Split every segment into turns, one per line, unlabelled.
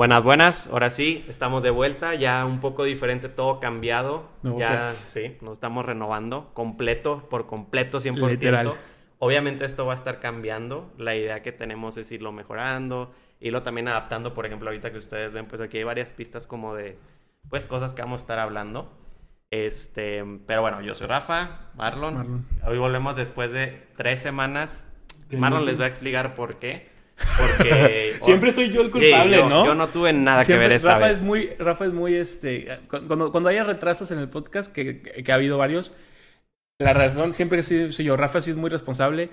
Buenas, buenas. Ahora sí, estamos de vuelta. Ya un poco diferente, todo cambiado.
Nuevo
ya, sí, nos estamos renovando completo, por completo, 100%.
Literal.
Obviamente esto va a estar cambiando. La idea que tenemos es irlo mejorando, irlo también adaptando. Por ejemplo, ahorita que ustedes ven, pues aquí hay varias pistas como de, pues, cosas que vamos a estar hablando. Este, pero bueno, yo soy Rafa, Marlon.
Marlon.
Hoy volvemos después de tres semanas. Marlon les va a explicar por qué. Porque
Siempre soy yo el
Sí,
culpable,
yo-
¿no?
Yo no tuve nada
Siempre-
que ver esta
Rafa
vez.
es muy, Rafa es muy, este, cu- cuando, cuando haya retrasos en el podcast, que, que- ha habido varios, la razón siempre que sí soy yo. Rafa sí es muy responsable,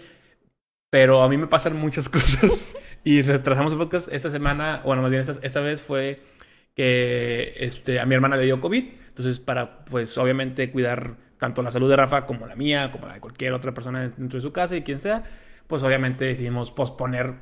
pero a mí me pasan muchas cosas y retrasamos el podcast esta semana, bueno, más bien esta, esta vez fue que, este, a mi hermana le dio COVID, entonces para, pues, obviamente cuidar tanto la salud de Rafa como la mía, como la de cualquier otra persona dentro de su casa y quien sea, pues obviamente decidimos posponer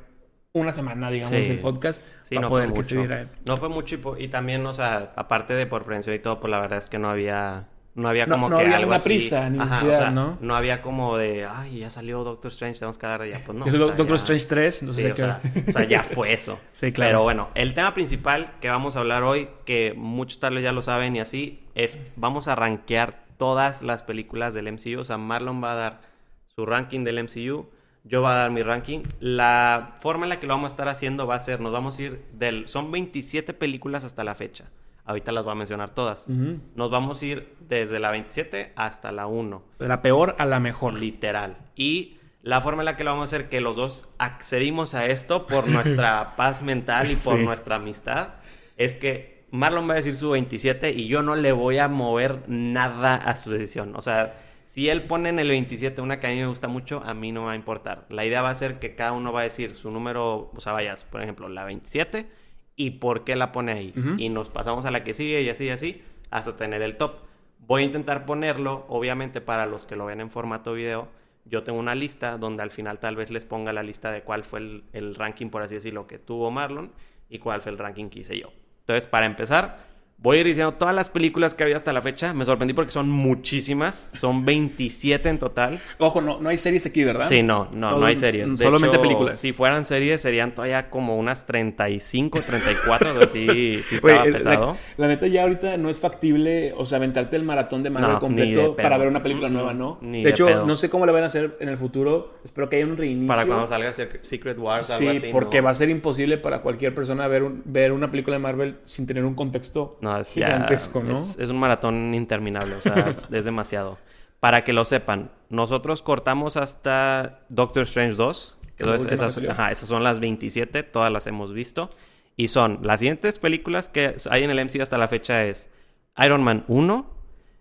una semana, digamos,
Sí.
el podcast
Sí,
para
no fue
que
mucho. No fue mucho y, también, o sea, aparte de por prevención y todo, pues la verdad es que no había, no había
No-
como
no
que
había
algo
una
así.
prisa ni
Ajá, o
necesidad,
sea,
¿no?
No había como de, ay, ya salió Doctor Strange, tenemos que hablar de ya. Pues no. O
Doctor
ya-
Strange 3, entonces
Sí,
sé
o,
que-
sea, o sea, ya fue eso.
Sí, claro.
Pero bueno, el tema principal que vamos a hablar hoy, que muchos tal vez ya lo saben y así, es vamos a rankear todas las películas del MCU. O sea, Marlon va a dar su ranking del MCU, yo voy a dar mi ranking. La forma en la que lo vamos a estar haciendo va a ser, nos vamos a ir del... Son 27 películas hasta la fecha. Ahorita las voy a mencionar todas. Nos vamos a ir desde la 27 hasta la 1.
De la peor a la mejor.
Literal. Y la forma en la que lo vamos a hacer, que los dos accedimos a esto por nuestra paz mental y por
Sí.
nuestra amistad, es que Marlon va a decir su 27 y yo no le voy a mover nada a su decisión. O sea, si él pone en el 27 una que a mí me gusta mucho, a mí no me va a importar. La idea va a ser que cada uno va a decir su número, o sea, vayas, por ejemplo, la 27 y por qué la pone ahí. Y nos pasamos a la que sigue y así y así hasta tener el top. Voy a intentar ponerlo, obviamente para los que lo ven en formato video, yo tengo una lista donde al final tal vez les ponga la lista de cuál fue el, el ranking, por así decirlo, que tuvo Marlon y cuál fue el ranking que hice yo. Entonces, para empezar, voy a ir diciendo todas las películas que había hasta la fecha. Me sorprendí porque son muchísimas, son 27 en total.
Ojo, no, no hay series aquí, ¿verdad?
Sí, no, no,
Todo-
no hay series. De
solamente
hecho,
películas.
Si fueran series, serían todavía como unas 35, 34, pero sí, estaba
el-
pesado.
La, la neta ya ahorita no es factible, o sea, aventarte el maratón de Marvel
No, ni de
completo para ver una película nueva, ¿no?
ni
de
de
hecho,
pedo.
no sé cómo le van a hacer en el futuro. Espero que haya un reinicio.
Para cuando salga Sec- Secret Wars, algo
Sí,
así.
porque
¿no?
va a ser imposible para cualquier persona ver, un- ver una película de Marvel sin tener un contexto
No, es ya-
gigantesco, ¿no?
Es, es un maratón interminable, o sea, es demasiado. Para que lo sepan, nosotros cortamos hasta Doctor Strange 2.
Que es la
Entonces, esas, ajá, esas son las 27, todas las hemos visto. Y son, las siguientes películas que hay en el MCU hasta la fecha es Iron Man 1,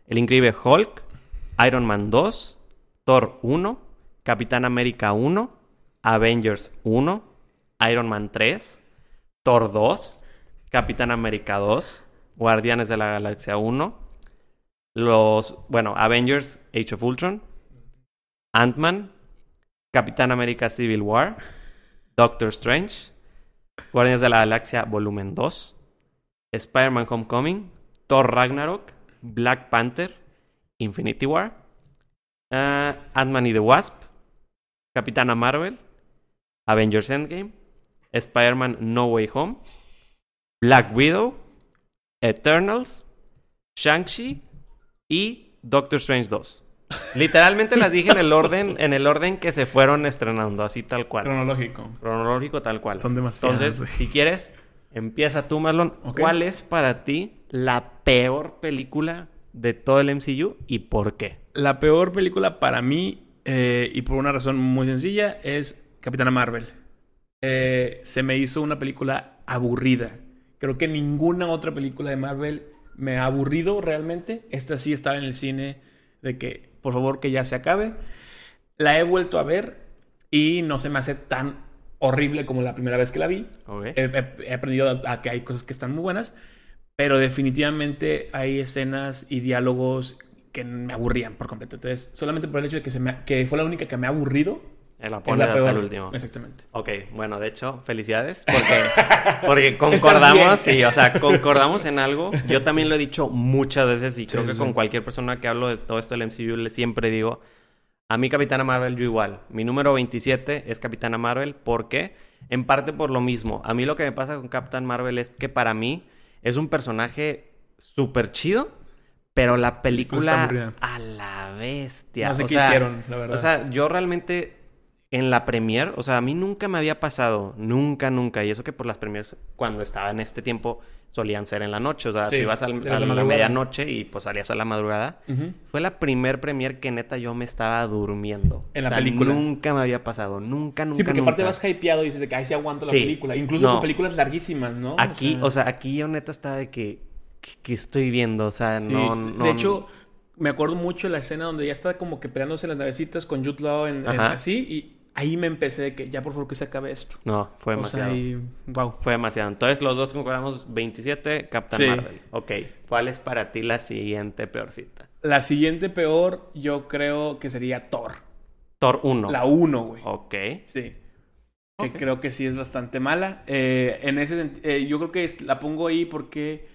El Increíble Hulk, Iron Man 2, Thor 1, Capitán América 1, Avengers 1, Iron Man 3, Thor 2, Capitán América 2, Guardianes de la Galaxia 1, los, bueno, Avengers Age of Ultron, Ant-Man, Capitán América Civil War, Doctor Strange, Guardianes de la Galaxia Volumen 2, Spider-Man Homecoming, Thor Ragnarok, Black Panther, Infinity War, ah, Ant-Man y the Wasp, Capitana Marvel, Avengers Endgame, Spider-Man No Way Home, Black Widow, Eternals, Shang-Chi y Doctor Strange 2. Literalmente las dije en el orden, en el orden que se fueron estrenando, así tal cual.
Cronológico.
Cronológico tal cual.
Son demasiadas,
Entonces, si quieres, empieza tú, Marlon. ¿Cuál es para ti la peor película de todo el MCU y por qué?
La peor película para mí, eh, y por una razón muy sencilla, es Capitana Marvel. Eh, se me hizo una película aburrida. Creo que ninguna otra película de Marvel me ha aburrido realmente. Esta sí estaba en el cine de que, por favor, que ya se acabe. La he vuelto a ver y no se me hace tan horrible como la primera vez que la vi.
Ok.
He, he- he aprendido a, a que hay cosas que están muy buenas, pero definitivamente hay escenas y diálogos que me aburrían por completo. Entonces, solamente por el hecho de que, se me, que fue la única que me ha aburrido,
Eh, La
es
pones hasta el último.
Exactamente.
Ok, bueno, de hecho, felicidades porque, porque concordamos, sí, o sea, concordamos en algo. Yo también lo he dicho muchas veces y creo que con cualquier persona que hablo de todo esto del MCU le siempre digo, a mí Capitana Marvel yo igual. Mi número 27 es Capitana Marvel, ¿por qué? En parte por lo mismo. A mí lo que me pasa con Captain Marvel es que para mí es un personaje súper chido, pero la película a la bestia.
No sé qué hicieron, la verdad.
O sea, yo realmente en la premier, o sea, a mí nunca me había pasado, nunca, nunca. Y eso que por las premiers, cuando estaba en este tiempo, solían ser en la noche. O sea, te ibas a, la, medianoche y pues salías a la madrugada. Fue la primer premier que neta yo me estaba durmiendo.
En la película.
Nunca me había pasado, nunca, nunca. Sí,
porque aparte vas hypeado y dices que ahí se aguanta la película. Incluso con películas larguísimas, ¿no?
Aquí, o sea... aquí yo neta estaba de que, que, estoy viendo, o sea, no, no.
De hecho me acuerdo mucho de la escena donde ya está como que peleándose las navecitas con Jude Law en, así y ahí me empecé de que ya por favor que se acabe esto.
No, fue demasiado. wow. Fue demasiado. Entonces los dos concordamos 27, Captain Marvel. Ok. ¿Cuál es para ti la siguiente peorcita?
La siguiente peor yo creo que sería Thor.
Thor 1.
La 1, güey.
Ok.
Sí. Que creo que sí es bastante mala. Eh, en ese eh, yo creo que la pongo ahí porque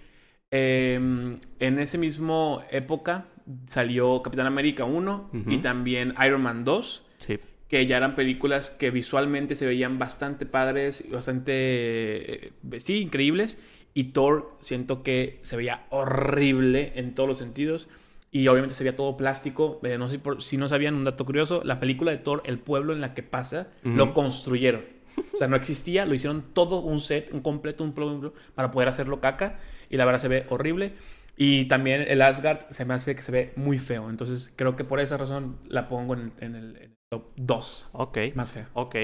em, en ese mismo época salió Capitán América 1 y también Iron Man 2.
Sí
que ya eran películas que visualmente se veían bastante padres, bastante, eh, sí, increíbles. Y Thor siento que se veía horrible en todos los sentidos. Y obviamente se veía todo plástico. Eh, no sé por, si no sabían un dato curioso, la película de Thor, el pueblo en la que pasa, lo construyeron. O sea, no existía, lo hicieron todo un set, un completo, un pueblo, para poder hacerlo caca. Y la verdad se ve horrible. Y también el Asgard se me hace que se ve muy feo. Entonces creo que por esa razón la pongo en el, top 2.
Ok.
Más feo.
Ok.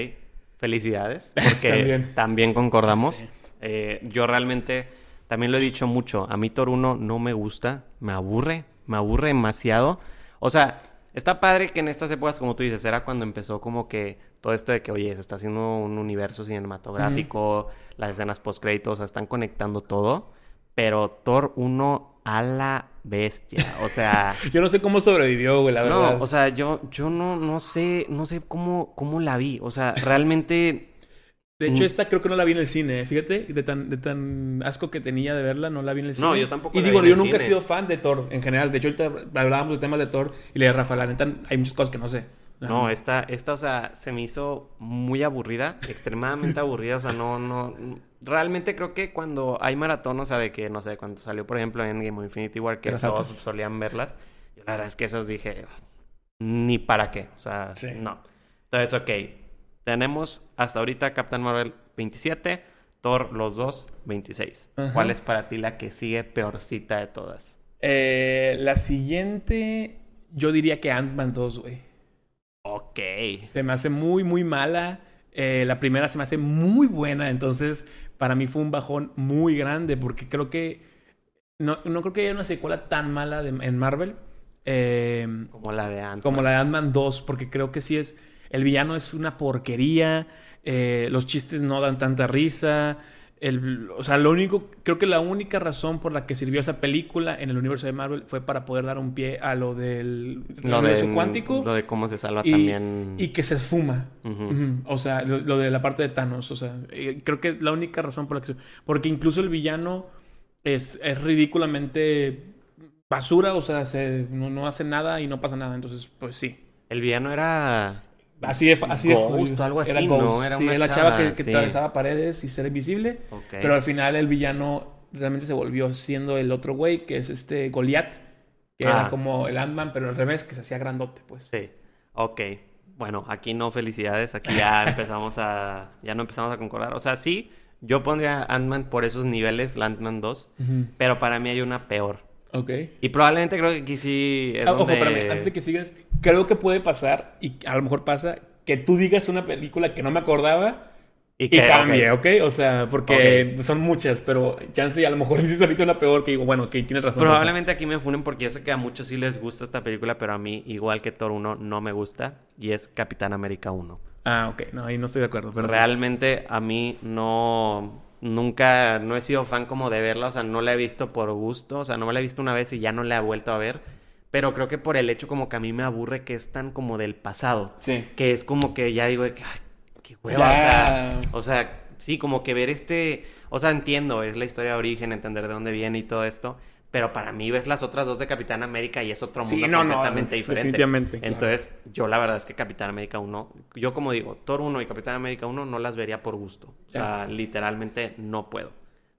Felicidades. Porque también. concordamos. Eh, yo realmente también lo he dicho mucho. A mí Thor 1 no me gusta. Me aburre. Me aburre demasiado. O sea, está padre que en estas épocas, como tú dices, era cuando empezó como que todo esto de que, oye, se está haciendo un universo cinematográfico, las escenas post-créditos, o sea, están conectando todo. Pero Thor 1 a la bestia. O sea.
yo no sé cómo sobrevivió, güey, la verdad.
No, o sea, yo, yo no, no sé, no sé cómo, cómo la vi. O sea, realmente.
De hecho, esta creo que no la vi en el cine, fíjate, de tan, de tan asco que tenía de verla, no la vi en el cine.
No, yo tampoco.
Y digo, yo nunca he sido fan de Thor en general. De hecho, ahorita hablábamos de temas de Thor y le dije Rafa, la neta, hay muchas cosas que no sé.
No, esta, esta, o sea, se me hizo muy aburrida, extremadamente aburrida, o sea, no, no, realmente creo que cuando hay maratón, o sea, de que, no sé, cuando salió, por ejemplo, en Game of Infinity War, que todos solían verlas, yo la verdad es que esas dije, ni para qué, o sea, no. Entonces, ok, tenemos hasta ahorita Captain Marvel 27, Thor los dos 26. ¿Cuál es para ti la que sigue peorcita de todas?
Eh, la siguiente, yo diría que Ant-Man 2, güey.
Ok.
Se me hace muy, muy mala. Eh, la primera se me hace muy buena, entonces para mí fue un bajón muy grande porque creo que no, no creo que haya una secuela tan mala en Marvel.
Em, como la de Ant-Man.
Como la de Ant-Man 2, porque creo que sí es... El villano es una porquería, eh, los chistes no dan tanta risa, el, o sea, lo único, creo que la única razón por la que sirvió esa película en el universo de Marvel fue para poder dar un pie a lo del
lo universo cuántico. Lo de cómo se salva también.
Y que se esfuma. O sea, lo, de la parte de Thanos. O sea, eh, creo que la única razón por la que Porque incluso el villano es, es ridículamente basura. O sea, se, no, no hace nada y no pasa nada. Entonces, pues sí.
El villano era
Así de, así
Ghost, algo así, era ¿no?
Era una la chava, que, que atravesaba paredes y ser invisible. Pero al final el villano realmente se volvió siendo el otro güey, que es este Goliath, que era ah. como el Ant-Man, pero al revés, que se hacía grandote, pues.
Sí. Ok. Bueno, aquí no felicidades, aquí ya empezamos a... Ya no empezamos a concordar. O sea, sí, yo pondría Ant-Man por esos niveles, Ant-Man 2, pero para mí hay una peor.
Ok.
Y probablemente creo que aquí sí
es ah, Ojo, para mí, antes de que sigas, creo que puede pasar, y a lo mejor pasa, que tú digas una película que no me acordaba y, que, cambie, ¿ok? O sea, porque son muchas, pero chance y a lo mejor dices ahorita una peor que digo, bueno, ok, tienes razón.
Probablemente aquí me funen porque yo sé que a muchos sí les gusta esta película, pero a mí, igual que Thor 1, no me gusta, y es Capitán América 1.
Ah, ok, no, ahí no estoy de acuerdo.
Pero Realmente a mí no nunca, no he sido fan como de verla, o sea, no la he visto por gusto, o sea, no me la he visto una vez y ya no la he vuelto a ver. Pero creo que por el hecho como que a mí me aburre que es tan como del pasado.
Sí.
Que es como que ya digo, que, ay, qué hueva. O, sea, o sea, sí, como que ver este... O sea, entiendo, es la historia de origen, entender de dónde viene y todo esto. Pero para mí ves las otras dos de Capitán América y es otro mundo
no, no,
completamente diferente.
definitivamente, claro.
Entonces, yo la verdad es que Capitán América 1, yo como digo, Thor 1 y Capitán América 1 no las vería por gusto. O sea, literalmente no puedo.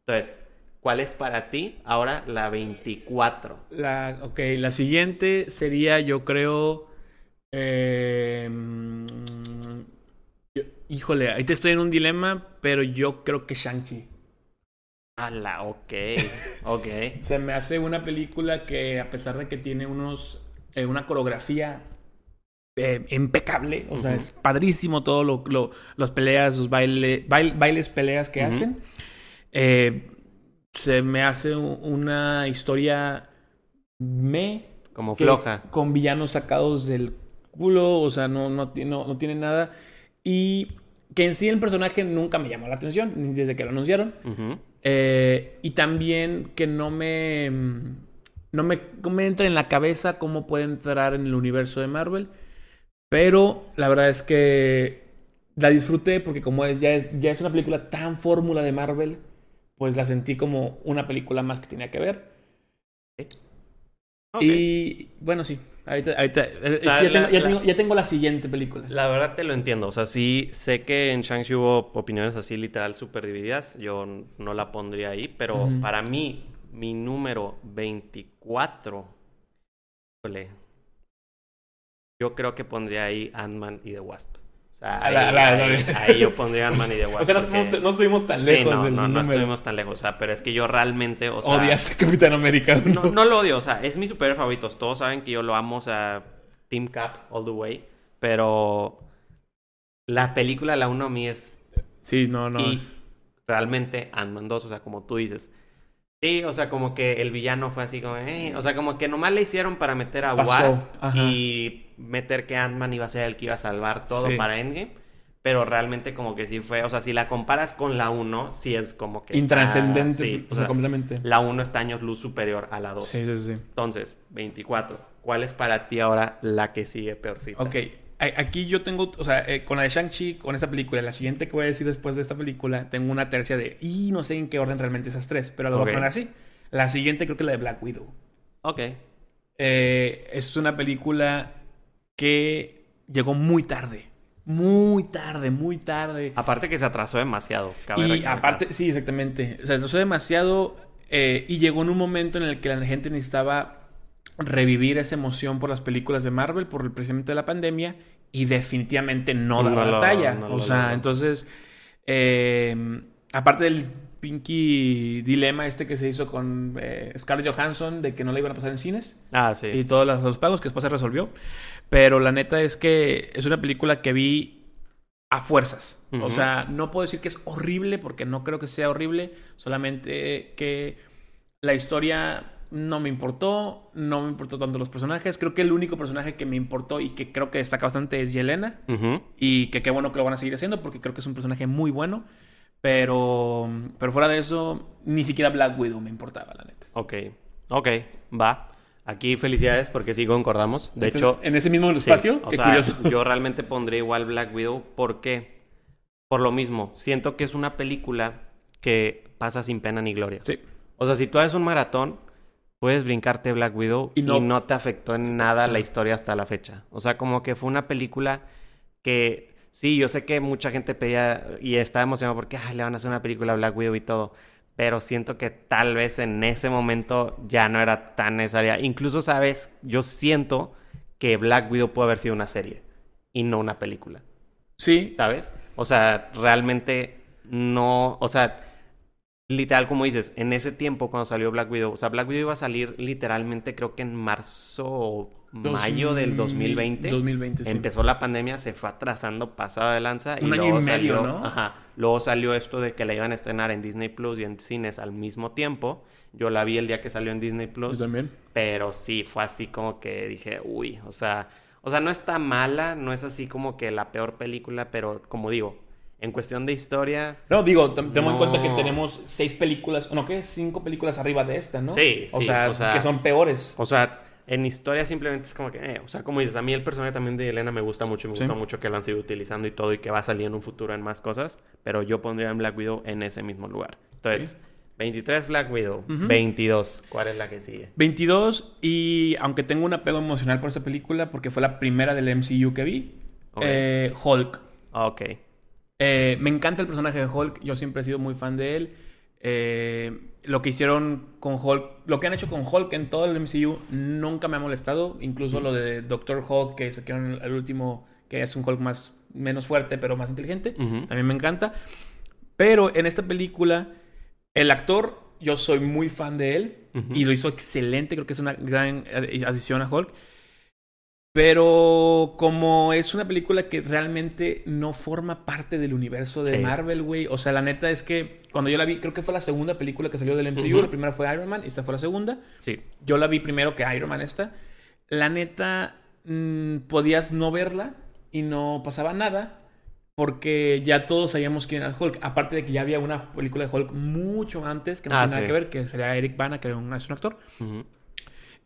Entonces, ¿cuál es para ti ahora la 24?
La, ok, la siguiente sería, yo creo. eh, yo- híjole, ahí te estoy en un dilema, pero yo creo que Shang-Chi.
Ala, ok, ok.
Se me hace una película que, a pesar de que tiene unos. eh, una coreografía eh, impecable, o sea, es padrísimo todo lo, lo- las peleas, los baile, bail- bailes, peleas que hacen. Eh, se me hace una historia me
Como
que-
floja.
Con villanos sacados del culo, o sea, no, no, no, no tiene nada. Y que en sí el personaje nunca me llamó la atención, ni desde que lo anunciaron.
Ujú.
Eh, y también que no me, no me, no me entra en la cabeza cómo puede entrar en el universo de Marvel. Pero la verdad es que la disfruté porque como es, ya, es, ya es una película tan fórmula de Marvel, pues la sentí como una película más que tenía que ver. Y bueno, sí. Ahorita, ahorita- es que ya,
la-
tengo, ya,
la-
tengo, ya tengo la siguiente película.
La verdad te lo entiendo. O sea, sí sé que en Shang-Chi hubo opiniones así literal súper divididas. Yo no la pondría ahí. Pero para mí, mi número 24. híjole, Yo creo que pondría ahí Ant-Man y The Wasp. O sea,
A
ahí,
la- la- la-
ahí- ahí yo pondría Ant-Man y The Wasp.
o sea, no
porque-
estuvimos, no estuvimos tan
Sí,
lejos
no,
del
no, no
número.
estuvimos tan lejos. O sea, pero es que yo realmente, o sea...
Odias a Capitán América.
No, no lo odio, o sea, es mi super favorito. Todos saben que yo lo amo, o sea, Team Cap all the way. Pero la película, la uno a mí es
Sí, no, no.
y realmente Ant-Man 2, o sea, como tú dices. Sí, o sea, como que el villano fue así como, eh, o sea, como que nomás le hicieron para meter a
Pasó,
Wasp
ajá.
y meter que Ant-Man iba a ser el que iba a salvar todo
Sí.
para Endgame. Pero realmente como que sí fue, o sea, si la comparas con la 1, sí es como que... está-
Intrascendente,
sí,
o sea, completamente.
la 1 está años luz superior a la 2.
Sí, sí, sí.
Entonces, 24. ¿Cuál es para ti ahora la que sigue peorcita?
Ok, aquí yo tengo, o sea, eh, con la de Shang-Chi, con esta película, la siguiente que voy a decir después de esta película, tengo una tercia de, y no sé en qué orden realmente esas tres, pero las voy a poner así. La siguiente creo que es la de Black Widow.
Ok.
Eh, es una película que llegó muy tarde. Muy tarde, muy tarde.
Aparte que se atrasó demasiado.
Y aparte, sí, exactamente. Lo sé demasiado. eh, y llegó en un momento en el que la gente necesitaba revivir esa emoción por las películas de Marvel, por precisamente la pandemia. Y definitivamente no da
No
la
lo-
talla.
no
o sea, entonces. eh, aparte del pinky dilema este que se hizo con eh, Scarlett Johansson de que no la iban a pasar en cines
Ah, sí.
y todos los, los pagos que después se resolvió. Pero la neta es que es una película que vi a fuerzas. O sea, no puedo decir que es horrible porque no creo que sea horrible, solamente que la historia no me importó, no me importó tanto los personajes. Creo que el único personaje que me importó y que creo que destaca bastante es Yelena.
Ujú.
Y que qué bueno que lo van a seguir haciendo porque creo que es un personaje muy bueno. Pero, pero fuera de eso, ni siquiera Black Widow me importaba, la neta.
Ok. Ok. Va. Aquí felicidades porque sí concordamos. De
Este-
hecho,
en ese mismo
sí,
espacio,
o
qué
sea,
curioso.
yo realmente pondría igual Black Widow. ¿Por qué? Por lo mismo. Siento que es una película que pasa sin pena ni gloria.
Sí.
O sea, si tú haces un maratón, puedes brincarte Black Widow
Y
y
no-
no, te afectó en nada la historia hasta la fecha. O sea, como que fue una película que sí, yo sé que mucha gente pedía y estaba emocionado porque "Ay, le van a hacer una película a Black Widow y todo. Pero siento que tal vez en ese momento ya no era tan necesaria. Incluso, sabes, yo siento que Black Widow puede haber sido una serie y no una película.
Sí,
¿sabes? O sea, realmente no, o sea, literal como dices, en ese tiempo cuando salió Black Widow, o sea, Black Widow iba a salir literalmente creo que en marzo o mayo del 2020.
2020, sí.
Empezó la pandemia, se fue atrasando pasada de lanza y
Un año
luego
y medio,
salió,
¿no?
ajá, luego salió esto de que la iban a estrenar en Disney Plus y en cines al mismo tiempo. Yo la vi el día que salió en Disney
Yo
Plus.
también.
Pero sí, fue así como que dije, uy, o sea, o sea, no está mala, no es así como que la peor película, pero como digo, en cuestión de historia,
No, digo, ten- tenemos en cuenta que tenemos seis películas, no, ¿qué? Cinco películas arriba de esta, ¿no?
Sí,
o
sí,
sea,
o sea-
que son peores.
o sea, en historia simplemente es como que, eh, o sea, como dices, a mí el personaje también de Elena me gusta mucho, y me
Sí.
gusta mucho que lo han sido utilizando y todo y que va a salir en un futuro en más cosas, pero yo pondría en Black Widow en ese mismo lugar. Entonces, 23 Black Widow.
Ujú.
22. ¿Cuál es la que sigue?
22 y aunque tengo un apego emocional por esta película porque fue la primera del MCU que vi, eh, Hulk.
Ok.
Eh, me encanta el personaje de Hulk, yo siempre he sido muy fan de él. Eh, lo que hicieron con Hulk, lo que han hecho con Hulk en todo el MCU nunca me ha molestado, incluso lo de Doctor Hulk que sacaron al último, que es un Hulk más menos fuerte pero más inteligente, también me encanta. Pero en esta película el actor yo soy muy fan de él y lo hizo excelente, creo que es una gran adi- adición a Hulk. Pero como es una película que realmente no forma parte del universo de
Sí.
Marvel, güey. O sea, la neta es que cuando yo la vi, creo que fue la segunda película que salió del MCU. La primera fue Iron Man y esta fue la segunda.
Sí.
Yo la vi primero que Iron Man esta. La neta, mm, podías no verla y no pasaba nada. Porque ya todos sabíamos quién era Hulk. Aparte de que ya había una película de Hulk mucho antes que no
Ah,
tiene nada que ver, que sería Eric Bana, que era un, es un actor.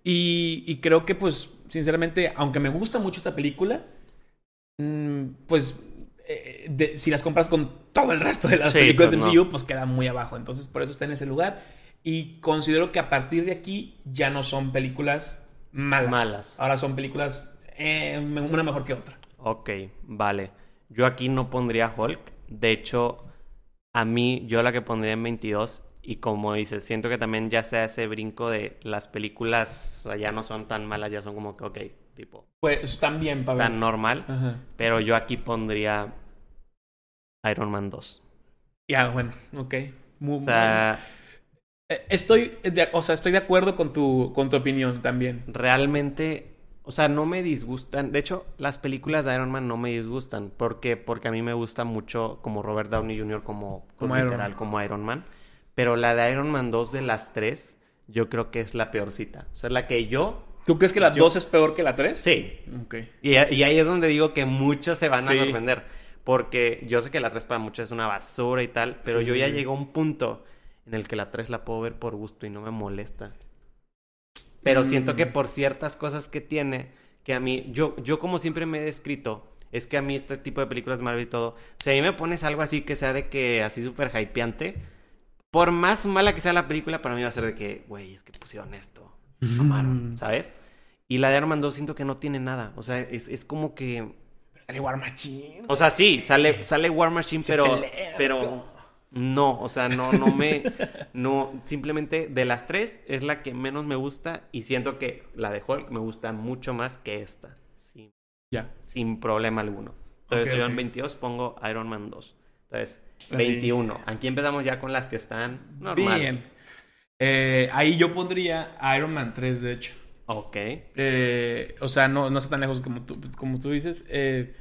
Y creo que, pues, sinceramente, aunque me gusta mucho esta película, mm, pues, eh, de- si las compras con todo el resto de las
Sí,
películas
pues,
de
no.
MCU, pues queda muy abajo. Entonces, por eso está en ese lugar. Y considero que a partir de aquí ya no son películas malas.
Malas.
Ahora son películas, eh, una mejor que otra.
Ok, vale. Yo aquí no pondría Hulk. De hecho, a mí, yo la que pondría en 22. Y como dices, siento que también ya se hace brinco de las películas, o sea, ya no son tan malas, ya son como que, ok, tipo,
Pues también, Pablo.
están normal.
Ajá.
Pero yo aquí pondría Iron Man 2.
Ya, bueno, ok. Muy,
O sea,
Eh, Estoy de, o sea, estoy de acuerdo con tu, con tu opinión también.
realmente, o sea, no me disgustan. De hecho, las películas de Iron Man no me disgustan. ¿Por qué? Porque a mí me gusta mucho como Robert Downey Jr. como, pues,
Como Iron
literal,
Man.
como Iron Man. Pero la de Iron Man 2 de las tres, yo creo que es la peorcita. O sea, la que yo...
¿Tú crees que la
Yo-
2 es peor que la 3?
Sí.
Ok.
Y, y ahí es donde digo que muchos se van
Sí.
a sorprender. Porque yo sé que la 3 para muchos es una basura y tal, pero
Sí,
yo ya
sí.
llego a un punto en el que la 3 la puedo ver por gusto y no me molesta. Pero siento que
Mm.
por ciertas cosas que tiene, que a mí, yo, yo como siempre me he descrito, es que a mí este tipo de películas Marvel y todo, si a mí me pones algo así que sea de que así súper hypeante, por más mala que sea la película, para mí va a ser de que, güey, es que pusieron esto, mamaron,
Mm.
¿sabes? Y la de Iron Man 2 siento que no tiene nada, o sea, es, es como que...
Sale War Machine.
O sea, sí, sale, sale War Machine,
Se
pero, pero
todo.
no, o sea, no, no me, no, simplemente de las tres es la que menos me gusta y siento que la de Hulk me gusta mucho más que esta, sin,
Ya.
sin problema alguno. Entonces yo en 22 pongo Iron Man 2. Entonces,
Así.
21. Aquí empezamos ya con las que están normal.
Bien. Eh, ahí yo pondría Iron Man 3, de hecho.
Ok.
Eh, o sea, no, no está tan lejos como tú, como tú dices. Eh,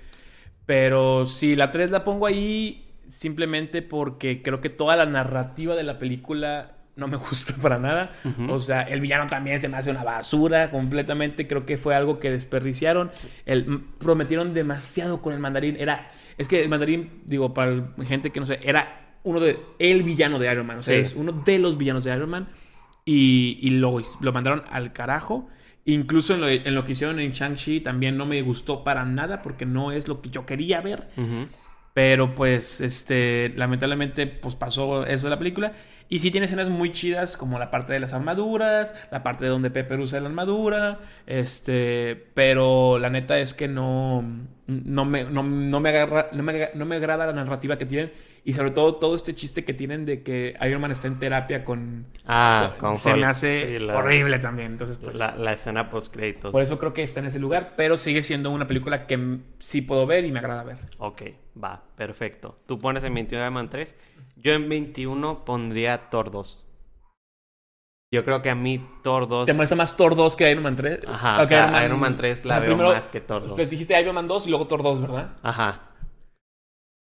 pero si la 3 la pongo ahí simplemente porque creo que toda la narrativa de la película no me gusta para nada. O sea, el villano también se me hace una basura completamente. Creo que fue algo que desperdiciaron. El, prometieron demasiado con el mandarín. Era, es que el mandarín, digo, para gente que no sé, era uno de el villano de Iron Man. O sea,
Sí.
es uno de los villanos de Iron Man. Y, y lo, lo mandaron al carajo. Incluso en lo, en lo que hicieron en Shang-Chi también no me gustó para nada porque no es lo que yo quería ver. Pero pues, este, lamentablemente, pues pasó eso de la película. Y sí tiene escenas muy chidas, como la parte de las armaduras, la parte de donde Pepper usa la armadura. Este, pero la neta es que no, no me, no, no me agarra, no me, no me agrada la narrativa que tienen. Y sobre todo todo este chiste que tienen de que Iron Man está en terapia con...
Ah, con
se me hace
Sí, la-
horrible también. Entonces, pues...
La, la escena post créditos.
Por eso creo que está en ese lugar, pero sigue siendo una película que sí puedo ver y me agrada ver.
Ok, va, perfecto. Tú pones en 21 Iron Man 3. Yo en 21 pondría Thor 2. Yo creo que a mí Thor 2...
¿Te molesta más Thor 2 que Iron Man 3?
Ajá,
Ok,
o sea, Iron Man 3 la
Ajá,
veo
primero,
más que Thor 2.
Pues dijiste Iron Man 2 y luego Thor 2, ¿verdad?
Ajá.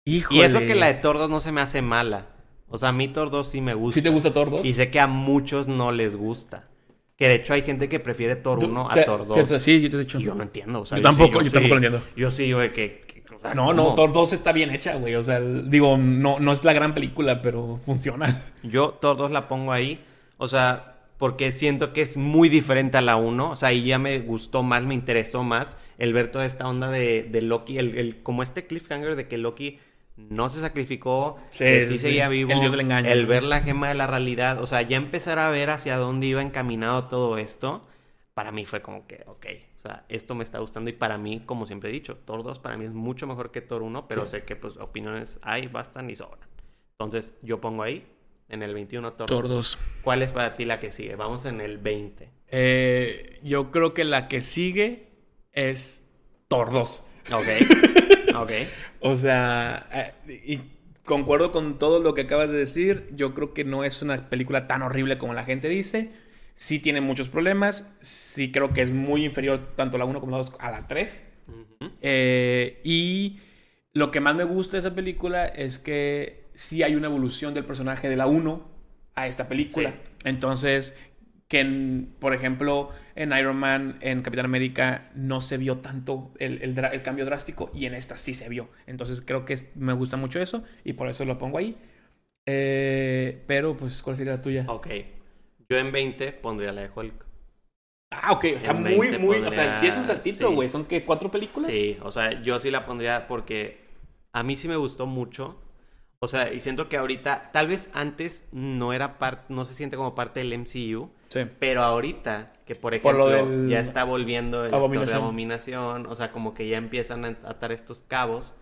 Híjole.
Y eso que la de Thor 2 no se me hace mala. O sea, a mí Thor 2 sí me gusta.
¿Sí te gusta Thor 2?
Y sé que a muchos no les gusta. Que de hecho hay gente que prefiere Thor 1 a
Te-
Thor
te-
2.
sí, yo te he dicho.
Y yo no entiendo. O sea,
Yo
sí,
tampoco, yo
sí.
tampoco lo entiendo.
Yo sí, güey, que... que- o sea,
No, no. Thor 2 está bien hecha, güey. O sea, el- digo, no, no es la gran película, pero funciona.
Yo Thor 2 la pongo ahí. O sea, porque siento que es muy diferente a la 1. O sea, ahí ya me gustó más, me interesó más el ver toda esta onda de, de Loki. El, el- como este cliffhanger de que Loki no se sacrificó,
Sí,
que
sí,
sí,
sí.
seguía vivo,
El dios del engaño,
el ver la gema de la realidad, o sea, ya empezar a ver hacia dónde iba encaminado todo esto, para mí fue como que, ok, o sea, esto me está gustando y para mí, como siempre he dicho, Thor 2 para mí es mucho mejor que Thor 1, pero
Sí.
sé que pues opiniones hay, bastan y sobran. Entonces, yo pongo ahí, en el 21 Thor,
Thor
2.
2.
¿Cuál es para ti la que sigue? Vamos en el 20.
Eh, yo creo que la que sigue es Thor 2.
Ok. ok.
O sea, eh, y concuerdo con todo lo que acabas de decir. Yo creo que no es una película tan horrible como la gente dice. Sí tiene muchos problemas. Sí creo que es muy inferior tanto la 1 como la 2 a la 3.
Ujú.
Eh, y lo que más me gusta de esa película es que sí hay una evolución del personaje de la 1 a esta película.
Sí.
Entonces, que en- por ejemplo en Iron Man, en Capitán América, no se vio tanto el, el dra- el cambio drástico y en esta sí se vio. Entonces creo que es- me gusta mucho eso y por eso lo pongo ahí. Eh, pero, pues, ¿cuál sería la tuya?
Ok. Yo en 20 pondría la de Hulk.
Ah, ok, está
En
muy,
20
muy. O sea, sí es un saltito,
sí.
güey. ¿Son qué? ¿Cuatro películas?
Sí, o sea, yo sí la pondría porque a mí sí me gustó mucho. O sea, y siento que ahorita, tal vez antes no era parte, no se siente como parte del MCU,
Sí.
pero ahorita, que por ejemplo,
del-
ya está volviendo el de
Abominación.
abominación, o sea, como que ya empiezan a atar estos cabos.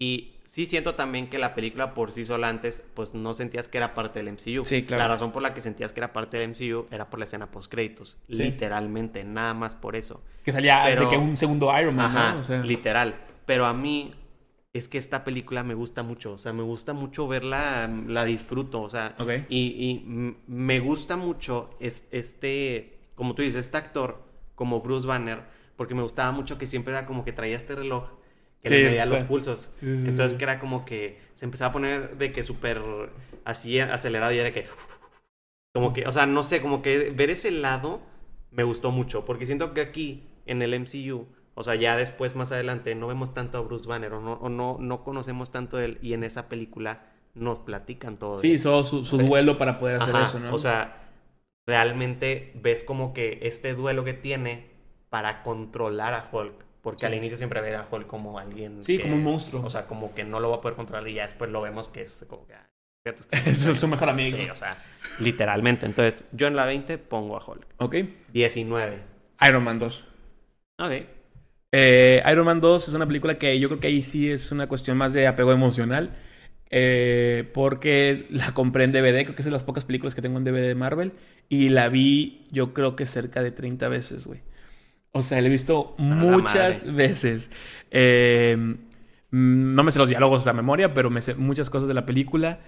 Y sí siento también que la película por sí sola antes, pues no sentías que era parte del MCU.
Sí, claro.
La razón por la que sentías que era parte del MCU era por la escena post créditos.
Sí.
Literalmente, nada más por eso.
Que salía
Pero-
de que un segundo Iron Man,
Ajá,
¿no? O sea,
literal. Pero a mí es que esta película me gusta mucho. O sea, me gusta mucho verla, la disfruto. O sea,
Ok.
y, y me gusta mucho es- este, como tú dices, este actor como Bruce Banner, porque me gustaba mucho que siempre era como que traía este reloj que
Sí,
le medía los pulsos.
Sí, sí, sí,
Entonces que era como que se empezaba a poner de que súper así acelerado y era que... Como que, o sea, no sé, como que ver ese lado me gustó mucho, porque siento que aquí en el MCU, o sea, ya después más adelante no vemos tanto a Bruce Banner o no, o no, no conocemos tanto de él y en esa película nos platican todo.
Sí, hizo su, su duelo para poder hacer
Ajá,
eso, ¿no?
O sea, realmente ves como que este duelo que tiene para controlar a Hulk, porque
Sí.
al inicio siempre ve a Hulk como alguien
Sí,
que-
como un monstruo.
O sea, como que no lo va a poder controlar y ya después lo vemos que es como que... ah, fíjate,
es su mejor amigo.
Sí, o sea, literalmente. Entonces, yo en la 20 pongo a Hulk.
Ok.
19.
Iron Man 2.
Ok.
Eh, Iron Man 2 es una película que yo creo que ahí sí es una cuestión más de apego emocional. eh, porque la compré en DVD, creo que es de las pocas películas que tengo en DVD de Marvel. Y la vi, yo creo que cerca de 30 veces, güey. O sea, la he visto muchas veces. Eh, mm, no me sé los diálogos de la memoria, pero me sé muchas cosas de la película.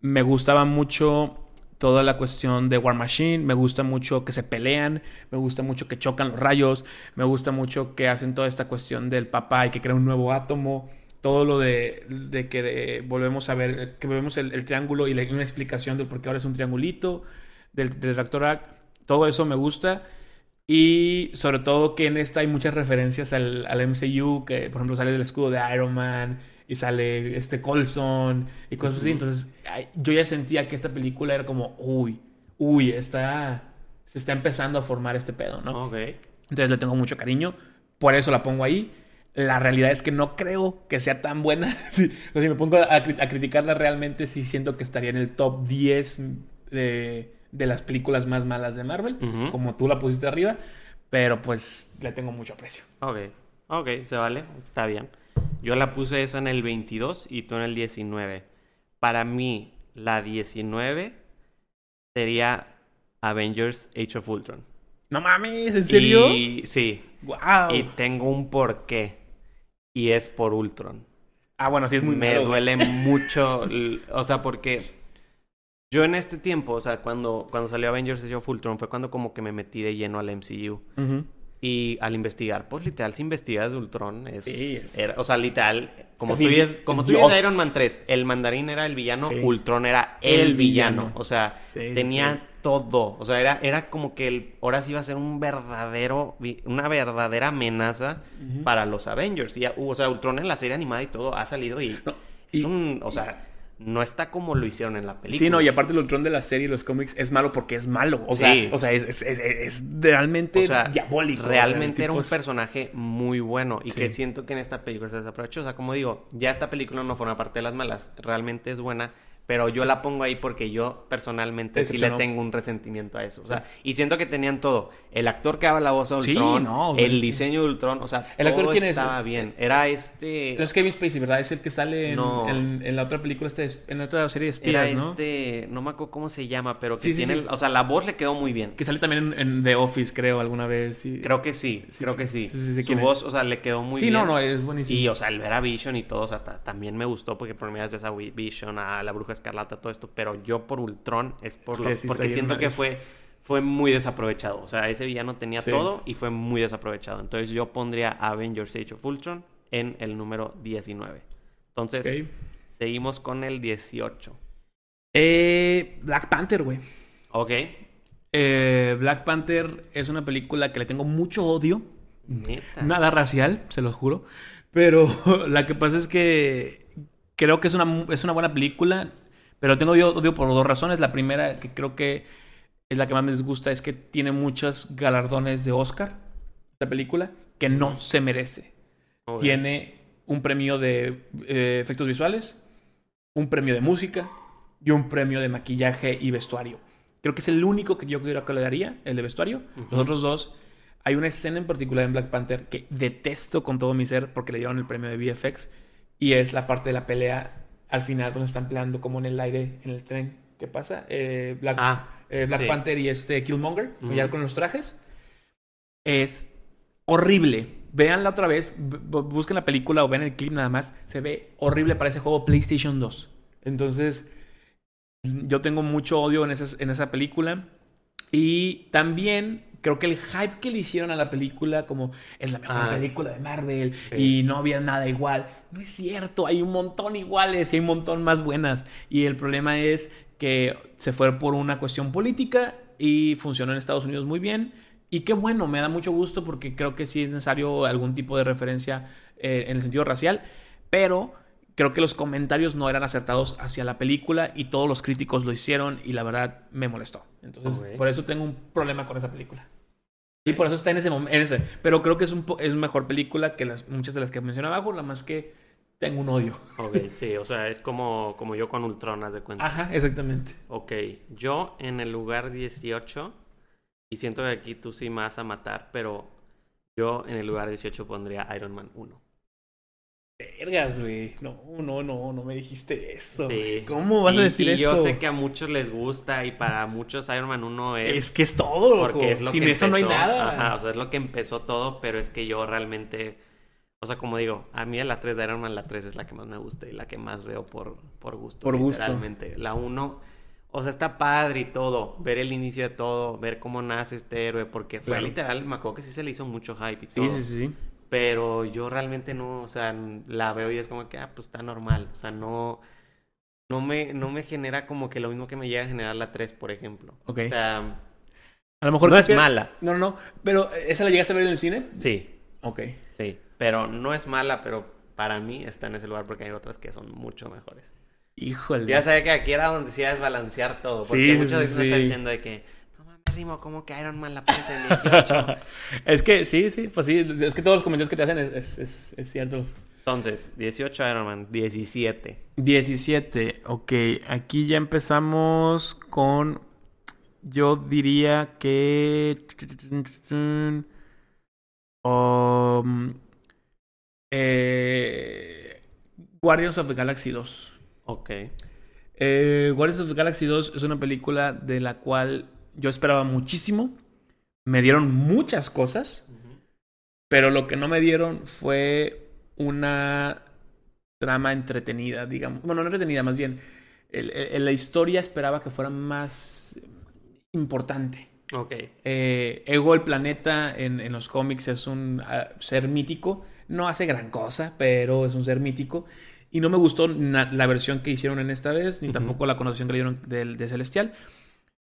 Me gustaba mucho toda la cuestión de War Machine. Me gusta mucho que se pelean. Me gusta mucho que chocan los rayos. Me gusta mucho que hacen toda esta cuestión del papá y que crea un nuevo átomo. Todo lo de, de que volvemos a ver, que vemos el, el triángulo y la- una explicación del por qué ahora es un triangulito, del, del reactor ARC. Todo eso me gusta. Y sobre todo que en esta hay muchas referencias al, al MCU, que por ejemplo sale el escudo de Iron Man y sale este Colson y cosas así. Entonces yo ya sentía que esta película era como, uy, uy, está, se está empezando a formar este pedo, ¿no?
Ok.
Entonces le tengo mucho cariño, por eso la pongo ahí. La realidad es que no creo que sea tan buena. Sí, o sea, si me pongo a, a criticarla realmente, sí siento que estaría en el top 10 de, de las películas más malas de Marvel, como tú la pusiste arriba, pero pues le tengo mucho aprecio.
Ok. Ok, se vale. Está bien. Yo la puse esa en el 22 y tú en el 19. Para mí, la 19 sería Avengers Age of Ultron.
No mames, ¿en serio?
Y, sí.
Wow.
Y tengo un porqué. Y es por Ultron.
Ah, bueno, sí es muy
me
malo,
duele mucho, o sea, porque yo en este tiempo, o sea, cuando, cuando salió Avengers Age of Ultron fue cuando como que me metí de lleno al MCU. Y al investigar, pues literal, si investigas de Ultron, es,
Sí, es-
era- o sea, literal, como tú como
es
tú dices de
Dios.
Iron Man 3, el mandarín era el villano,
Sí.
Ultron era el,
El
villano.
villano.
O sea,
Sí, sí,
tenía
sí.
todo. O sea, era, era como que el, ahora sí iba a ser un verdadero, una verdadera amenaza para los Avengers. Y, ya- o sea, Ultron en la serie animada y todo ha salido y
No,
es
y-
un, o sea, no está como lo hicieron en la película.
Sí, no, y aparte el Ultron de la serie y los cómics es malo porque es malo. O sea,
Sí.
o sea es, es- es- es realmente
O sea,
diabólico.
Realmente
O sea,
era un personaje muy bueno y
Sí.
que siento que en esta película se desaprovechó. O sea, como digo, ya esta película no forma parte de las malas, realmente es buena, pero yo la pongo ahí porque yo personalmente sí le tengo un resentimiento a eso. O sea, y siento que tenían todo. El actor que daba la voz a
Sí,
Ultron,
no, güey,
el
sí.
diseño de Ultron, o sea,
¿El actor quién es?
estaba bien. Era este...
No es Kevin Spacey, ¿verdad? Es el que sale en,
No.
en- en la otra película, este, en la otra serie de
Era
espías, ¿no?
este, no me acuerdo cómo se llama, pero que
Sí, sí,
tiene,
sí.
el- o sea, la voz le quedó muy bien.
Que sale también en, en The Office, creo, alguna vez. y-
Creo que sí,
Sí,
creo que sí.
sí, sí, sí,
Su
es.
voz, o sea, le quedó muy
sí,
bien.
no, no, es buenísimo.
Y, o sea, el ver a Vision y todo, o sea, ta- también me gustó porque por primera vez ves a Vision, a la Bruja Escarlata, todo esto, pero yo por Ultron es por
Es
lo-
que sí está
porque siento que fue, fue muy desaprovechado. O sea, ese villano tenía
Sí.
todo y fue muy desaprovechado. Entonces yo pondría Avengers Age of Ultron en el número 19. Entonces, seguimos con el 18.
Eh, Black Panther, güey.
Ok.
Eh, Black Panther es una película que le tengo mucho odio.
Neta.
Nada racial, se lo juro. Pero la que pasa es que creo que es una, es una buena película. Pero tengo odio, odio por dos razones. La primera, que creo que es la que más me disgusta, es que tiene muchos galardones de Oscar. La película, que no se merece. Tiene un premio de eh, efectos visuales, un premio de música y un premio de maquillaje y vestuario. Creo que es el único que yo creo que le daría, el de vestuario. Los otros dos, hay una escena en particular en Black Panther que detesto con todo mi ser porque le dieron el premio de VFX y es la parte de la pelea al final donde están peleando como en el aire, en el tren. ¿Qué pasa? Eh, Black,
Ah,
eh, Black
sí.
Panther y este Killmonger,
Ujú.
ya con los trajes. Es horrible. Veanla otra vez, bu- bu- busquen la película o ven el clip nada más. Se ve horrible para ese juego PlayStation 2. Entonces, yo tengo mucho odio en, esas- en esa película. Y también creo que el hype que le hicieron a la película, como es la mejor
Ah.
película de Marvel
Sí.
y no había nada igual, no es cierto. Hay un montón iguales y hay un montón más buenas. Y el problema es que se fue por una cuestión política y funcionó en Estados Unidos muy bien. Y qué bueno, me da mucho gusto porque creo que sí es necesario algún tipo de referencia eh, en el sentido racial, pero creo que los comentarios no eran acertados hacia la película y todos los críticos lo hicieron y la verdad me molestó. Entonces, por eso tengo un problema con esa película. Y por eso está en ese momento. Pero creo que es, un po- es mejor película que las, muchas de las que mencioné abajo, nada más que tengo un odio.
Ok, sí, o sea, es como, como yo con Ultron, haz de cuenta.
Ajá, exactamente.
Ok, yo en el lugar 18, y siento que aquí tú sí me vas a matar, pero yo en el lugar 18 pondría Iron Man 1.
Vergas, güey. No, no, no, no me dijiste eso.
Sí.
¿Cómo vas
y,
a decir
y
eso?
yo sé que a muchos les gusta y para muchos Iron Man 1 es...
Es que es todo, loco.
porque es lo
Sin
que
eso no hay
empezó.
nada.
Ajá, o sea, es lo que empezó todo, pero es que yo realmente... O sea, como digo, a mí de las tres de Iron Man, la 3 es la que más me gusta y la que más veo por, por gusto.
Por gusto.
literalmente. La 1, o sea, está padre y todo. Ver el inicio de todo, ver cómo nace este héroe, porque fue
Claro.
literal, me acuerdo que sí se le hizo mucho hype y todo.
Sí, sí, sí.
Pero yo realmente no, o sea, la veo y es como que, ah, pues está normal. O sea, no, no, me, no me genera como que lo mismo que me llega a generar la 3, por ejemplo.
Ok.
O sea,
A lo mejor
no es mala.
No, no, no. Pero, ¿esa la llegaste a ver en el cine?
Sí,
Ok.
sí. Pero no es mala, pero para mí está en ese lugar porque hay otras que son mucho mejores.
Híjole.
Ya sabía que aquí era donde se iba a desbalancear todo. Porque
Sí, sí,
muchos
sí,
veces me están
sí.
diciendo de que, ¿cómo que Iron Man la pones en 18?
es que sí, sí, pues sí. Es que todos los comentarios que te hacen es, es, es, es cierto.
Entonces, 18 Iron Man, 17.
17, ok. Aquí ya empezamos con. Yo diría que. Um, eh, Guardians of the Galaxy 2.
Ok.
Eh, Guardians of the Galaxy 2 es una película de la cual yo esperaba muchísimo. Me dieron muchas cosas. Pero lo que no me dieron fue una trama entretenida, digamos. Bueno, no entretenida, más bien. El- el- la historia esperaba que fuera más importante.
Ok.
Eh, Ego el planeta en, en los cómics es un ah, ser mítico. No hace gran cosa, pero es un ser mítico. Y no me gustó la versión que hicieron en esta vez, ni tampoco la connotación que le dieron del- de, Celestial.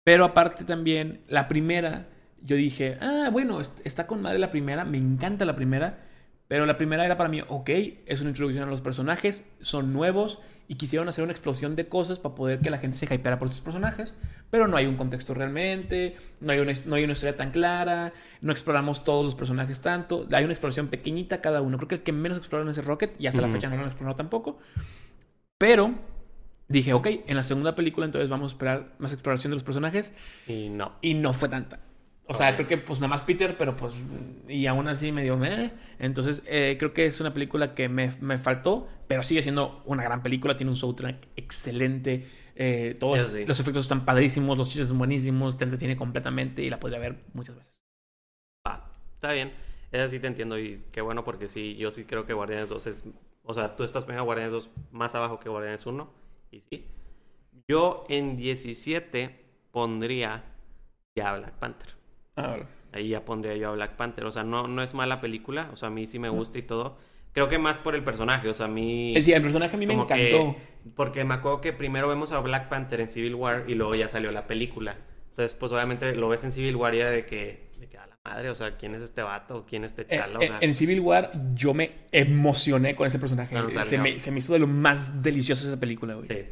Pero aparte también, la primera, yo dije, ah, bueno, est- está con madre la primera, me encanta la primera. Pero la primera era para mí, ok, es una introducción a los personajes, son nuevos y quisieron hacer una explosión de cosas para poder que la gente se hypeara por sus personajes, pero no hay un contexto realmente, no hay, una, no hay una historia tan clara, no exploramos todos los personajes tanto, hay una exploración pequeñita cada uno. Creo que el que menos exploraron es el Rocket y hasta la fecha no lo han explorado tampoco. Pero dije, ok, en la segunda película entonces vamos a esperar más exploración de los personajes
Y no.
y no fue tanta. O sea, creo que pues nada más Peter, pero pues... Y aún así me dio... meh. Entonces eh, creo que es una película que me, me faltó, pero sigue siendo una gran película. Tiene un soundtrack excelente. eh, todos
sí.
los efectos están padrísimos, los chistes son buenísimos, te entretiene completamente y la podría ver muchas veces.
Está bien. Esa sí te entiendo y qué bueno porque sí, yo sí creo que Guardianes 2 es... O sea, tú estás poniendo Guardianes 2 más abajo que Guardianes 1 y sí. Yo en 17 pondría ya a Black Panther.
Ah, bueno.
Ahí ya pondría yo a Black Panther. O sea, no, no es mala película. O sea, a mí sí me gusta y todo. Creo que más por el personaje. O sea, a mí...
Eh, Sí, el personaje a mí me
que-
encantó.
porque me acuerdo que primero vemos a Black Panther en Civil War y luego ya salió la película. Entonces, pues obviamente lo ves en Civil War y era de que, de que a la madre, o sea, ¿quién es este vato? ¿Quién es este
Eh,
chala? O
eh,
sea,
en Civil War yo me emocioné con ese personaje.
Cuando
Se me, se me hizo de lo más delicioso esa película, güey.
sí.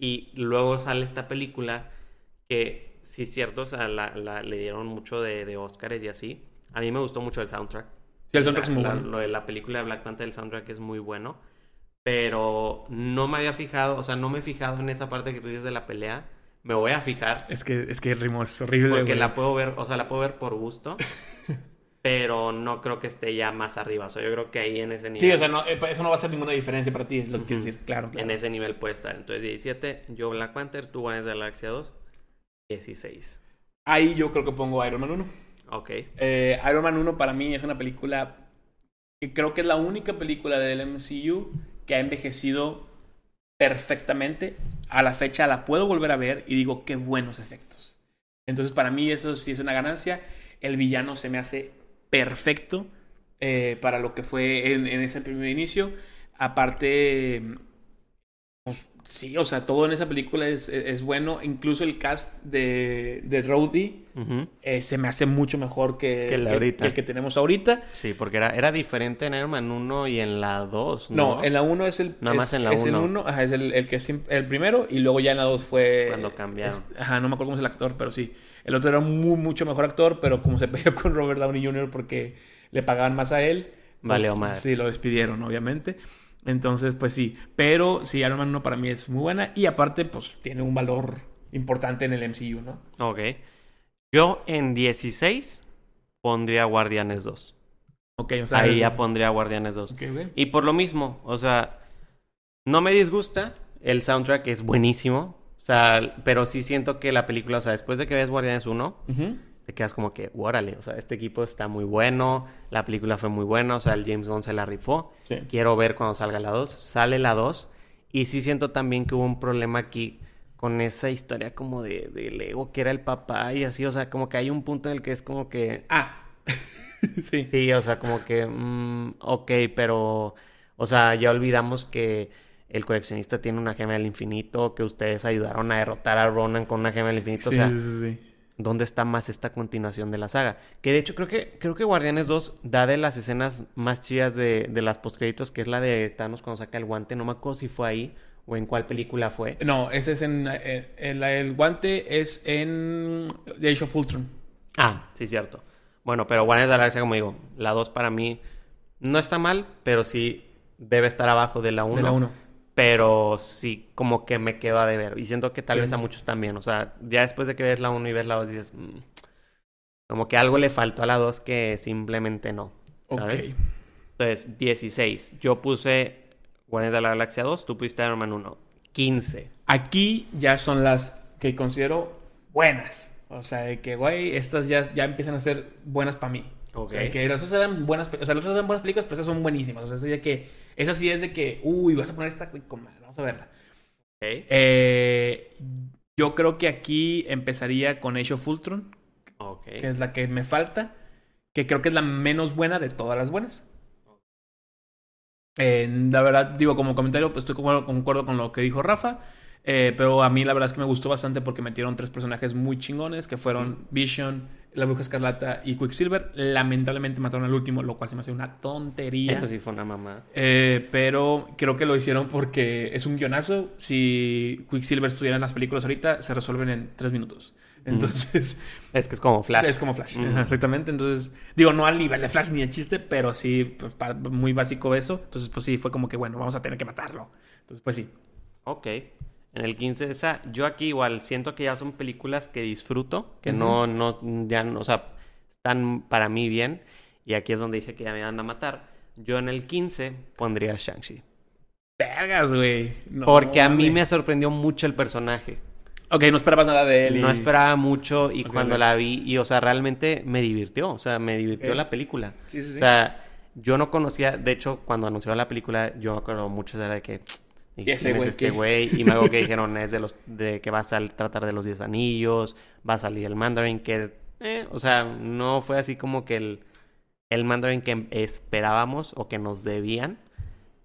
Y luego sale esta película que, sí cierto, o sea, la, la- le dieron mucho de, de Oscars y así. A mí me gustó mucho el soundtrack.
Sí, el soundtrack
La-
es muy bueno.
Lo de la película de Black Panther, el soundtrack es muy bueno. Pero no me había fijado, o sea, no me he fijado en esa parte que tú dices de la pelea. Me voy a fijar.
Es que, es que el ritmo es horrible,
Porque
güey.
la puedo ver, o sea, la puedo ver por gusto. pero no creo que esté ya más arriba. O sea, yo creo que ahí en ese nivel.
Sí, o sea, no, eh, eso no va a hacer ninguna diferencia para ti, es lo que quiero decir. Claro, claro.
En ese nivel puede estar. Entonces, 17, yo Black Panther, tú Guardianes de la Galaxia 2, 16.
Ahí yo creo que pongo Iron Man 1.
Ok.
Eh, Iron Man 1 para mí es una película que creo que es la única película del MCU que ha envejecido perfectamente. A la fecha la puedo volver a ver y digo, qué buenos efectos. Entonces para mí eso sí es una ganancia. El villano se me hace perfecto eh, para lo que fue en, en ese primer inicio. Aparte, pues, sí, o sea, todo en esa película es, es- es bueno. Incluso el cast de, de Rhodey eh, se me hace mucho mejor que,
Que el
que-
ahorita.
que el que tenemos ahorita.
Sí, porque era, era diferente en Iron Man 1 y en la 2. No,
No, en la 1 es el.
Nada
es-
más en la
es el
uno.
1, ajá, es el, el que siem- el primero, y luego ya en la 2 fue.
Cuando cambiaron.
es- ajá, no me acuerdo cómo es el actor, pero sí. El otro era muy, mucho mejor actor, pero como se peleó con Robert Downey Jr. porque le pagaban más a él. pues,
Valió madre.
Sí, lo despidieron, obviamente. Entonces, pues sí. Pero sí, Iron Man 1 para mí es muy buena. Y aparte, pues tiene un valor importante en el MCU, ¿no?
Ok. Yo en 16 pondría Guardianes 2.
Ok, o sea.
Ahí
el-
ya pondría Guardianes 2.
Ok, güey.
Y por lo mismo, o sea, no me disgusta. El soundtrack es buenísimo. O sea, pero sí siento que la película, o sea, después de que ves Guardianes 1,
Ujú.
Te quedas como que, órale, o sea, este equipo está muy bueno, la película fue muy buena, o sea, el James Gunn se la rifó.
Sí.
Quiero ver cuando salga la 2. Sale la 2. Y sí siento también que hubo un problema aquí con esa historia como de, de Lego, que era el papá y así, o sea, como que hay un punto en el que es como que...
Ah. sí.
Sí, o sea, como que... mm, ok, pero... O sea, ya olvidamos que el coleccionista tiene una gema del infinito, que ustedes ayudaron a derrotar a Ronan con una gema del infinito,
Sí,
o sea...
sí, sí, sí.
¿Dónde está más esta continuación de la saga? Que de hecho creo que, creo que Guardianes 2 da de las escenas más chidas de, de las postcréditos, que es la de Thanos cuando saca el guante. No me acuerdo si fue ahí o en cuál película fue.
No, ese es en. eh, el, el guante es en. The Age of Ultron.
Ah, sí, cierto. Bueno, pero Guardianes de la Galaxia, como digo, la 2 para mí no está mal, pero sí debe estar abajo de la 1.
De la 1.
Pero sí, como que me quedo a deber. Y siento que tal
Sí.
vez a muchos también. O sea, ya después de que ves la 1 y ves la 2, dices, "Mm, como que algo le faltó a la 2 que simplemente no.
Ok.
¿Sabes? Entonces, 16. Yo puse Guardianes de la Galaxia 2, tú pusiste Iron Man 1. 15.
Aquí ya son las que considero buenas. O sea, de que, güey, estas ya, ya empiezan a ser buenas para mí.
Ok.
O sea, que las otras eran buenas, o sea, las otras eran buenas películas, pero esas son buenísimas. O sea, esa ya que, esa sí es de que, uy, vas a poner esta, vamos a verla. Eh, yo creo que aquí empezaría con Age of Ultron, que es la que me falta, que creo que es la menos buena de todas las buenas. Eh, la verdad, digo, como comentario, pues estoy concuerdo, con lo que dijo Rafa, eh, pero a mí la verdad es que me gustó bastante porque metieron tres personajes muy chingones, que furon Vision, la Bruja Escarlata y Quicksilver. Lamentablemente mataron al último, lo cual se me hace una tontería.
Eso sí fue una mamá.
Eh, pero creo que lo hicieron porque es un guionazo. Si Quicksilver estuviera en las películas ahorita, se resuelven en tres minutos. Entonces,
Es que es como Flash.
es como Flash. Ajá, exactamente. Entonces, digo, no al nivel de Flash ni de chiste, pero sí, pues, muy básico eso. Entonces, pues sí, fue como que, bueno, vamos a tener que matarlo. Entonces, pues sí.
Ok. En el 15 esa, yo aquí igual siento que ya son películas que disfruto, que no, no, ya, no, o sea, están para mí bien. Y aquí es donde dije que ya me van a matar. Yo en el 15 pondría a Shang-Chi.
Vergas, güey. No,
Porque a mí me sorprendió mucho el personaje.
Ok, no esperabas nada de él. y-
No esperaba mucho y cuando la vi, y o sea, realmente me divirtió, o sea, me divirtió la película.
Sí, sí, sí.
O sea, yo no conocía, de hecho, cuando anunció la película, yo me acuerdo mucho era de que...
¿Y ese
¿quién es
güey
este güey? Y me acuerdo que dijeron, es de los, de que va a sal- tratar de los 10 anillos, va a salir el Mandarin, que, eh, o sea, no fue así como que el, el Mandarin que esperábamos o que nos debían.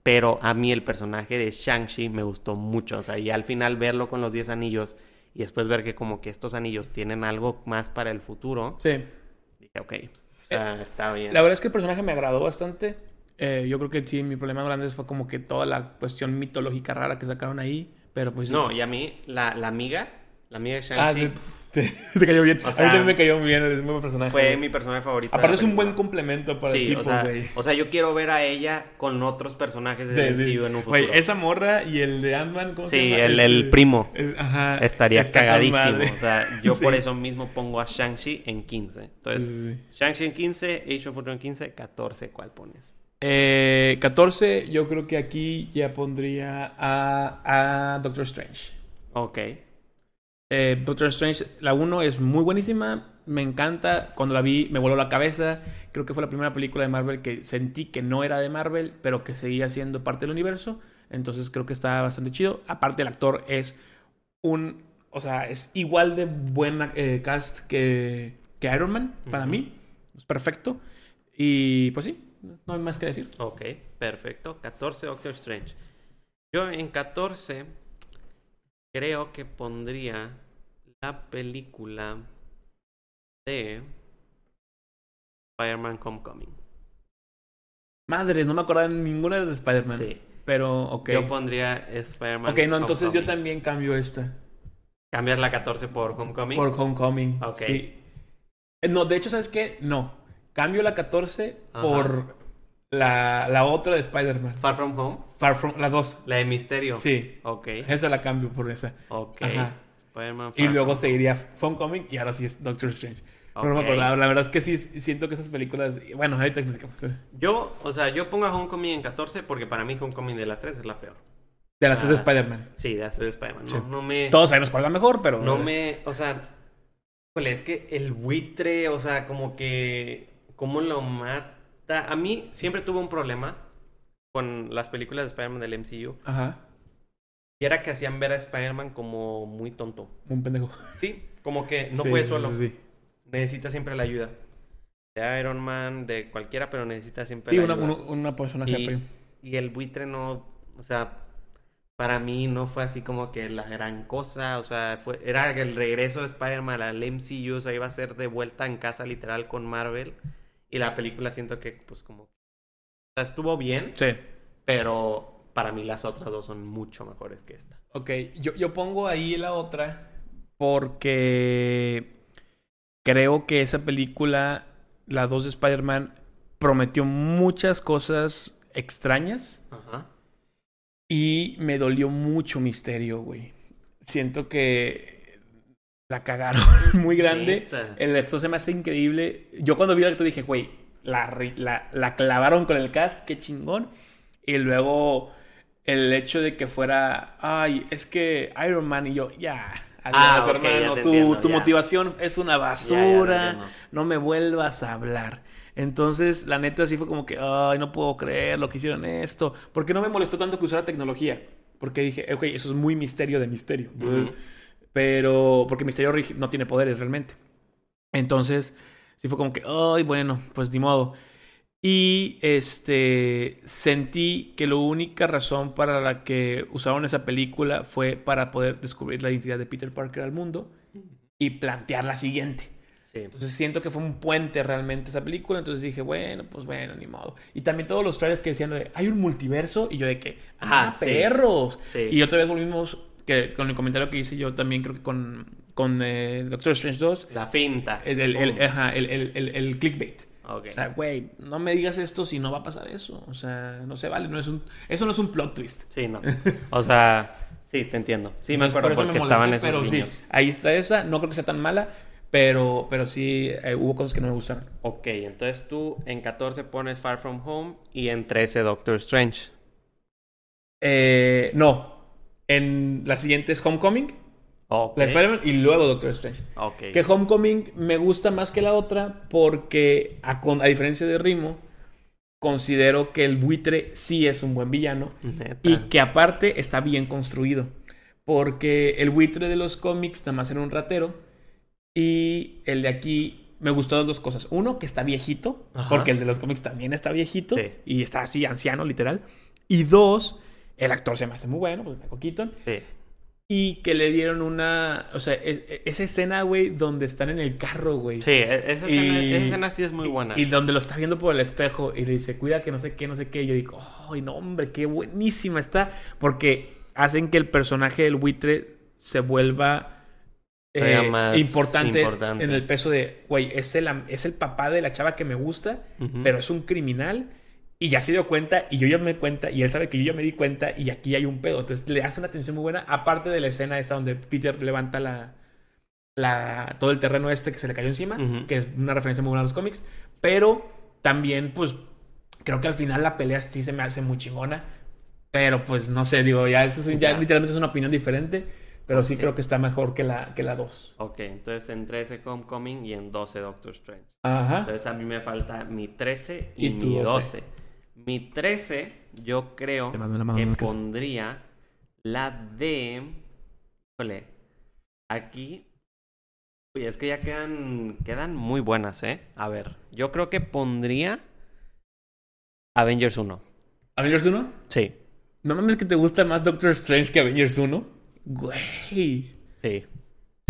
Pero a mí el personaje de Shang-Chi me gustó mucho. O sea, y al final verlo con los 10 anillos y después ver que como que estos anillos tienen algo más para el futuro,
Sí.
dije, ok, o sea, está bien.
La verdad es que el personaje me agradó bastante. Eh, yo creo que sí, mi problema grande fue como que toda la cuestión mitológica rara que sacaron ahí. Pero pues.
No, y a mí, la, la amiga, la amiga de
Ah,
Shang-Chi,
sí, se cayó bien.
O
a
sea,
mí también me cayó muy bien, es un buen personaje.
fue
güey.
mi personaje favorito. de
Aparte es un buen complemento para
Sí,
el tipo,
o sea,
güey.
o sea, yo quiero ver a ella con otros personajes
Sí,
del
sí.
MCU en un futuro.
Güey, esa morra y el de Ant-Man, ¿cómo se
Sí,
llama?
el,
Este,
el primo.
el- ajá.
Estaría
está
cagadísimo. O sea, yo
Sí.
por eso mismo pongo a Shang-Chi en 15. Entonces,
Sí, sí, sí.
Shang-Chi en 15, Age of Ultron en 15, 14, ¿cuál pones?
Eh, 14, yo creo que aquí ya pondría a, a Doctor Strange.
Ok.
Eh, Doctor Strange, la 1 es muy buenísima, me encanta. Cuando la vi me voló la cabeza. Creo que fue la primera película de Marvel que sentí que no era de Marvel, pero que seguía siendo parte del universo. Entonces creo que está bastante chido. Aparte el actor es un, o sea, es igual de buen eh, cast que, que Iron Man para mí. Es perfecto. Y pues sí, no hay más que decir.
Ok, perfecto. 14, Doctor Strange. Yo en 14 creo que pondría la película de Spider-Man Homecoming.
Madre, no me acordaba de ninguna de las de Spider-Man.
Sí.
Pero, ok.
Yo pondría Spider-Man
Ok, no, entonces yo también cambio esta.
Cambiar la 14 por Homecoming.
Por Homecoming.
Ok.
Sí. Eh, No, de hecho, ¿sabes qué? No. Cambio la 14
Ajá.
por la, la otra de Spider-Man.
Far From Home.
Far From... La 2.
La de Misterio.
Sí.
Ok.
Esa la cambio por esa.
Ok.
Ajá.
Spider-Man
Y luego seguiría Homecoming y ahora sí es Doctor Strange. No me acordaba. La verdad es que sí siento que esas películas... Bueno, ahorita explicamos.
Yo, o sea, yo pongo a Homecoming en 14 porque para mí Homecoming de las tres es la peor.
De las tres de. Spider-Man.
Sí, de las tres de Spider-Man. No,
Sí.
no me...
Todos sabemos cuál es la mejor, pero...
No me... O sea... híjole, es que el buitre, o sea, como que... ¿Cómo lo mata? A mí siempre tuve un problema con las películas de Spider-Man del MCU.
Ajá.
Y era que hacían ver a Spider-Man como muy tonto.
Un pendejo.
Sí, como que no
Sí,
puede
sí,
solo.
sí, sí.
Necesita siempre la ayuda. De Iron Man, de cualquiera, pero necesita siempre
Sí,
la
una,
ayuda.
una, una personaje
y el buitre no, o sea, para mí no fue así como que la gran cosa, o sea, fue, era el regreso de Spider-Man al MCU, o sea, iba a ser de vuelta en casa literal con Marvel. Y la película siento que, pues, como, o sea, estuvo bien,
Sí.
pero para mí las otras dos son mucho mejores que esta.
Ok, yo, yo pongo ahí la otra porque creo que esa película, la 2 de Spider-Man, prometió muchas cosas extrañas
Ajá.
y me dolió mucho misterio, güey. Siento que la cagaron muy grande.
Neta.
El actor se me hace increíble. Yo cuando vi el actor dije, güey, la, la, la clavaron con el cast, qué chingón. Y luego el hecho de que fuera, ay, es que Iron Man y yo, ya, adiós,
Ah,
hermano,
ya
tu,
entiendo,
tu
ya.
motivación es una basura,
ya
no me vuelvas a hablar. Entonces, la neta sí fue como que, ay, no puedo creer lo que hicieron esto. Porque no me molestó tanto que usara tecnología. Porque dije, ok, eso es muy misterio de misterio. Pero, porque Misterio no tiene poderes realmente. Entonces, sí fue como que, ay, bueno, pues ni modo. Y este, sentí que la única razón para la que usaron esa película fue para poder descubrir la identidad de Peter Parker al mundo y plantear la siguiente.
Sí.
Entonces siento que fue un puente realmente esa película. Entonces dije, bueno, pues bueno, ni modo. Y también todos los trailers que decían, de, hay un multiverso. Y yo de que, ah,
Ah, sí.
perros.
Sí.
Y otra vez volvimos que, con el comentario que hice yo también, creo que con, con eh, Doctor Strange 2.
La finta.
El, el, el- ajá, el- clickbait. O sea, güey, no me digas esto si no va a pasar eso. O sea, no se vale. No es un, eso no es un plot twist.
Sí, no. O sea, sí, te entiendo. Sí, me acuerdo
por eso
porque
me
estaban
molesté,
esos
pero
niños.
sí, ahí está esa. No creo que sea tan mala, pero, pero sí eh, hubo cosas que no me gustaron.
Ok, entonces tú en 14 pones Far From Home y en 13 Doctor Strange.
Eh, no. En la siguiente es Homecoming,
Ok.
la de Spider-Man y luego Doctor Strange.
Ok.
Que Homecoming me gusta más que la otra porque, a, a diferencia de Rimo, considero que el buitre sí es un buen villano
Neta.
y que aparte está bien construido. Porque el buitre de los cómics nada más era un ratero y el de aquí me gustó dos cosas. Uno, que está viejito,
Ajá.
porque el de los cómics también está viejito
Sí.
y está así anciano literal. Y dos, el actor se me hace muy bueno, pues Michael Keaton.
Sí.
Y que le dieron una. O sea, es- es- esa escena, güey, donde están en el carro, güey.
Sí, e- esa,
Y-
escena, esa escena sí es muy buena.
Y donde lo está viendo por el espejo y le dice, cuida que no sé qué, no sé qué. Y yo digo, ¡ay, no, hombre, qué buenísima está! Porque hacen que el personaje del buitre se vuelva eh,
más
importante,
importante.
en el peso de, güey, es el, es el papá de la chava que me gusta, pero es un criminal. Y ya se dio cuenta, y yo ya me di cuenta, y él sabe que yo ya me di cuenta, y aquí hay un pedo. Entonces le hace una atención muy buena, aparte de la escena esta donde Peter levanta la, la, todo el terreno este que se le cayó encima, que es una referencia muy buena a los cómics. Pero también, pues, creo que al final la pelea sí se me hace muy chingona. Pero pues no sé, digo, ya eso es- ya literalmente es una opinión diferente. Pero sí
Ok.
creo que está mejor que la, que la 2.
Ok, entonces en 13 Homecoming y en 12 Doctor Strange.
Ajá.
Entonces a mí me falta mi 13 y,
Y
mi 12.
12.
Mi 13 yo creo que pondría la de... Híjole, aquí... Uy, es que ya quedan, quedan muy buenas, ¿eh? A ver, yo creo que pondría Avengers 1.
¿Avengers 1?
Sí,
No mames que te gusta más Doctor Strange que Avengers 1. Güey.
sí.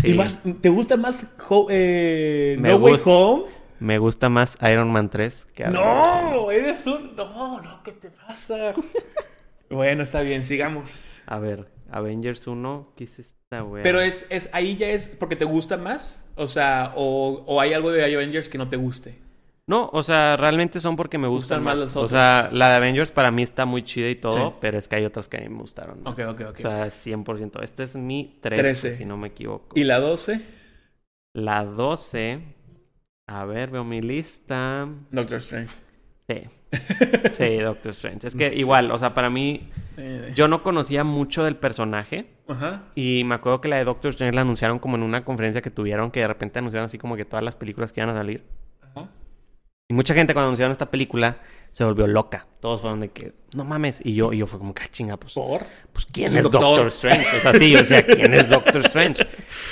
¿Y
sí.
más, te gusta más Ho- eh, No Way. Home?
Me gusta más Iron Man 3 que Avengers 1.
No, eres un... No, no, ¿qué te pasa? bueno, está bien, sigamos.
A ver, Avengers 1, ¿qué es esta wea?
Pero es, es, ahí ya es porque te gusta más. O sea, o, o hay algo de Avengers que no te guste.
No, o sea, realmente son porque me gustan,
Gustan más los
O
otros.
sea, la de Avengers para mí está muy chida y todo,
Sí.
pero es que hay otras que a mí me gustaron más.
Ok, ok, ok.
O sea, 100%. Este es mi 13,
13.
si no me equivoco.
¿Y la 12?
La 12... A ver, veo mi lista.
Doctor Strange.
Sí. Sí, Doctor Strange. Es que igual, o sea, para mí...
Eh,
Yo no conocía mucho del personaje.
Ajá.
Y me acuerdo que la de Doctor Strange la anunciaron como en una conferencia que tuvieron, que de repente anunciaron así como que todas las películas que iban a salir.
Ajá.
Y mucha gente cuando anunciaron esta película se volvió loca. Todos fueron de que, no mames. Y yo, y yo fue como, que "Ah, chinga, pues,
¿Por?
pues ¿quién
Es un
es
doctor.
Doctor Strange? O sea, sí, yo decía, ¿quién es Doctor Strange?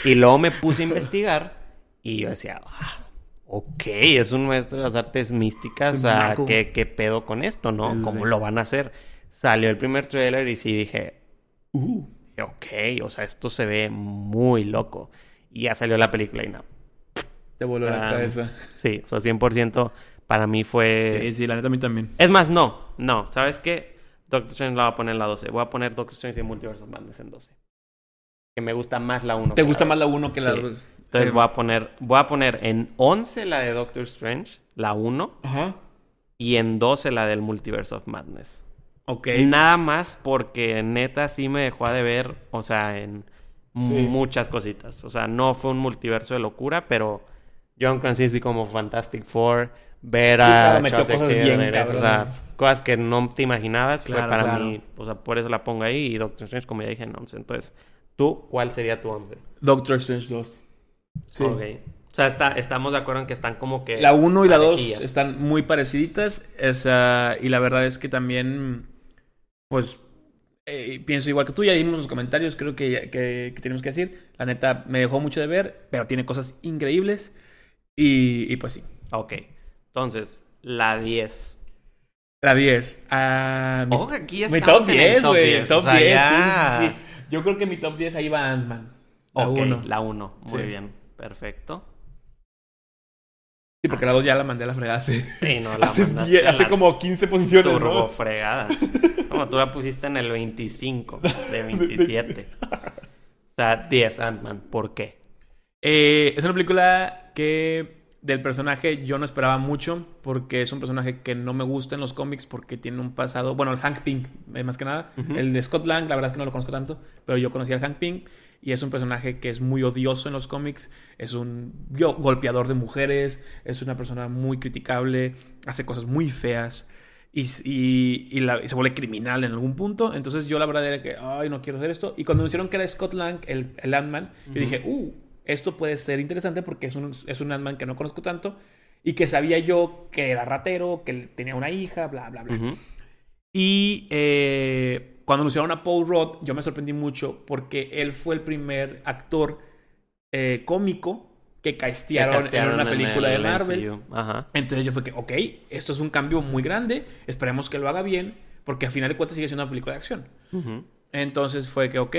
Y luego me puse a investigar y yo decía, ah, ok, es un maestro de las artes místicas. O sea. ¿qué, qué pedo con esto, no?
Sí.
¿Cómo lo van a hacer? Salió el primer trailer y sí dije,
Uh.
ok, o sea, esto se ve muy loco. Y ya salió la película y no.
Te voló la cabeza.
Sí, o sea, 100% para mí fue...
Sí, sí, la neta a mí también.
Es más, no, no, ¿sabes qué? Doctor Strange la voy a poner en la 12. Voy a poner Doctor Strange y Multiverse of Madness en 12. Que me gusta más la 1.
¿Te gusta más la 1 que la
Sí.
2?
Entonces
Eh,
voy a poner voy a poner en 11 la de Doctor Strange, la 1,
Ajá.
y en 12 la del Multiverse of Madness.
Ok.
Nada más porque neta sí me dejó de ver, o sea, en
Sí.
muchas cositas. O sea, no fue un multiverso de locura, pero John Krasinski como Fantastic Four, ver
Sí,
a
claro, metió
Charles
cosas bien
o sea, cosas que no te imaginabas, fue
Claro,
para
claro.
mí, o sea, por eso la pongo ahí y Doctor Strange como ya dije en 11. Entonces, ¿tú cuál sería tu 11?
Doctor Strange 2. Sí.
Ok. O sea, está, estamos de acuerdo en que están como que...
La 1 y la 2
parejillas.
están muy pareciditas. esa- y la verdad es que también, pues, eh, pienso igual que tú. Ya dimos los comentarios, creo que, que, que tenemos que decir. La neta, me dejó mucho de ver, pero tiene cosas increíbles. Y, y pues sí.
Ok. Entonces, la 10.
La 10. Ah, mi,
Ojo, aquí
mi
estamos
top
en el
10,
top
güey.
10.
Top
o sea,
10, sí, sí, sí. Yo creo que mi top 10 ahí va Ant-Man. La
Ok,
1.
la 1. Muy
Sí.
bien. Perfecto.
Sí, porque la 2 ya la mandé a la fregada hace,
Sí, no, la
hace,
mandaste
hace
la
como 15 posiciones,
turbo
¿no?
fregada. Como tú la pusiste en el 25 de 27. O sea, 10 Ant-Man. ¿Por qué?
Eh, es una película que del personaje yo no esperaba mucho porque es un personaje que no me gusta en los cómics porque tiene un pasado, bueno, el Hank Pym, eh, más que nada, el de Scott Lang, la verdad es que no lo conozco tanto, pero yo conocí al Hank Pym y es un personaje que es muy odioso en los cómics, es un golpeador de mujeres, es una persona muy criticable, hace cosas muy feas. Y, y- y la- y se vuelve criminal en algún punto. Entonces yo la verdad era que, ay, no quiero hacer esto. Y cuando me dijeron que era Scott Lang, el, el Ant-Man, yo dije, uh, esto puede ser interesante porque es un, es un Ant-Man que no conozco tanto y que sabía yo que era ratero, que tenía una hija, bla, bla, bla. Y eh, cuando anunciaron a Paul Rudd, yo me sorprendí mucho porque él fue el primer actor eh, cómico que castearon, en
castearon
una
en
película
el
de Marvel.
Ajá.
Entonces yo fue que, ok, esto es un cambio muy grande, esperemos que lo haga bien, porque al final de cuentas sigue siendo una película de acción. Entonces fue que, ok,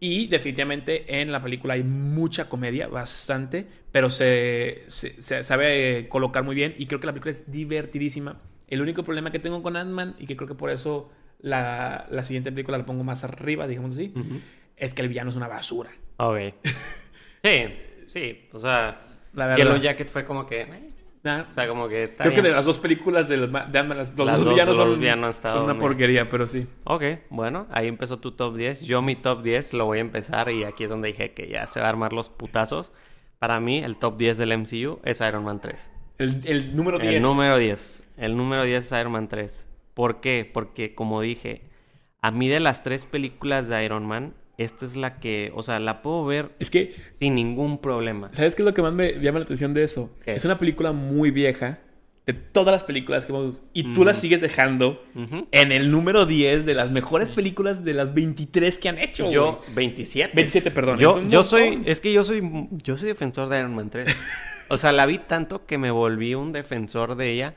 y definitivamente en la película hay mucha comedia, bastante, pero se, se- se sabe colocar muy bien y creo que la película es divertidísima. El único problema que tengo con Ant-Man, y que creo que por eso la, la siguiente película la pongo más arriba, digamos así,
Ujú.
es que el villano es una basura.
Ok. Sí, sí. O sea,
La verdad.
Yellow Jacket fue como que... eh,
Nah,
O sea, como que está
creo que de las dos películas de, los de Ant-Man, los
Las
dos
dos-
villanos son,
villanos
son una porquería, pero sí.
Ok, bueno, ahí empezó tu top 10. Yo mi top 10 lo voy a empezar y aquí es donde dije que ya se va a armar los putazos. Para mí, el top 10 del MCU es Iron Man 3.
El, el número 10.
El número 10. El número 10 es Iron Man 3. ¿Por qué? Porque, como dije, a mí de las tres películas de Iron Man, esta es la que, o sea, la puedo ver
Es que
sin ningún problema.
¿Sabes qué es lo que más me llama la atención de eso?
¿Qué?
Es una película muy vieja, de todas las películas que hemos y tú la sigues dejando en el número 10 de las mejores películas de las 23 que han hecho.
Yo,
güey.
27.
27, perdón.
Yo, yo soy, es que yo soy, yo soy defensor de Iron Man 3. O sea, la vi tanto que me volví un defensor de ella.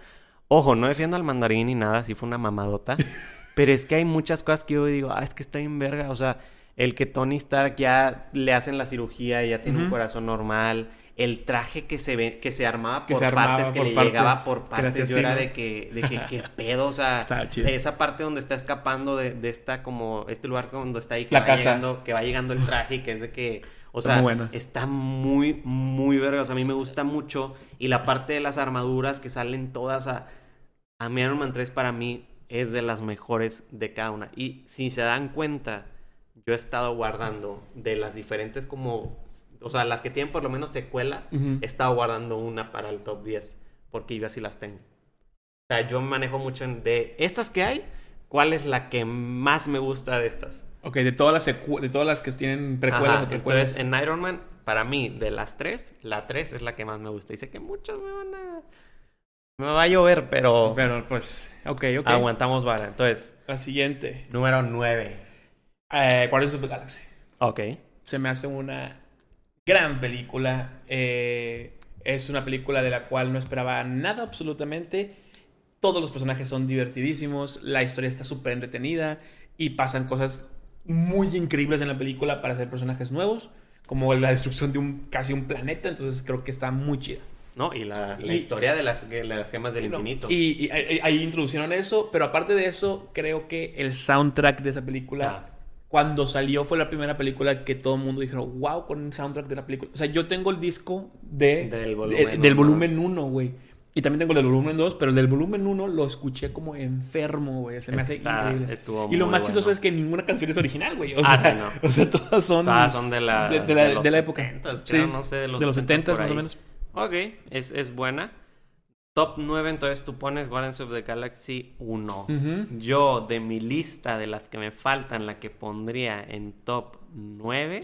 Ojo, no defiendo al mandarín ni nada, sí fue una mamadota. pero es que hay muchas cosas que yo digo, ah, es que está bien verga. O sea, el que Tony Stark ya le hacen la cirugía y ya tiene un corazón normal. El traje que se ve, que se armaba por
se armaba
partes, que
por
le
partes,
llegaba por partes. Yo era de que, de que, qué pedo, o sea, esa parte donde está escapando de, de esta, como, este lugar donde está ahí, que
La
va
casa.
llegando, que va llegando el traje y que es de que, o sea,
muy buena.
está muy, muy verga. O sea, a mí me gusta mucho. Y la parte de las armaduras que salen todas a. A mí Iron Man 3 para mí es de las mejores de cada una. Y si se dan cuenta, yo he estado guardando de las diferentes como... O sea, las que tienen por lo menos secuelas, he estado guardando una para el top 10. Porque yo así las tengo. O sea, yo manejo mucho en- de estas que hay. ¿Cuál es la que más me gusta de estas?
Ok, de todas las, secu- de todas las que tienen precuelas
Ajá,
o precuelas.
Entonces, en Iron Man, para mí, de las tres, la tres es la que más me gusta. Y sé que muchos me van a... Me va a llover, pero
Pero pues, ok, ok.
aguantamos vara. Entonces,
La siguiente.
número nueve.
Eh, Guardians of the Galaxy.
Ok.
se me hace una gran película. Eh, es una película de la cual no esperaba nada absolutamente. Todos los personajes son divertidísimos, la historia está súper entretenida y pasan cosas muy increíbles en la película para hacer personajes nuevos, como la destrucción de un casi un planeta, entonces creo que está muy chida.
¿No? Y la, historia de las, de las gemas del
No,
infinito.
Y, y ahí introducieron eso, pero aparte de eso, creo que el soundtrack de esa película,
Ah.
cuando salió, fue la primera película que todo el mundo dijo, wow, con un soundtrack de la película. O sea, yo tengo el disco de,
Del volumen
1, güey. Y también tengo el del volumen 2, pero el del volumen 1 lo escuché como enfermo, güey. Se me hace
Está-
increíble. y lo más chistoso
bueno.
es que ninguna canción es original, güey. O,
Ah,
sea,
sí, no.
o sea, todas son...
Todas son de la,
de, de la,
los
de la época.
70s,
Sí,
creo, no sé, de los,
de los 70
por
más o menos.
Ok, es, es buena. Top 9, entonces tú pones Guardians of the Galaxy 1.
Ujú.
Yo, de mi lista de las que me faltan, la que pondría en top 9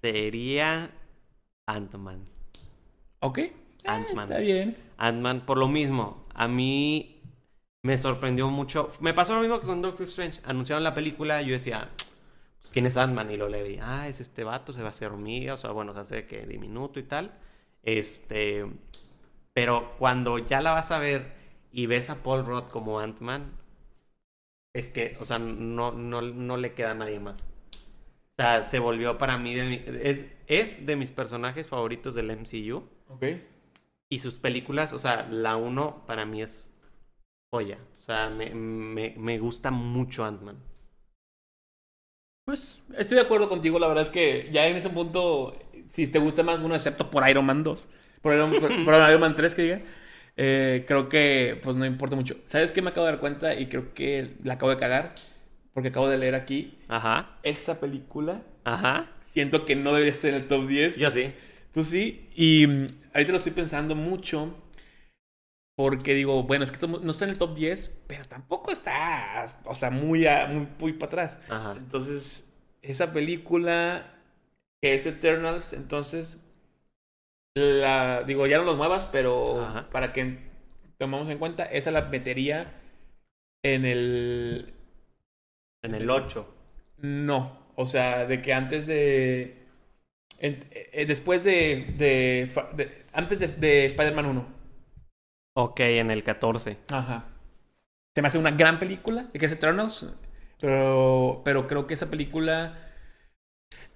sería Ant-Man.
Ok. Ah,
Ant-Man.
está bien.
Ant-Man, por lo mismo, a mí me sorprendió mucho. Me pasó lo mismo que con Doctor Strange. Anunciaron la película yo decía, ¿quién es Ant-Man? Y lo leí. Ah, es este vato, se va a hacer hormiga, o sea, bueno, se hace que diminuto y tal. Este. Pero cuando ya la vas a ver y ves a Paul Rudd como Ant-Man, es que, o sea, no, no, no le queda a nadie más. O sea, se volvió para mí de mi- es, es de mis personajes favoritos del MCU.
Ok.
Y sus películas, o sea, la uno para mí es joya. O sea, me, me, me gusta mucho Ant-Man.
Pues estoy de acuerdo contigo, la verdad es que ya en ese punto, si te gusta más uno, excepto por Iron Man 2, por Iron, por, por Iron Man 3 que diga, eh, creo que pues no importa mucho. ¿Sabes qué me acabo de dar cuenta? Y creo que la acabo de cagar, porque acabo de leer aquí.
Ajá,
Esta película,
ajá.
siento que no debería estar en el top 10.
Yo sí.
Tú sí. Y mm, ahorita lo estoy pensando mucho. Porque digo, bueno, es que no está en el top 10, pero tampoco está, o sea, muy, a- muy, muy para atrás.
Ajá.
Entonces, esa película que es Eternals, entonces, la, digo, ya no los muevas, pero
Ajá.
para que tomamos en cuenta, esa la metería en el...
En el 8.
No, o sea, de que antes de... en- eh, después de, de- Antes de, de Spider-Man 1.
Ok, en el 14.
Ajá. Se me hace una gran película, que es Eternals, pero, pero creo que esa película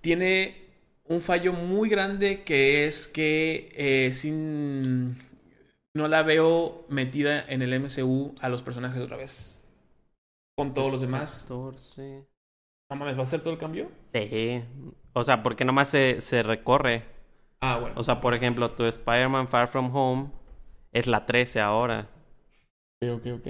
tiene un fallo muy grande que es que eh, sin, no la veo metida en el MCU a los personajes otra vez. Con todos los demás.
14.
No mames, ¿va a ser todo el cambio?
Sí. O sea, porque nomás se, se recorre.
Ah, bueno.
O sea, por ejemplo, tu Spider-Man Far From Home es la 13 ahora.
ok, ok, ok.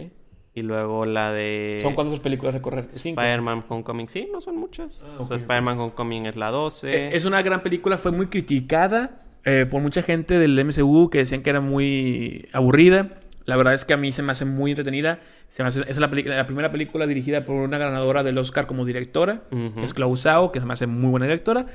Y luego la de
¿Son cuántas películas recorrer?
Spider-Man Homecoming. Sí, no son muchas.
Ah,
o sea. Spider-Man Homecoming es la 12.
Eh, Es una gran película, fue muy criticada eh, por mucha gente del MCU que decían que era muy aburrida. La verdad es que a mí se me hace muy entretenida. Se me hace- es la, la primera película dirigida por una ganadora del Oscar como directora,
Ujú.
que es Zhao, que se me hace muy buena directora.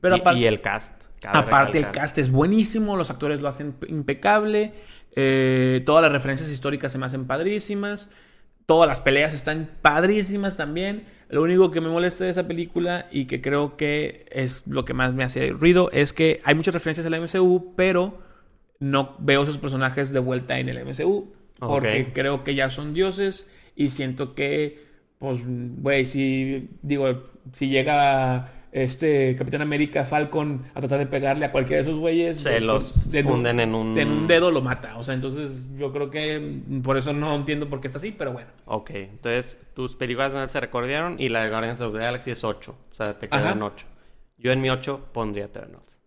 Pero
y,
aparte,
y el cast.
aparte el cast es buenísimo, los actores lo hacen impecable, eh, todas las referencias históricas se me hacen padrísimas, todas las peleas están padrísimas también. Lo único que me molesta de esa película y que creo que es lo que más me hace ruido es que hay muchas referencias al MCU, pero no veo esos personajes de vuelta en el MCU. Porque creo que ya son dioses y siento que, pues, güey, si, digo, si llega este Capitán América Falcon a tratar de pegarle a cualquiera de esos güeyes,
Se
de-
los
de-
funden en un...
en un dedo lo mata. O sea, entonces yo creo que por eso no entiendo por qué está así, pero bueno.
Ok, entonces tus películas no se recordaron y la de Guardians of the Galaxy es 8. O sea, te quedan 8. Yo en mi 8 pondría Eternals.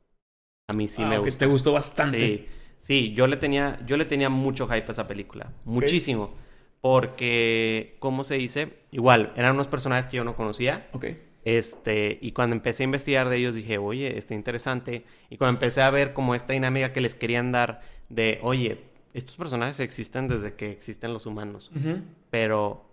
A mí sí
Ah,
me gusta.
te gustó bastante.
Sí, sí, yo le tenía, yo le tenía mucho hype a esa película. Muchísimo. Porque, ¿cómo se dice? Igual, eran unos personajes que yo no conocía.
Ok.
Este, y cuando empecé a investigar de ellos dije, oye, está interesante. Y cuando empecé a ver como esta dinámica que les querían dar de, oye, estos personajes existen desde que existen los humanos. Pero,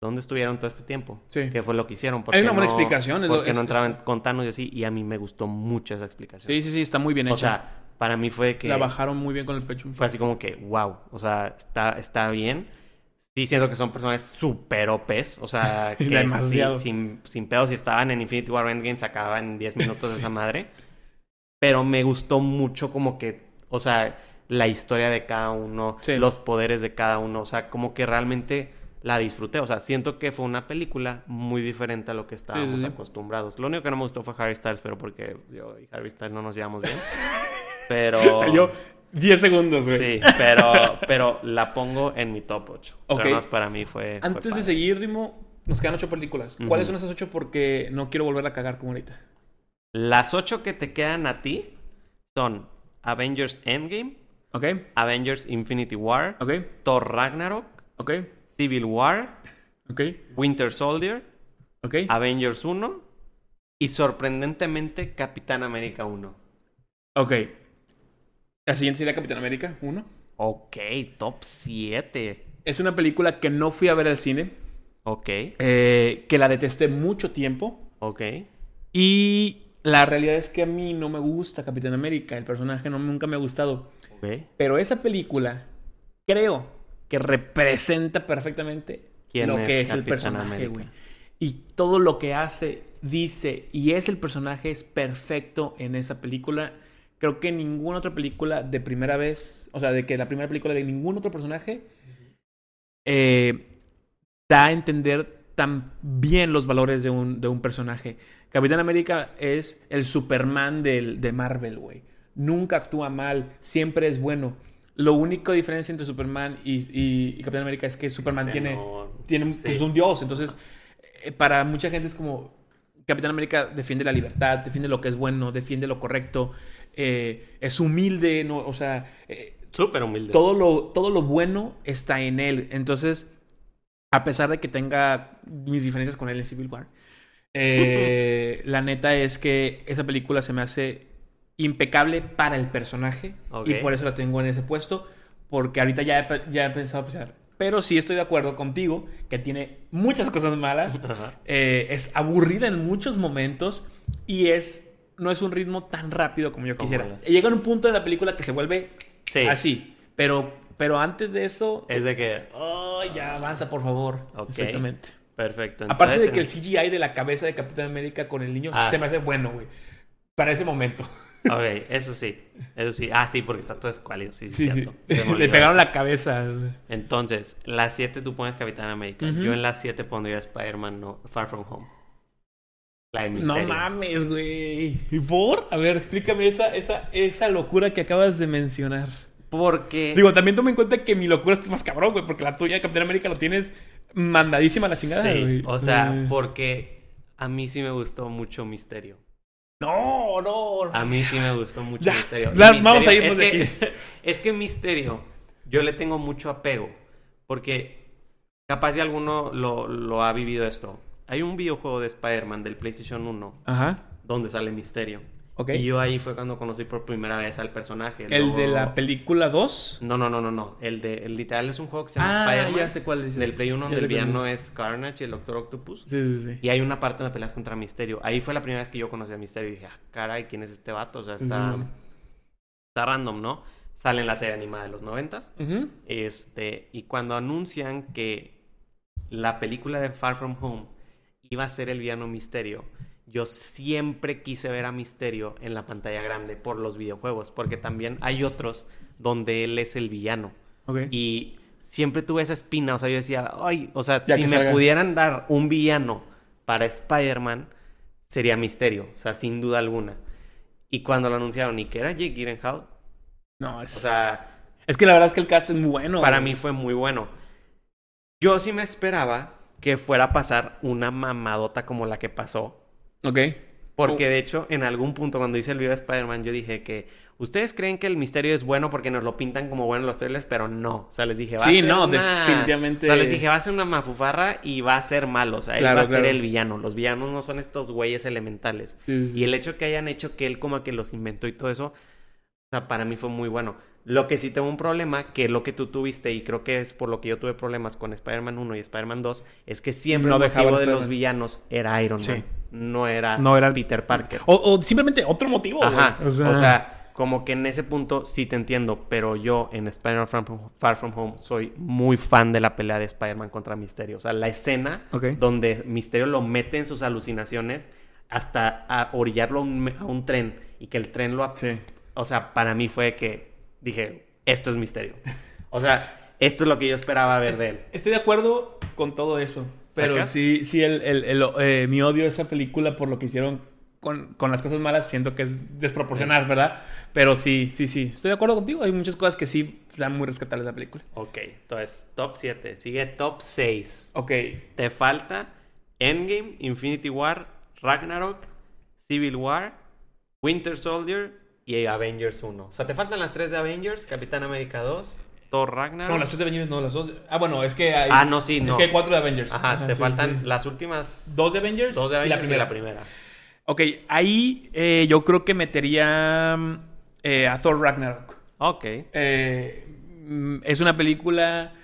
¿dónde estuvieron todo este tiempo?
Sí.
¿Qué fue lo que hicieron? ¿Por
Hay una buena
no-
explicación, es lo-
¿Por qué no entraban
es-
con Thanos y así? Y a mí me gustó mucho esa explicación.
Sí, sí, sí, está muy bien
o
hecha.
sea, para mí fue que...
La bajaron muy bien con el pecho.
Fue así como que, wow, o sea, está, está bien. Sí siento que son personajes súper OPs, o sea, que sí, sin, sin pedos, si estaban en Infinity War Endgame se acababan en 10 minutos de esa madre. Pero me gustó mucho como que, o sea, la historia de cada uno,
Sí.
los poderes de cada uno, o sea, como que realmente la disfruté. O sea, siento que fue una película muy diferente a lo que estábamos
sí, sí.
acostumbrados. Lo único que no me gustó fue Harry Styles, pero porque yo y Harry Styles no nos llevamos bien. Pero...
Salió 10 segundos, güey.
Sí, pero, pero la pongo en mi top 8.
Ok.
Además, para mí fue. fue
Antes de seguir, Rimo, nos quedan ocho películas.
Ujú.
¿Cuáles son esas ocho? Porque no quiero volver a cagar como ahorita.
Las 8 que te quedan a ti son Avengers Endgame,
¿Ok?
Avengers Infinity War,
¿Ok?
Thor Ragnarok,
¿Ok?
Civil War,
¿Ok?
Winter Soldier,
¿Ok?
Avengers 1 y sorprendentemente Capitán América 1.
Ok. La siguiente sería Capitán América 1.
Ok, top 7.
Es una película que no fui a ver al cine,
Ok,
eh, que la detesté mucho tiempo.
ok.
Y la realidad es que a mí no me gusta Capitán América. El personaje no, nunca me ha gustado.
ok.
Pero esa película creo que representa perfectamente
¿Quién
lo que es el personaje, güey. Y todo lo que hace, dice y es el personaje es perfecto en esa película. Creo que ninguna otra película de primera vez, o sea, de que la primera película de ningún otro personaje eh, da a entender tan bien los valores de un, de un personaje. Capitán América es el Superman del, de Marvel, güey. nunca actúa mal, siempre es bueno. Lo único diferencia entre Superman y, y- y Capitán América es que Superman
Este
tiene,
no-
tiene
sí.
es un dios. Entonces, eh, para mucha gente es como Capitán América defiende la libertad, defiende lo que es bueno, defiende lo correcto, eh, es humilde, no, o sea, eh,
Súper humilde.
todo lo, todo lo bueno está en él. Entonces, a pesar de que tenga mis diferencias con él en Civil War, eh, la neta es que esa película se me hace impecable para el personaje
Ok.
y por eso la tengo en ese puesto, porque ahorita ya he, ya he pensado pensar. Pero sí estoy de acuerdo contigo que tiene muchas cosas malas, eh, es aburrida en muchos momentos y es no es un ritmo tan rápido como yo
Como
quisiera.
las-
Llega un punto de la película que se vuelve
Sí.
Así. Pero, pero antes de eso.
Es de que.
Oh, ya avanza, por favor.
Ok.
Exactamente.
Perfecto.
Aparte de
Entonces,
que el CGI de la cabeza de Capitán América con el niño
Ah.
se me hace bueno, güey. Para ese momento.
Ok, eso sí. Eso sí. Ah, sí, porque está todo escuálido. Sí,
Sí, sí.
me
Le pegaron
eso.
la cabeza.
Entonces, la 7 tú pones Capitán América. Yo en la 7 pondría Spider-Man no, Far From Home. La de
No mames, güey. ¿Y por? A ver, explícame esa, esa, esa locura que acabas de mencionar.
Porque.
Digo, también toma en cuenta que mi locura está más cabrón, güey, porque la tuya Capitán América lo tienes mandadísima a la chingada,
Sí,
güey.
o sea,
Eh.
porque a mí sí me gustó mucho Misterio.
No, no.
A mí sí me gustó mucho
Ya,
Misterio.
Vamos a irnos
es
de
que,
aquí.
Es que Misterio, yo le tengo mucho apego. Porque capaz si alguno lo, lo ha vivido esto. Hay un videojuego de Spider-Man del PlayStation 1
Ajá.
donde sale Misterio. Y yo ahí fue cuando conocí por primera vez al personaje.
¿El
Luego-
de la película 2?
No, no, no, no, no. El de el literal es un juego que se llama
Ah,
Spider-Man.
ya sé cuál dices.
Del Play 1
Ya
donde el villano es Carnage y el Doctor Octopus.
Sí, sí, sí.
Y hay una parte donde peleas contra Misterio. Ahí fue la primera vez que yo conocí a Misterio y dije, ah, caray, ¿quién es este vato? O sea, está,
Sí.
está random, ¿no? Sale en la serie animada de los noventas.
Ujú.
Este, y cuando anuncian que la película de Far From Home iba a ser el villano Misterio, yo siempre quise ver a Misterio en la pantalla grande por los videojuegos, porque también hay otros donde él es el villano. Y siempre tuve esa espina, o sea, yo decía, ay, o sea,
Ya
si me
salga.
pudieran dar un villano para Spider-Man, sería Misterio, o sea, sin duda alguna. Y cuando lo anunciaron y que era Jake Gyllenhaal,
No, es...
o sea,
Es que la verdad es que el cast es muy bueno.
para
güey.
mí fue muy bueno. Yo sí me esperaba que fuera a pasar una mamadota como la que pasó.
Ok.
Porque
Oh.
de hecho, en algún punto cuando hice el video de Spider-Man, yo dije que ustedes creen que el misterio es bueno porque nos lo pintan como bueno en los trailers, pero no. O sea, les dije, va
Sí,
a ser
no,
una...
definitivamente.
O sea, les dije, va a ser una mafufarra y va a ser malo. O sea, él
Claro,
va a ser el villano. Los villanos no son estos güeyes elementales.
Sí, sí, sí.
Y el hecho que hayan hecho que él como que los inventó y todo eso, o sea, para mí fue muy bueno. Lo que sí tengo un problema, que lo que tú tuviste, y creo que es por lo que yo tuve problemas con Spider-Man 1 y Spider-Man 2, es que siempre
No
el motivo de los villanos era Iron
Sí.
Man. No era,
No era-
Peter Parker.
O, o simplemente otro motivo.
Ajá.
O sea,
O sea, como que en ese punto sí te entiendo, pero yo en Spider-Man Far From Home soy muy fan de la pelea de Spider-Man contra Misterio. O sea, la escena donde Misterio lo mete en sus alucinaciones hasta a orillarlo a un, a un tren y que el tren lo...
Sí.
O sea, para mí fue que dije, esto es Misterio. O sea, esto es lo que yo esperaba ver de él.
Estoy de acuerdo con todo eso. Pero
¿Sacas?
sí, sí, el, el- el- eh, mi odio a esa película por lo que hicieron con, con las cosas malas, siento que es desproporcional, ¿verdad? Pero sí, sí, sí. Estoy de acuerdo contigo. Hay muchas cosas que sí dan muy rescatables de la película.
Ok, entonces top 7. Sigue top 6.
Ok.
Te falta Endgame, Infinity War, Ragnarok, Civil War, Winter Soldier y Avengers 1. O sea, te faltan las tres de Avengers, Capitán América 2, Thor Ragnarok.
No, las tres de Avengers no, las dos. Ah, bueno, es que hay.
Ah, no, sí,
Es
no.
que hay cuatro de Avengers.
Ajá, te
sí,
faltan
sí.
las últimas
Dos de Avengers,
dos de
y
Avengers
la primera.
y la primera.
Ok, ahí eh, yo creo que metería mm, eh, a Thor Ragnarok.
Ok.
Eh, mm, es una película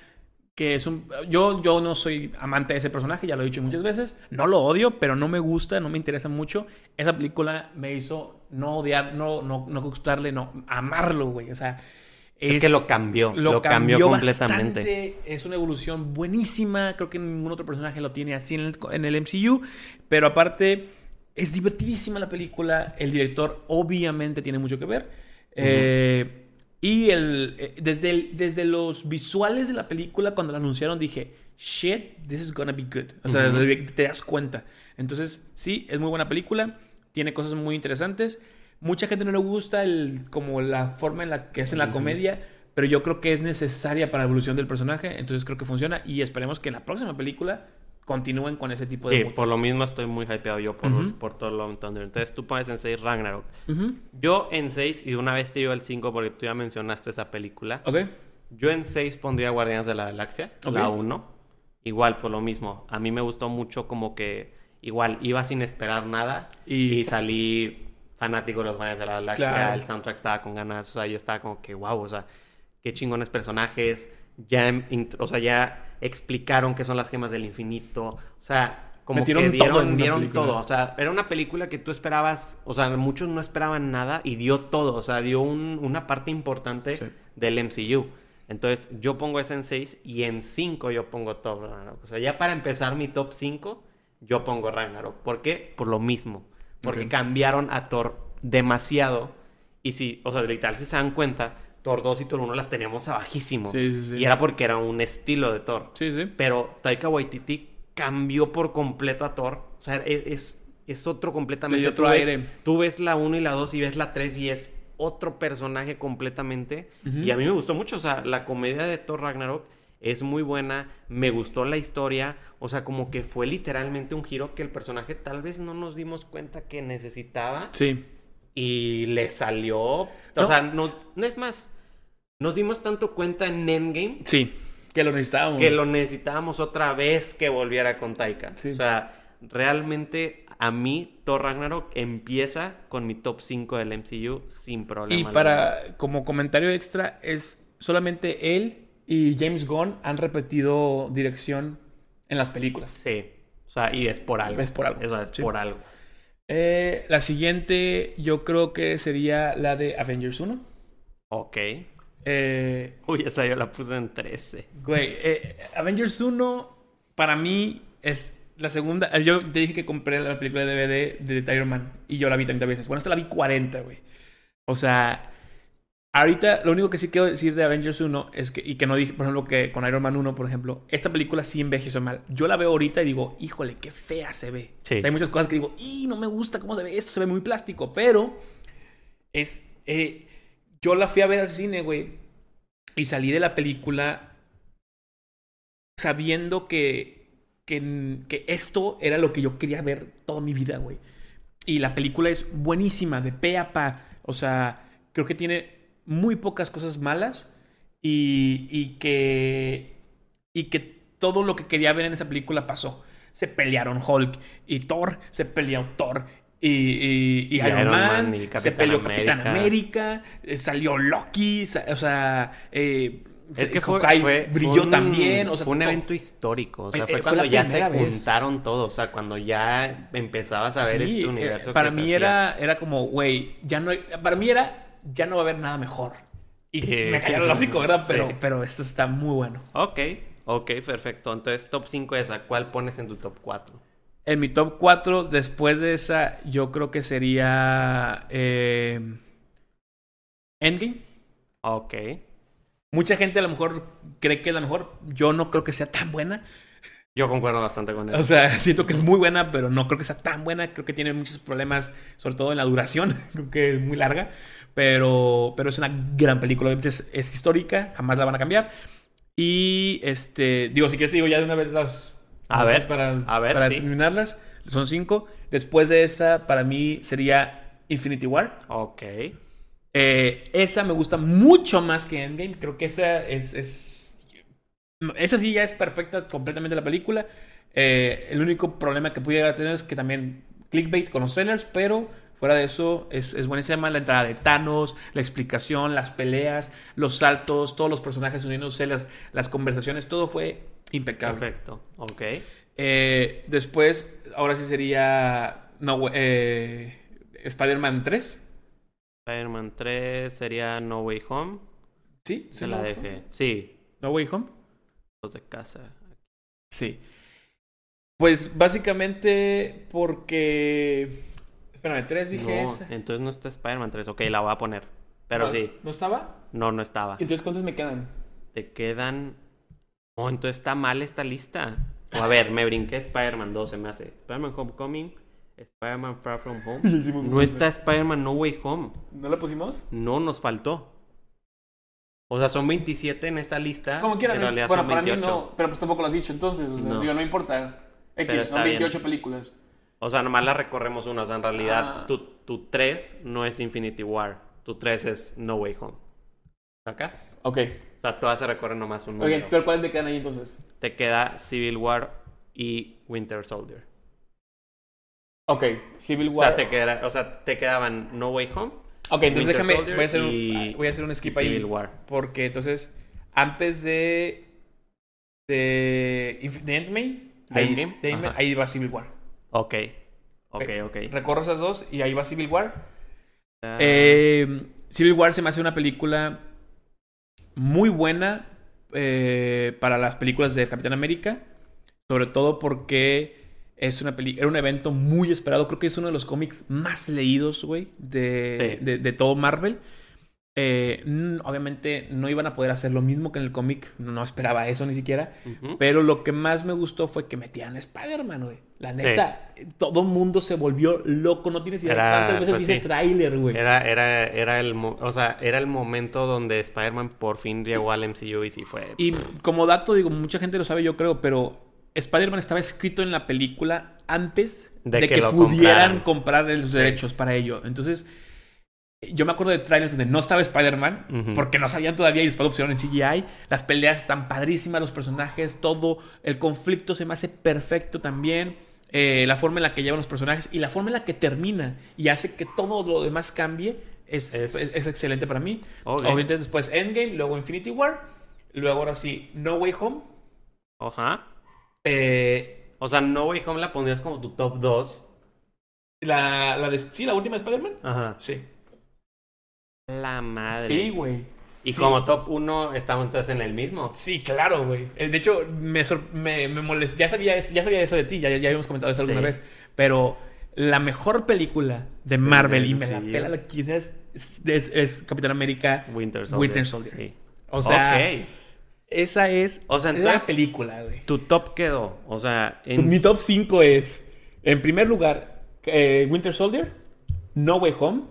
que es un... Yo, yo no soy amante de ese personaje, ya lo he dicho muchas veces. No lo odio, pero no me gusta, no me interesa mucho. Esa película me hizo no odiar, no, no, no gustarle, no, amarlo, güey. O sea...
Es, que lo cambió, lo, cambió, completamente.
bastante. Es una evolución buenísima. Creo que ningún otro personaje lo tiene así en el, en el MCU. Pero aparte, es divertidísima la película. El director obviamente tiene mucho que ver. Eh, y el, eh, desde, el- desde los visuales de la película, cuando la anunciaron, dije, shit, this is gonna be good. O sea, te das cuenta. Entonces, sí, es muy buena película. Tiene cosas muy interesantes. Mucha gente no le gusta el, como la forma en la que hacen la comedia, pero yo creo que es necesaria para la evolución del personaje, entonces creo que funciona y esperemos que en la próxima película continúen con ese tipo de...
Sí,
moods.
por lo mismo estoy muy hypeado yo por, por todo Love Thunder. Entonces tú pones en 6 Ragnarok. Yo en 6, y de una vez te digo el 5 porque tú ya mencionaste esa película.
Ok.
Yo en 6 pondría Guardianes de la Galaxia, la 1. Igual, por lo mismo. A mí me gustó mucho como que igual iba sin esperar nada
Y-
y, salí fanático de los Guardianes de la Galaxia.
Claro.
El soundtrack estaba con ganas, o sea, yo estaba como que wow, o sea, qué chingones personajes. Ya, em- o sea, ya explicaron qué son las gemas del infinito. O sea, como
Metieron
que
todo en
dieron,
una
dieron todo. O sea, era una película que tú esperabas, o sea, muchos no esperaban nada y dio todo. O sea, dio un- una parte importante
Sí.
del MCU. Entonces, yo pongo ese en 6 y en 5 yo pongo Thor Ragnarok. O sea, ya para empezar mi top 5, yo pongo Ragnarok. ¿Por qué? Por lo mismo. Porque cambiaron a Thor demasiado. Y si, o sea, literal, si se dan cuenta, Thor 2 y Thor 1 las teníamos abajísimo.
Sí, sí, sí.
Y era porque era un estilo de Thor.
Sí, sí.
Pero Taika Waititi cambió por completo a Thor. O sea, e- es, es otro completamente.
Otro
tú, ves,
aire.
tú ves la 1 y la 2 y ves la 3 y es otro personaje completamente. Y a mí me gustó mucho. O sea, la comedia de Thor Ragnarok es muy buena. Me gustó la historia. O sea, como que fue literalmente un giro que el personaje tal vez no nos dimos cuenta que necesitaba.
Sí.
Y le salió. O
No.
sea, nos, no es más. Nos dimos tanto cuenta en Endgame
Sí. Que lo necesitábamos.
que lo necesitábamos otra vez que volviera con Taika.
Sí.
O sea, realmente a mí Thor Ragnarok empieza con mi top 5 del MCU sin problema.
Y
alguno.
para, como comentario extra, es solamente él y James Gunn han repetido dirección en las películas.
Sí. O sea, y es por algo.
Es por algo,
Eso es
sí.
por algo.
Eh, la siguiente, yo creo que sería la de Avengers 1.
Ok.
Eh,
Uy, esa yo la puse en 13.
güey, eh, Avengers 1 para mí es la segunda. eh, Yo te dije que compré la película de DVD de Iron Man y yo la vi 30 veces. Bueno, esta la vi 40, güey. O sea, ahorita lo único que sí quiero decir de Avengers 1 es que, y que no dije, por ejemplo, que con Iron Man 1, por ejemplo, esta película sí envejeció mal. Yo la veo ahorita y digo, híjole, qué fea se ve.
Sí.
O sea, hay muchas cosas que digo, y no me gusta cómo se ve esto, se ve muy plástico, pero es. eh, yo la fui a ver al cine, güey, y salí de la película sabiendo que, que, que esto era lo que yo quería ver toda mi vida, güey. Y la película es buenísima, de pe a pa. O sea, creo que tiene muy pocas cosas malas y, y que, y que todo lo que quería ver en esa película pasó. Se pelearon Hulk y Thor, se peleó Thor y, y- y
Y
Iron,
Iron
Man, se peleó Capitán
América.
Eh, salió Loki, sa- o sea, eh,
Es que fue,
brilló
fue un-
también. O sea,
fue un
to-
evento histórico. O sea,
Eh,
fue
eh, fue
cuando ya se
vez.
juntaron todos. O sea, cuando ya empezabas a ver
Sí,
este
eh,
universo.
para
que se
mí
hacía.
era, era como, güey, ya no hay- para mí era, ya no va a haber nada mejor. Y
Eh,
me cayó el hocico, ¿verdad?
sí.
Pero, pero esto está muy bueno.
Ok, ok, perfecto. Entonces, top 5 esa. ¿Cuál pones en tu top 4?
En mi top 4, después de esa, yo creo que sería eh, Endgame.
Ok.
Mucha gente a lo mejor cree que es la mejor. Yo no creo que sea tan buena.
Yo concuerdo bastante con eso.
O sea, siento que es muy buena, pero no creo que sea tan buena. Creo que tiene muchos problemas, sobre todo en la duración. Creo que es muy larga. Pero, pero es una gran película. Es, es histórica, jamás la van a cambiar. Y este, digo, si quieres, te digo ya de una vez las.
A ver,
para,
a ver,
para
sí.
terminarlas. Son cinco. Después de esa, para mí sería Infinity War.
Ok.
Eh, esa me gusta mucho más que Endgame. Creo que esa es. es- esa sí ya es perfecta completamente la película. Eh, el único problema que pudiera tener es que también clickbait con los trailers, pero fuera de eso es, es buenísima la entrada de Thanos, la explicación, las peleas, los saltos, todos los personajes uniéndose, las, las conversaciones, todo fue impecable.
Perfecto. Ok.
Eh, después, ahora sí sería no, eh, Spider-Man 3.
Spider-Man 3 sería No Way Home.
Sí,
Se la dejé. Sí,
No Way Home.
los de casa.
Sí. Pues básicamente porque. Espérame, tres dije
No,
esa.
entonces no está Spider-Man 3. Ok, la voy a poner. Pero
¿No-
sí,
¿No estaba?
no, no estaba.
Entonces, ¿cuántas me quedan?
Te quedan. Oh, entonces está mal esta lista. O a ver, me brinqué Spider-Man 2, se me hace. Spider-Man Homecoming, Spider-Man Far From Home. No está Spider-Man No Way Home.
¿No la pusimos?
No nos faltó. O sea, son 27 en esta lista.
Como quieran.
Realidad
Bueno,
son
para mí
28.
no. Pero pues tampoco lo has dicho entonces. O sea,
No.
digo, no importa.
Pero
X, son
bien.
28 películas.
O sea, nomás la recorremos una. O sea, en realidad,
Ah.
tu, tu 3 no es Infinity War. Tu 3 es No Way Home. ¿Sacas?
Ok.
O sea, todas se recorren nomás un
Ok,
número.
pero ¿cuáles me quedan ahí entonces?
Te queda Civil War y Winter Soldier.
Ok, Civil
O
War.
sea, te, queda- o sea, te quedaban No Way Home.
Ok, entonces
Winter
déjame.
Soldier
Voy a, hacer
y-
un, voy a hacer un skip
y
ahí.
Civil War.
Porque entonces, antes de. de. De Endgame.
¿De
ahí, de Endgame, ahí va Civil War.
Ok. Ok,
Ok.
ok.
Recorro esas dos y ahí va Civil War.
Ah,
Eh, Civil War se me hace una película muy buena eh, para las películas de Capitán América. Sobre todo porque es una peli era un evento muy esperado. Creo que es uno de los cómics más leídos, güey, de,
Sí.
de, de todo Marvel. Eh, obviamente no iban a poder hacer lo mismo que en el cómic. No, esperaba eso ni siquiera. Pero lo que más me gustó fue que metían a Spider-Man, güey. La neta, todo el mundo se volvió loco. No tienes idea cuántas veces
pues,
dice
sí.
tráiler, güey.
Era, era, era, el, o sea, era el momento donde Spider-Man por fin llegó al MCU y sí fue.
Y como dato, digo, mucha gente lo sabe, yo creo, pero Spider-Man estaba escrito en la película antes
De
de,
que
pudieran
compraran.
comprar los derechos para ello. Entonces, yo me acuerdo de trailers donde no estaba Spider-Man, porque no sabían todavía y después lo pusieron en CGI. Las peleas están padrísimas, los personajes, todo. El conflicto se me hace perfecto también. Eh, la forma en la que llevan los personajes y la forma en la que termina y hace que todo lo demás cambie es,
Es-
es- es excelente para mí. Obviamente después Endgame, luego Infinity War, luego ahora sí No Way Home.
Ajá.
Eh,
O sea, No Way Home la pondrías como tu top 2.
la, la de, sí, la última de Spider-Man.
Ajá.
Sí.
La madre.
Sí, güey.
Y
Sí.
como top 1 estamos entonces en el mismo.
Sí, claro, güey. Eh, De hecho, me, me, me molest- Ya sabía, eso, ya sabía eso de ti, ya, ya habíamos comentado eso alguna
Sí.
vez. Pero la mejor película de Marvel, y me la pela lo que quieras, es, es- es Capitán América.
Winter Soldier.
Winter Soldier.
Sí.
O sea, esa es
O sea,
la
entonces-
película, güey.
Tu top quedó. O sea, en...
Mi top 5 es, en primer lugar, eh, Winter Soldier, No Way Home,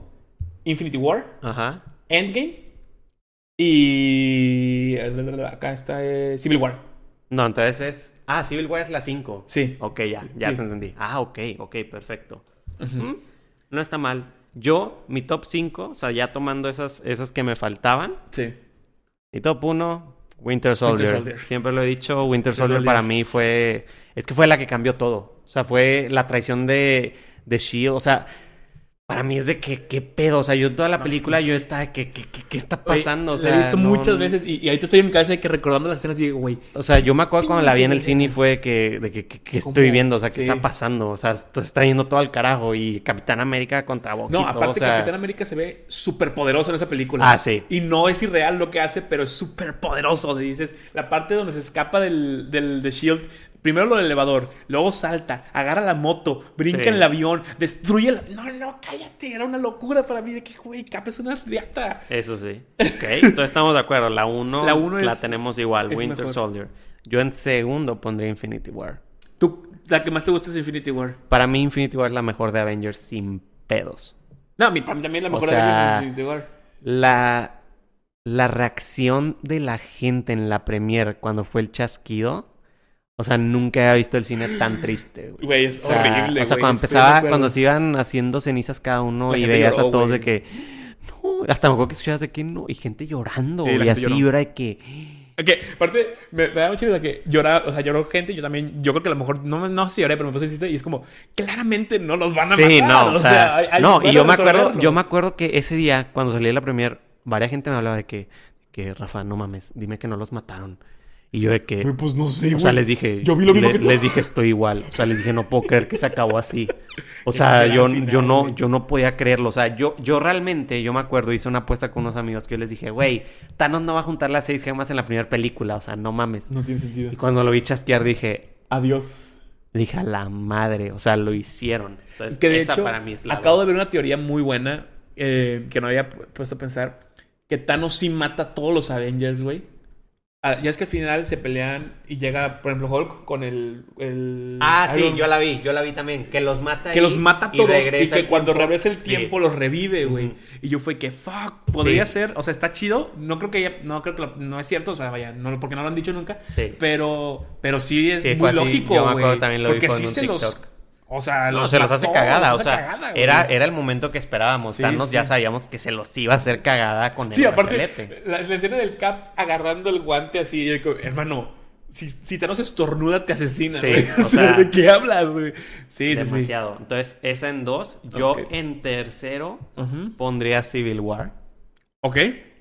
Infinity War,
Ajá.
Endgame y... Acá está eh, Civil War.
No, entonces es. Ah, Civil War es la 5.
Sí.
Ok, ya, ya
Sí.
te entendí. Ah, ok, ok, perfecto. Mm, No está mal. Yo, mi top 5, o sea, ya tomando esas, esas que me faltaban.
Sí.
Mi top 1, Winter Soldier.
Soldier.
Siempre lo he dicho, Winter Soldier,
Soldier.
para mí fue. Es que fue la que cambió todo. O sea, fue la traición de, de Shield. O sea, para mí es de que, qué pedo. O sea, yo toda la
No,
película, yo estaba, ¿qué, qué, qué, qué está
Oye,
pasando? o
la
sea,
he visto
no-
muchas veces y, y ahorita estoy en mi cabeza de que recordando las escenas y digo, güey,
O sea, yo me acuerdo cuando la vi en el cine fue que, de que, que- que estoy viendo, o sea, ¿qué
Sí.
está pasando? O sea, esto está yendo todo al carajo y Capitán América contra Boquito,
No, aparte
o sea,
Capitán América se ve súper poderoso en esa película.
Ah, sí.
Y no es irreal lo que hace, pero es súper poderoso. O sea, dices, la parte donde se escapa del, del de Shield, primero lo del elevador, luego salta, agarra la moto, brinca
Sí.
en el avión, destruye el... No, no, cállate, era una locura para mí de que, güey, Cap es una riata.
Eso sí. Ok, entonces estamos de acuerdo. La 1
La uno
la
es-
tenemos igual, Winter
mejor.
Soldier. Yo en segundo pondría Infinity War.
Tú, la que más te gusta es Infinity War.
Para mí Infinity War es la mejor de Avengers sin pedos.
No, para mí también la
O
mejor
sea,
de Avengers es Infinity War.
La, la reacción de la gente en la premiere cuando fue el chasquido. O sea, nunca había visto el cine tan triste, güey.
Güey, es
O sea,
horrible,
O sea, cuando empezaba, cuando se iban haciendo cenizas cada uno
La
y veías
lloró,
a todos
güey.
de que. No, hasta me acuerdo que escuchabas de que no. Y gente llorando.
Sí,
y así,
lloró.
y era de que.
Que, aparte, me, me da mucha risa que llora, o sea, lloró gente, yo también, yo creo que a lo mejor, no, no sé si lloré, pero me puse triste y es como, claramente no los van a
Sí,
matar.
no, o sea,
hay- hay-
no, y yo me acuerdo, yo me acuerdo que ese día, cuando salí de la premier, varias gente me hablaba de que, que Rafa, no mames, dime que no los mataron. Y yo de que,
pues no sé,
o sea, les dije,
Yo vi lo mismo
le-
que tú.
les dije estoy igual, o sea, les dije no puedo creer que se acabó así. O sea, yo,
final,
yo no, yo no podía creerlo. O sea, yo, yo realmente, yo me acuerdo, hice una apuesta con unos amigos que yo les dije, güey, Thanos no va a juntar las seis gemas en la primera película, o sea, no mames.
No tiene sentido.
Y cuando lo vi chasquear dije,
Adiós.
dije a la madre, o sea, lo hicieron. Entonces,
Es que de
esa
hecho,
para mí es la
acabo de ver una teoría muy buena eh, que no había pu- puesto a pensar, que Thanos sí mata a todos los Avengers, güey. Ah, ya es que al final se pelean y llega, por ejemplo, Hulk con el. el
Ah, sí, yo la vi, yo la vi también. Que los mata
Que los mata
y
todos y, que cuando regresa el
Sí.
tiempo los revive, güey. Y yo fue que, fuck, podría
Sí.
ser. O sea, está chido. No creo que ya, no creo que lo- no es cierto. O sea, vaya, no, porque no lo han dicho nunca.
Sí.
Pero, pero sí es
Sí,
muy lógico, güey. Porque sí se los. O sea,
No,
los
se los hace cagada,
los
o sea,
cagada,
era, era el momento que esperábamos.
Sí,
Thanos ya sabíamos que se los iba a hacer cagada con el
Sí, aparte, la, la escena del Cap agarrando el guante así, yo digo, hermano, si, si Thanos estornuda, te asesina,
Sí, O
sea, ¿de qué hablas, güey? Sí.
Demasiado. Entonces, esa en dos. Yo en tercero pondría Civil War.
Ok.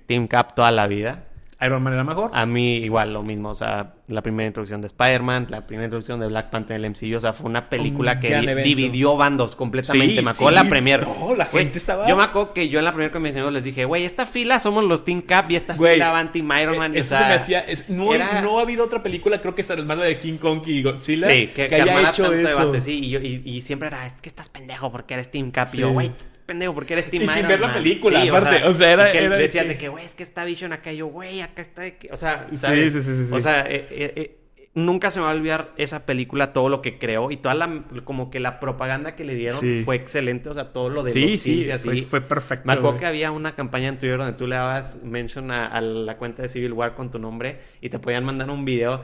Team Cap toda la vida.
Iron Man era mejor.
A mí igual lo mismo, o sea, la primera introducción de Spider-Man, la primera introducción de Black Panther en el MCU, o sea, fue una película
Un
que di- dividió bandos completamente.
Sí,
me acuerdo
sí.
la premier.
No, la gente estaba-
Yo me acuerdo que yo en la primera convención les dije, güey, esta fila somos los Team Cap y esta
Güey,
fila van Team Iron Man.
Eh,
o
Eso
sea,
se me hacía. es- no,
era-
no ha habido otra película, creo que es la de King Kong y Godzilla.
Sí, que, que
haya hecho
tanto
eso.
debate, sí. Y, yo- y- y siempre era, es que estás pendejo porque eres Team Cap. Y yo, güey, pendejo porque eres Team
Y sin ver la
Man".
película,
Sí,
aparte, o sea, era-
que decías de que, güey, es que está Vision acá. Y yo, güey, acá está. de que-". O sea, ¿sabes?
sí, sí, sí, sí.
O sea, eh, eh, eh, nunca se me va a olvidar esa película, todo lo que creó y toda la, como que la propaganda que le dieron
Sí.
fue excelente. O sea, todo lo de
Sí,
los
sí,
así.
fue, fue perfecto.
Me acuerdo que había una campaña en Twitter donde tú le dabas mention a, a la cuenta de Civil War con tu nombre y te podían mandar un video,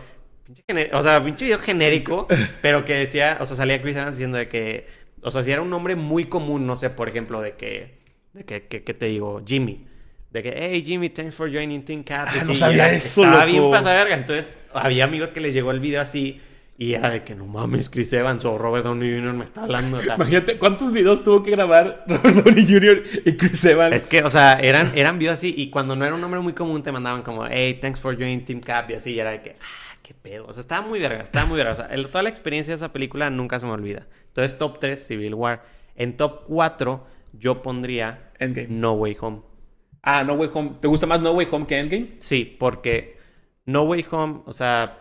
o sea, pinche video genérico, pero que decía, o sea, salía Chris Evans diciendo de que, o sea, si era un nombre muy común, no sé, por ejemplo, de que, de que, que- que te digo, Jimmy. De que, hey Jimmy, thanks for joining Team Cat.
Ah, no sabía eso,
Estaba
loco.
bien pasada verga. Entonces, había amigos que les llegó el video así y era de que, no mames, Chris Evans o Robert Downey Jr. me está hablando. O sea,
Imagínate cuántos videos tuvo que grabar Robert Downey Jr. y Chris Evans.
es que, o sea, eran, eran videos así y cuando no era un nombre muy común te mandaban como, hey, thanks for joining Team Cap y así, y era de que, ah, qué pedo. O sea, estaba muy verga, estaba muy verga. O sea, el- toda la experiencia de esa película nunca se me olvida. Entonces, top 3, Civil War. En top 4, yo pondría
Endgame.
No Way Home.
Ah, No Way Home. ¿Te gusta más No Way Home que Endgame?
Sí, porque No Way Home, o sea,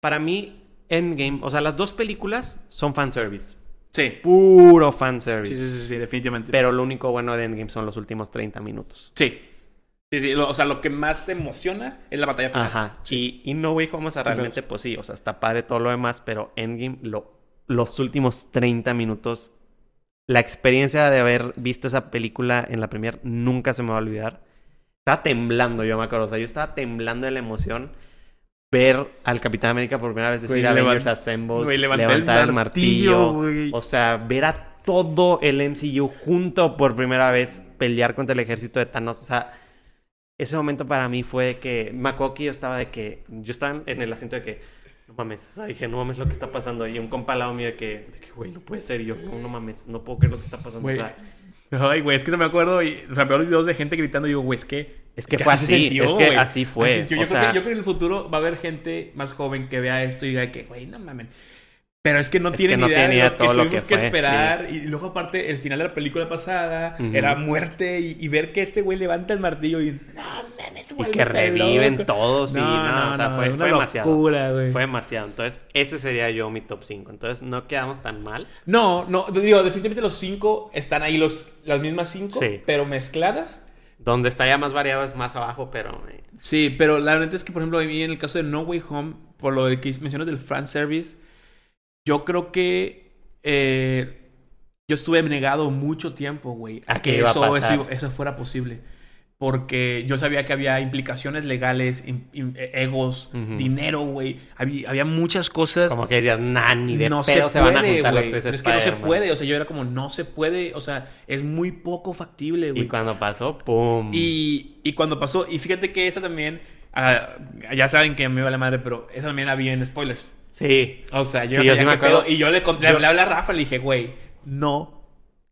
para mí, Endgame, o sea, las dos películas son fanservice.
Sí.
Puro fanservice.
Sí, sí, sí, sí, definitivamente.
Pero lo único bueno de Endgame son los últimos 30 minutos.
Sí. Sí, sí. lo- o sea, lo que más emociona es la batalla final.
Ajá. Y, y No Way Home, o sea,
Sí,
realmente, pues sí, o sea, está padre todo lo demás, pero Endgame, lo, los últimos 30 minutos, la experiencia de haber visto esa película en la premier nunca se me va a olvidar. Estaba temblando, yo me acuerdo, o sea, yo estaba temblando de la emoción ver al Capitán América por primera vez decir
Güey,
Avengers Assemble,
güey, levantar el
levantar el
martillo,
martillo,
güey.
o sea, ver a todo el MCU junto por primera vez pelear contra el ejército de Thanos, o sea, ese momento para mí fue que me acuerdo que yo estaba de que yo estaba en el asiento de que no mames, o sea, dije, no mames lo que está pasando y un compa al lado mío de que, de que güey, no puede ser y yo, no, no mames, no puedo creer lo que está pasando,
Güey.
o sea,
Ay, güey, es que se me acuerdo y, o sea, veo los videos de gente gritando y digo, güey, es que...
Es que fue así, es que así fue, o
Yo, creo
sea-
que, yo creo que en el futuro va a haber gente más joven que vea esto y diga que, güey, no mames. Pero es que no
Es
tienen
que no
idea de lo que
todo lo
tuvimos
que
que,
fue,
esperar. Y luego, aparte, el final de la película pasada era muerte y, y ver que este güey levanta el martillo y... No mames,
y
vuélvete
que reviven
loco".
todos y no, o sea, fue, fue demasiado.
locura, güey.
Fue demasiado. Entonces, ese sería yo mi top 5. Entonces, no quedamos tan mal.
No, no, digo, definitivamente los cinco están ahí, los, las mismas cinco,
Sí.
pero mezcladas.
Donde está ya más variado es más abajo, pero eh,
Sí, pero la verdad es que, por ejemplo, a mí en el caso de No Way Home, por lo que mencionas del fan service, yo creo que eh, yo estuve negado mucho tiempo, güey,
A
a
que iba
eso, eso, eso fuera posible. Porque yo sabía que había implicaciones legales, im- im- eh, egos,
Ujú.
dinero, güey. Había, había muchas cosas.
como que decías, nah, ni de
no
pedo
se,
se, van a
puede,
juntar los tres
Es que no se puede. O sea, yo era como, no se puede. O sea, es muy poco factible, güey.
Y cuando pasó, ¡pum!
Y, y cuando pasó, y fíjate que esa también, ah, ya saben que me vale madre, pero esa también había en spoilers.
Sí.
O sea, yo,
Sí, yo me acuerdo.
pedo, Y yo le, conté,
Yo-
le hablé a Rafa y le dije, güey, no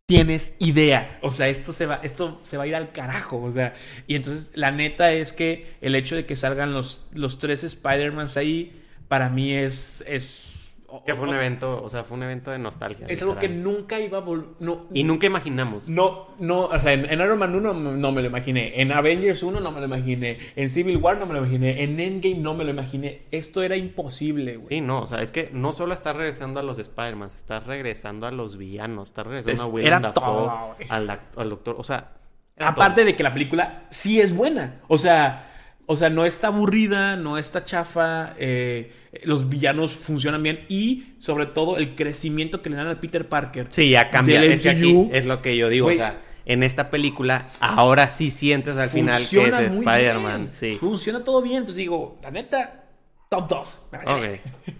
tienes idea. O sea, esto se va, esto se va a ir al carajo. O sea, y entonces la neta es que el hecho de que salgan los, los tres Spider-Mans ahí, para mí es. es
Que fue un evento, o sea, fue un evento de nostalgia.
Es algo que nunca iba a volver. No,
Y nunca imaginamos.
no, no, o sea, en, en Iron Man 1 no me lo imaginé, en Avengers 1 no me lo imaginé, en Civil War no me lo imaginé, en Endgame no me lo imaginé. Esto era imposible, güey.
Sí, no, o sea, es que no solo estás regresando a los Spider-Man, estás regresando a los villanos, estás regresando
Es-
a Willem Dafoe,
todo,
al, al doctor, o sea...
Aparte
todo.
de que la película sí es buena. O sea, O sea, no está aburrida, no está chafa, eh, los villanos funcionan bien y sobre todo el crecimiento que le dan al Peter Parker.
Sí, ya cambia. Es, que aquí es lo que yo digo. O sea, en esta película, ahora sí sientes al final que es Spider-Man. Sí.
Funciona todo bien. Entonces digo, la neta, top 2.
Ok.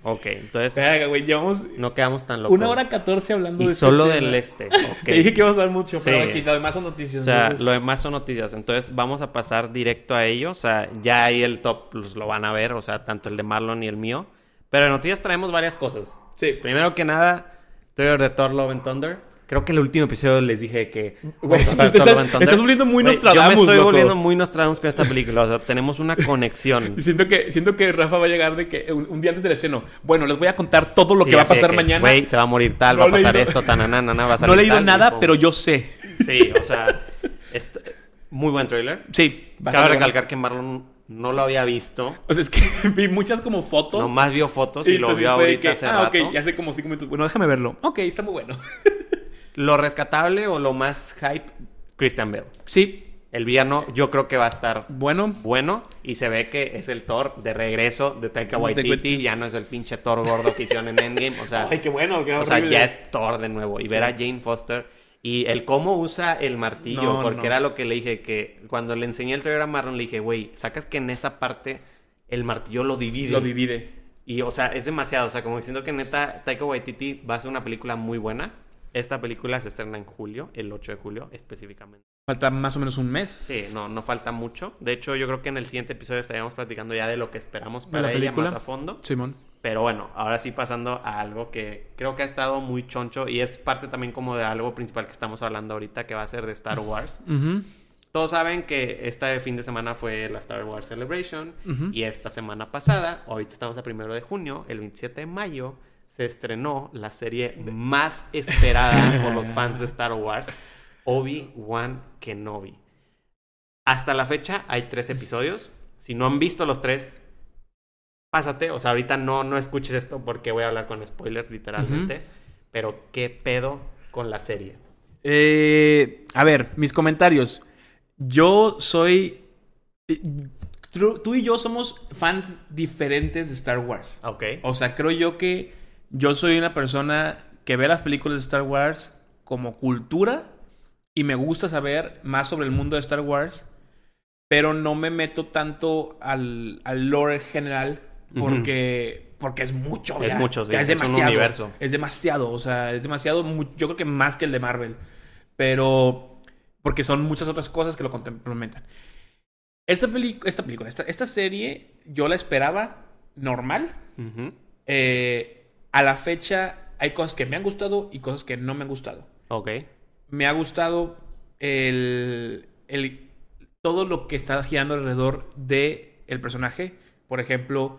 Ok. Entonces,
Verga, güey, llevamos
no quedamos tan locos.
una hora 14 hablando
Y
de este
solo del este.
Te dije que ibas a hablar mucho, pero aquí lo demás son noticias.
O sea,
entonces-
lo demás son noticias. Entonces, vamos a pasar directo a ello. O sea, ya ahí el top pues, lo van a ver. O sea, tanto el de Marlon y el mío. Pero en noticias traemos varias cosas.
Sí.
Primero que nada, trailer de Thor Love and Thunder. Creo que el último episodio les dije que...
Güey, te estás- estás volviendo muy
Güey,
Nostradamus,
Yo me estoy
loco.
volviendo muy Nostradamus con esta película. O sea, tenemos una conexión.
Y siento que, siento que Rafa va a llegar de que un, un día antes del estreno. Bueno, les voy a contar todo lo
Sí,
que va a pasar
que,
mañana.
Güey, se va a morir tal,
No
va a pasar
leído-
esto, tananana, va a salir
no he leído
tal, y
nada,
pum.
pero yo sé.
Sí, o sea, esto- muy buen trailer.
Sí.
Cabe recalcar que Marlon no lo había visto.
O sea, es que vi muchas como fotos.
Nomás vio fotos y, lo
entonces
vio ahorita
que,
hace
ah,
rato.
ok, ya hace como cinco minutos. Bueno, déjame verlo. Ok, está muy bueno.
Lo rescatable o lo más hype, Christian Bale.
Sí.
El villano yo creo que va a estar
Bueno.
bueno y se ve que es el Thor de regreso de Taika Waititi. Ya no es el pinche Thor gordo que hicieron en Endgame. O sea,
Ay, qué bueno. Qué
o sea ya es Thor de nuevo. Y ver a Jane Foster y el cómo usa el martillo,
No,
porque
no.
era lo que le dije que cuando le enseñé el trailer a Marlon le dije, güey, sacas que en esa parte el martillo lo divide.
Lo divide.
Y, o sea, es demasiado. O sea, como diciendo que neta, Taika Waititi va a ser una película muy buena. Esta película se estrena en julio, el 8 de julio específicamente.
Falta más o menos un mes.
Sí, no, no falta mucho. De hecho, yo creo que en el siguiente episodio estaríamos platicando ya de lo que esperamos
¿De
para
la
ella
película?
más a fondo.
Simón.
Pero bueno, ahora sí pasando a algo que creo que ha estado muy choncho y es parte también como de algo principal que estamos hablando ahorita, que va a ser de Star Wars. Todos saben que este fin de semana fue la Star Wars Celebration y esta semana pasada, ahorita estamos a primero de junio, el 27 de mayo, se estrenó la serie más esperada por los fans de Star Wars, Obi-Wan Kenobi. Hasta la fecha hay tres episodios. Si no han visto los tres, pásate. O sea, ahorita no, no escuches esto porque voy a hablar con spoilers literalmente. Pero qué pedo con la serie.
Eh, a ver, mis comentarios. Yo soy. eh, Tú, tú y yo somos fans diferentes de Star Wars.
Ok.
O sea, creo yo que yo soy una persona que ve las películas de Star Wars como cultura y me gusta saber más sobre el mundo de Star Wars, pero no me meto tanto al, al lore general porque, porque es mucho.
Es mucho, sí,
es
es un
demasiado.
universo.
Es demasiado, o sea, es demasiado. Yo creo que más que el de Marvel. Pero. Porque son muchas otras cosas que lo complementan. Esta, esta película, esta, esta serie, yo la esperaba normal.
Ujú.
Eh, a la fecha, hay cosas que me han gustado y cosas que no me han gustado.
Ok.
Me ha gustado el, el- todo lo que está girando alrededor de el personaje. Por ejemplo,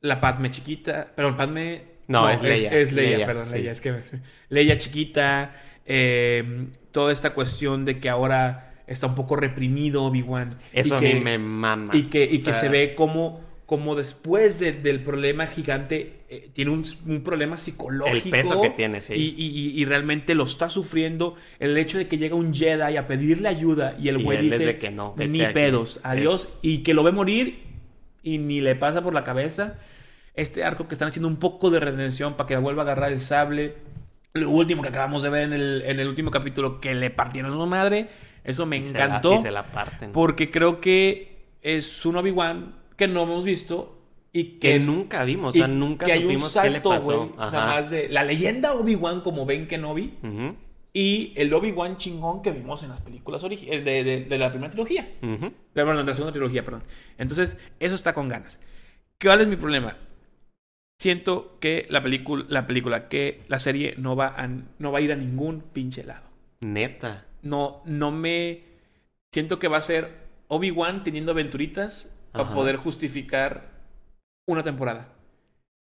la Padme chiquita. Perdón, Padme.
No, es Leia.
Es, Leia,
Leia,
perdón,
sí.
Leia. Es que Leia chiquita. eh, toda esta cuestión de que ahora está un poco reprimido Obi-Wan.
Eso
y
a
que-
mí me mama.
y que, y que
sea,
se ve como, como después de- del problema gigante eh, tiene un, un problema psicológico.
El peso que tiene, sí.
Y, y- realmente lo está sufriendo. El hecho de que llega un Jedi a pedirle ayuda y el güey dice
que no,
ni
aquí".
pedos, adiós.
Es-
Y que lo ve morir y ni le pasa por la cabeza. Este arco que están haciendo un poco de redención para que vuelva a agarrar el sable. Lo último que acabamos de ver en el, en el último capítulo que le partieron a su madre. Eso me
y se la-
encantó.
y se la parten.
Porque creo que es un Obi-Wan que no hemos visto y que,
Que nunca vimos, o sea, nunca
que hay un
supimos qué le
salto,
pasó.
Nada más de la leyenda Obi-Wan como Ben Kenobi
Ujú,
y el Obi-Wan chingón que vimos en las películas eh, de, de- de la primera trilogía. Bueno, de la segunda trilogía, perdón. Entonces, eso está con ganas. ¿Cuál es mi problema? Siento que la película, la película, que la serie no va a, no va a ir a ningún pinche lado
Neta.
no, no me. Siento que va a ser Obi-Wan teniendo aventuritas para poder justificar una temporada.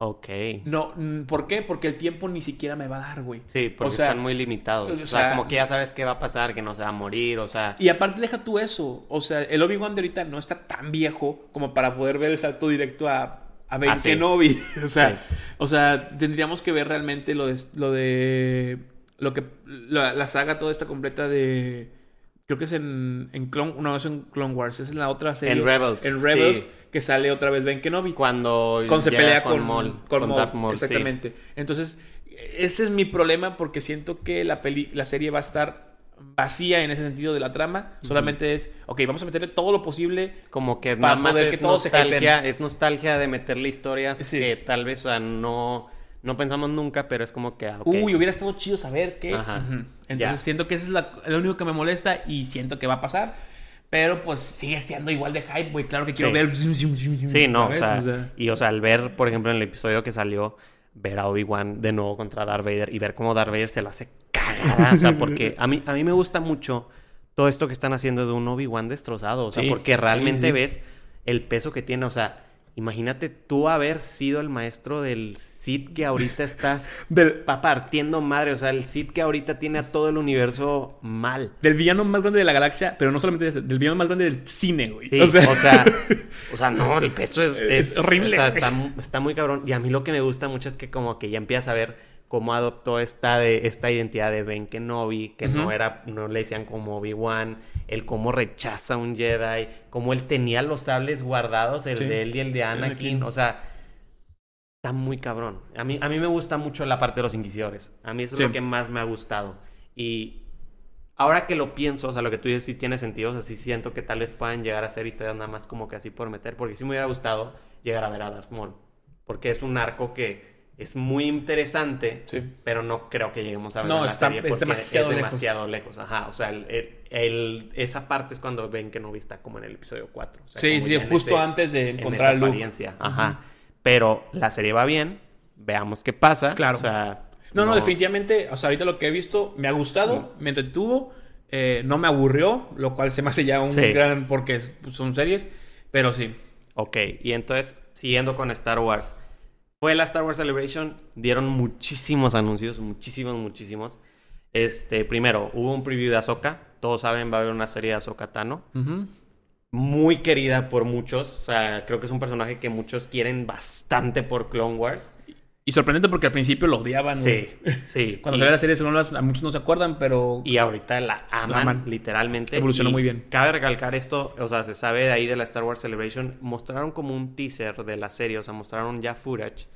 Ok.
No, ¿por qué? Porque el tiempo ni siquiera me va a dar, güey.
Sí, porque
O sea,
están muy limitados.
o
O sea,
sea,
como que ya sabes qué va a pasar, que no se va a morir, o sea...
Y aparte, deja tú eso. O sea, el Obi-Wan de ahorita no está tan viejo como para poder ver el salto directo a, a Ben
Ah, sí.
Kenobi. o, sea,
Sí.
o sea, tendríamos que ver realmente lo de. Lo de lo que. La, la saga toda esta completa de. Creo que es en, en Clone... No, es en Clone Wars. Es en la otra serie.
En Rebels,
En Rebels,
sí.
que sale otra vez Ben Kenobi.
Cuando,
Cuando se pelea con,
Maul,
con
con
Maul,
Darth Maul, sí.
Exactamente. Entonces, ese es mi problema porque siento que la, peli la serie va a estar vacía en ese sentido de la trama. Solamente es, ok, vamos a meterle todo lo posible.
Como que
Para
nada más
poder
es
que se
nostalgia,
hypen.
es nostalgia de meterle historias
Sí.
que tal vez, o sea, no, no pensamos nunca, pero es como que, ah, ok.
Uy, hubiera estado chido saber qué.
Ajá.
Entonces
Ya.
siento que eso es la- lo único que me molesta y siento que va a pasar. Pero pues sigue siendo igual de hype, güey. Claro que quiero
Sí.
ver.
Sí, no, o
¿sabes?
sea, y o sea, al ver, por ejemplo, en el episodio que salió, ver a Obi-Wan de nuevo contra Darth Vader y ver cómo Darth Vader se lo hace cagada, o sea, porque a mí, a mí me gusta mucho todo esto que están haciendo de un Obi-Wan destrozado, o sea,
Sí,
porque realmente
sí, sí.
ves el peso que tiene, o sea, imagínate tú haber sido el maestro del Sith que ahorita está
Del,
pa- partiendo madre, o sea, el Sith que ahorita tiene a todo el universo mal.
del villano más grande de la galaxia, pero no solamente ese, del villano más grande del cine, güey.
Sí,
o sea,
o sea, no, el peso es,
Es
es-
horrible,
O sea, está, está muy cabrón. Y a mí lo que me gusta mucho es que como que ya empiezas a ver cómo adoptó esta, de, esta identidad de Ben Kenobi, que no
Ujú.
era, no le decían como Obi-Wan, el cómo rechaza a un Jedi, cómo él tenía los sables guardados, el
Sí.
de él y el de Anakin,
Anakin.
o sea... Está muy cabrón. A mí, a mí me gusta mucho la parte de los inquisidores. A mí eso
Sí.
es lo que más me ha gustado. Y ahora que lo pienso, o sea, lo que tú dices sí tiene sentido. O sea, sí siento que tal vez puedan llegar a ser historias nada más como que así por meter. Porque sí me hubiera gustado llegar a ver a Darth Maul. Porque es un arco que es muy interesante,
Sí.
pero no creo que lleguemos a ver
No,
en la
está-
serie
es
porque
demasiado
es
lejos.
demasiado lejos. Ajá, o sea, el- el- el- esa parte es cuando ven que no está como en el episodio 4. O sea,
sí, sí,
en
justo
ese-
antes de
en
encontrar
esa
Luke.
apariencia. Ajá. Pero la serie va bien. Veamos qué pasa.
Claro.
O sea,
No, no, definitivamente, o sea, ahorita lo que he visto me ha gustado, me entretuvo, eh, no me aburrió, lo cual se me hace ya un
Sí.
gran, porque es- pues, son series, pero sí.
Ok, y entonces, siguiendo con Star Wars. Fue la Star Wars Celebration, dieron muchísimos anuncios, muchísimos, muchísimos. Este, primero, hubo un preview de Ahsoka. Todos saben, va a haber una serie de Ahsoka Tano. Muy querida por muchos. O sea, creo que es un personaje que muchos quieren bastante por Clone Wars.
Y sorprendente porque al principio lo odiaban.
Sí,
güey.
sí.
Cuando salió la serie, a muchos no se acuerdan, pero...
Y ahorita la aman,
La aman.
literalmente.
Evolucionó
Y
muy bien.
Cabe recalcar esto, o sea, se sabe de ahí de la Star Wars Celebration. Mostraron como un teaser de la serie, o sea, mostraron ya footage.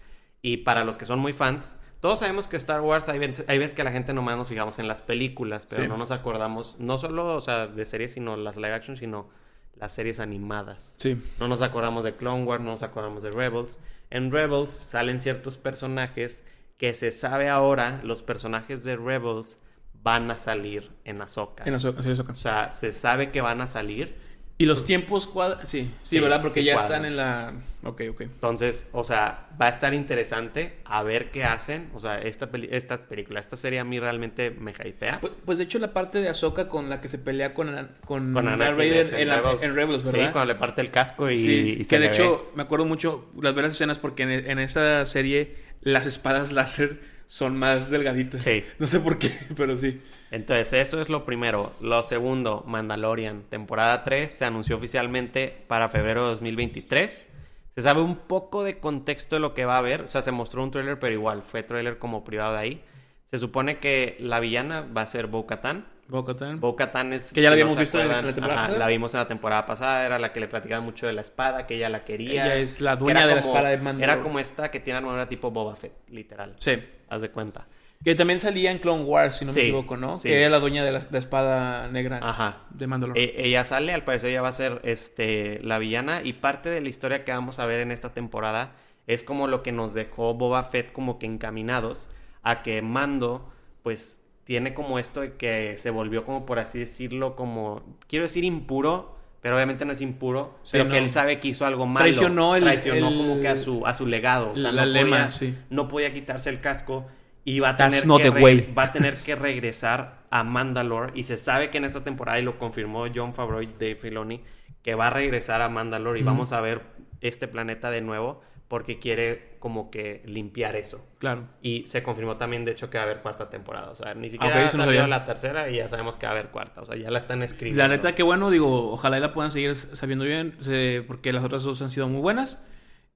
Y para los que son muy fans, todos sabemos que Star Wars, hay, veces- hay veces que la gente nomás nos fijamos en las películas, pero
Sí.
no nos acordamos, no solo, o sea, de series, sino las live action, sino las series animadas.
Sí.
No nos acordamos de Clone Wars, no nos acordamos de Rebels. En Rebels salen ciertos personajes que se sabe ahora, los personajes de Rebels van a salir en Ahsoka.
En so- sí, Ahsoka.
O sea, se sabe que van a salir.
Y los tiempos cuadran... Sí, sí,
Sí,
¿verdad? Porque ya
cuadran.
están en la... Ok, ok.
Entonces, o sea, va a estar interesante a ver qué hacen. O sea, esta, peli- esta película, esta serie a mí realmente me hypea.
Pues, pues, de hecho la parte de Ahsoka con la que se pelea con, con,
Con
Vader
es
en, la- en Rebels, ¿verdad?
Sí, cuando le parte el casco y,
Sí,
y se
que de hecho me acuerdo mucho las veras escenas porque en, en esa serie las espadas láser son más delgaditas.
Sí.
No sé por qué, pero sí.
Entonces, eso es lo primero. Lo segundo, Mandalorian, temporada 3, se anunció oficialmente para febrero de 2023. Se sabe un poco de contexto de lo que va a haber. O sea, se mostró un tráiler, pero igual, fue tráiler como privado de ahí. Se supone que la villana va a ser Bo-Katan.
Bo-Katan.
Bo-Katan es...
Que ya la habíamos visto en la-
acuerdan,
en la temporada
ajá, la vimos en la temporada pasada. Era la que le platicaba mucho de la espada, que ella la quería.
Ella es la dueña de la espada de Mandalore.
Era como esta que tiene armadura tipo Boba Fett, literal.
Sí.
Haz de cuenta.
Que también salía en Clone Wars, si no
Sí,
me equivoco, ¿no?
sí.
Que era la dueña de la, la espada negra
Ajá.
de Mandalore.
E- ella sale, al parecer ella va a ser este, la villana y parte de la historia que vamos a ver en esta temporada es como lo que nos dejó Boba Fett como que encaminados a que Mando pues tiene como esto de que se volvió como por así decirlo como, quiero decir impuro, pero obviamente no es impuro,
Sí,
pero
no.
que él sabe que hizo algo malo.
Traicionó el-
Traicionó
el-
como que a su, a su legado. O sea,
la
no,
lema,
podía,
sí.
no podía quitarse el casco y va a tener que va a tener que regresar a Mandalore y se sabe que en esta temporada y lo confirmó John Favreau y Dave Filoni que va a regresar a Mandalore y vamos a ver este planeta de nuevo porque quiere como que limpiar eso.
Claro.
Y se confirmó también, de hecho, que va a haber cuarta temporada. O sea, ni siquiera ha
no sabía.
la tercera y ya sabemos que va a haber cuarta. O sea, ya la están escribiendo.
La neta, que bueno, digo, ojalá y la puedan seguir sabiendo bien, eh, porque las otras dos han sido muy buenas.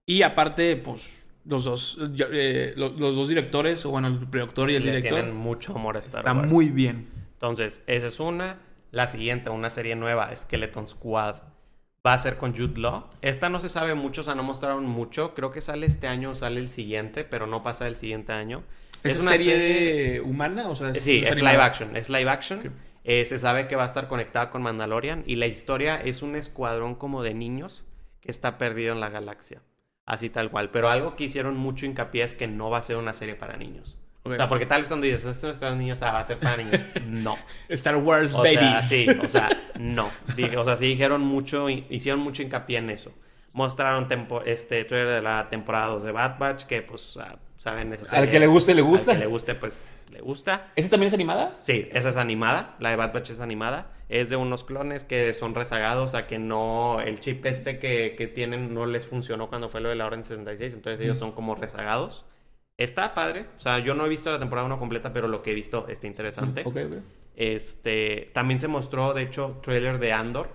Y aparte, pues, los dos, eh, lo- los, dos directores, o bueno, el productor y el
Le
director,
tienen mucho amor a Star
está
Wars.
muy bien.
Entonces, esa es una. la siguiente, una serie nueva, Skeleton Squad, va a ser con Jude Law. Esta no se sabe mucho, o sea, no mostraron mucho. Creo que sale este año o sale el siguiente, pero no pasa el siguiente año.
¿Es, una serie, humana? O sea,
sí, es live action. Es live action. Eh, se sabe que va a estar conectada con Mandalorian y la historia es un escuadrón como de niños que está perdido en la galaxia. Así tal cual. Pero algo que hicieron mucho hincapié es que no va a ser una serie para niños. O sea, porque tal vez cuando dices, esto es para niños, ah, va a ser para niños. No.
Star Wars
o
Babies.
Sea, sí, o sea, no. O sea, sí dijeron mucho, hicieron mucho hincapié en eso. Mostraron tempo, este trailer de la temporada 2 de Bad Batch, que pues, saben.
Al que le guste, le gusta.
Al que le guste, pues, le gusta.
¿Esa también es animada?
Sí, esa es animada. La de Bad Batch es animada. Es de unos clones que son rezagados a que no... El chip este que, que tienen no les funcionó cuando fue lo de la Orden 66. Entonces ellos son como rezagados. Está padre. O sea, yo no he visto la temporada 1 completa, pero lo que he visto está interesante.
Ok,
Este, también se mostró, de hecho, trailer de Andor.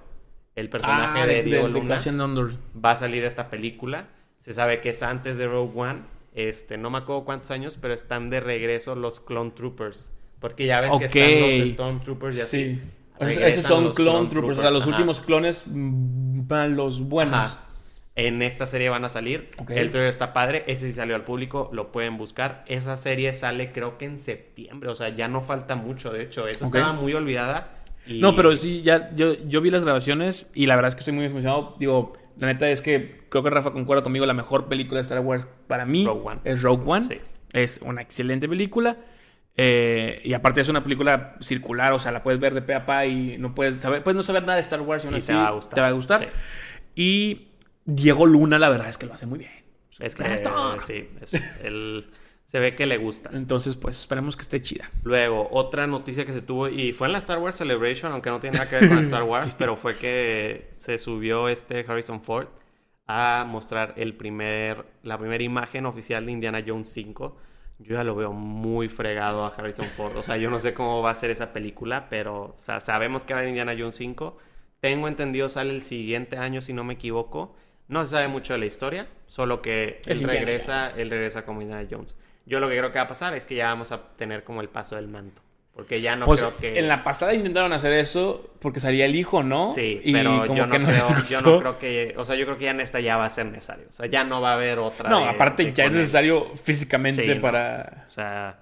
El personaje ah, de Diego Luna. va a salir esta película. Se sabe que es antes de Rogue One. Este, no me acuerdo cuántos años, pero están de regreso los Clone Troopers. Porque ya ves que están los Stormtroopers y así.
Esos son Clone Troopers. O sea, los últimos clones van los buenos
en esta serie van a salir. El trailer está padre, ese sí salió al público, lo pueden buscar. Esa serie sale creo que en septiembre, o sea, ya no falta mucho, de hecho, esa estaba muy olvidada.
No, pero sí, ya yo, yo vi las grabaciones y la verdad es que estoy muy emocionado. Digo, la neta es que creo que Rafa concuerda conmigo, la mejor película de Star Wars para mí es Rogue One. Es una excelente película. Eh, y aparte es una película circular, o sea, la puedes ver de pe a pa y no puedes saber, puedes no saber nada de Star Wars y,
te va a gustar.
Te va a gustar. Y Diego Luna, la verdad es que lo hace muy bien.
Es que sí, se ve que le gusta.
Entonces, pues esperemos que esté chida.
Luego, otra noticia que se tuvo, y fue en la Star Wars Celebration, aunque no tiene nada que ver con Star Wars, pero fue que se subió este Harrison Ford a mostrar el primer, la primera imagen oficial de Indiana Jones 5. Yo ya lo veo muy fregado a Harrison Ford. O sea, yo no sé cómo va a ser esa película, pero, o sea, sabemos que va a Indiana Jones 5. Tengo entendido, sale el siguiente año, si no me equivoco. No se sabe mucho de la historia, solo que él regresa, él regresa como Indiana Jones. Yo lo que creo que va a pasar es que ya vamos a tener como el paso del manto. Porque ya no
pues,
creo que.
En la pasada intentaron hacer eso porque salía el hijo, ¿no?
Sí, pero yo, no creo, yo no creo que. O sea, yo creo que ya en esta ya va a ser necesario. O sea, ya no va a haber otra.
No, aparte ya es necesario físicamente para.
O sea.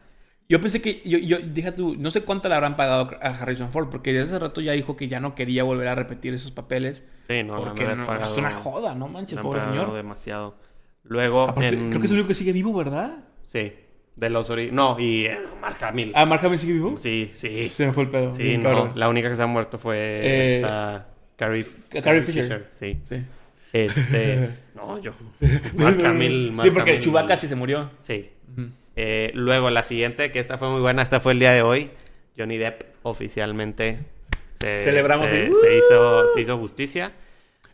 Yo pensé que, yo, yo, deja tú, no sé cuánto le habrán pagado a Harrison Ford, porque desde hace rato ya dijo que ya no quería volver a repetir esos papeles.
Sí, no,
porque no, es una joda, no manches, pobre señor.
demasiado. Luego,
creo que es el único que sigue vivo, ¿verdad?
Sí. De los No, y eh, Mark Hamill.
¿Ah, Mark Hamill sigue vivo?
Sí, sí.
Se me fue el pedo.
Sí, no. La única que se ha muerto fue eh, esta... Carrie,
Carrie, Fisher.
Sí.
Sí.
Este... no, yo... Mark Hamill...
sí, porque Chewbacca sí se murió.
Sí. Eh, luego la siguiente, que esta fue muy buena, esta fue el día de hoy. Johnny Depp oficialmente se,
Celebramos
se, hizo, se hizo justicia.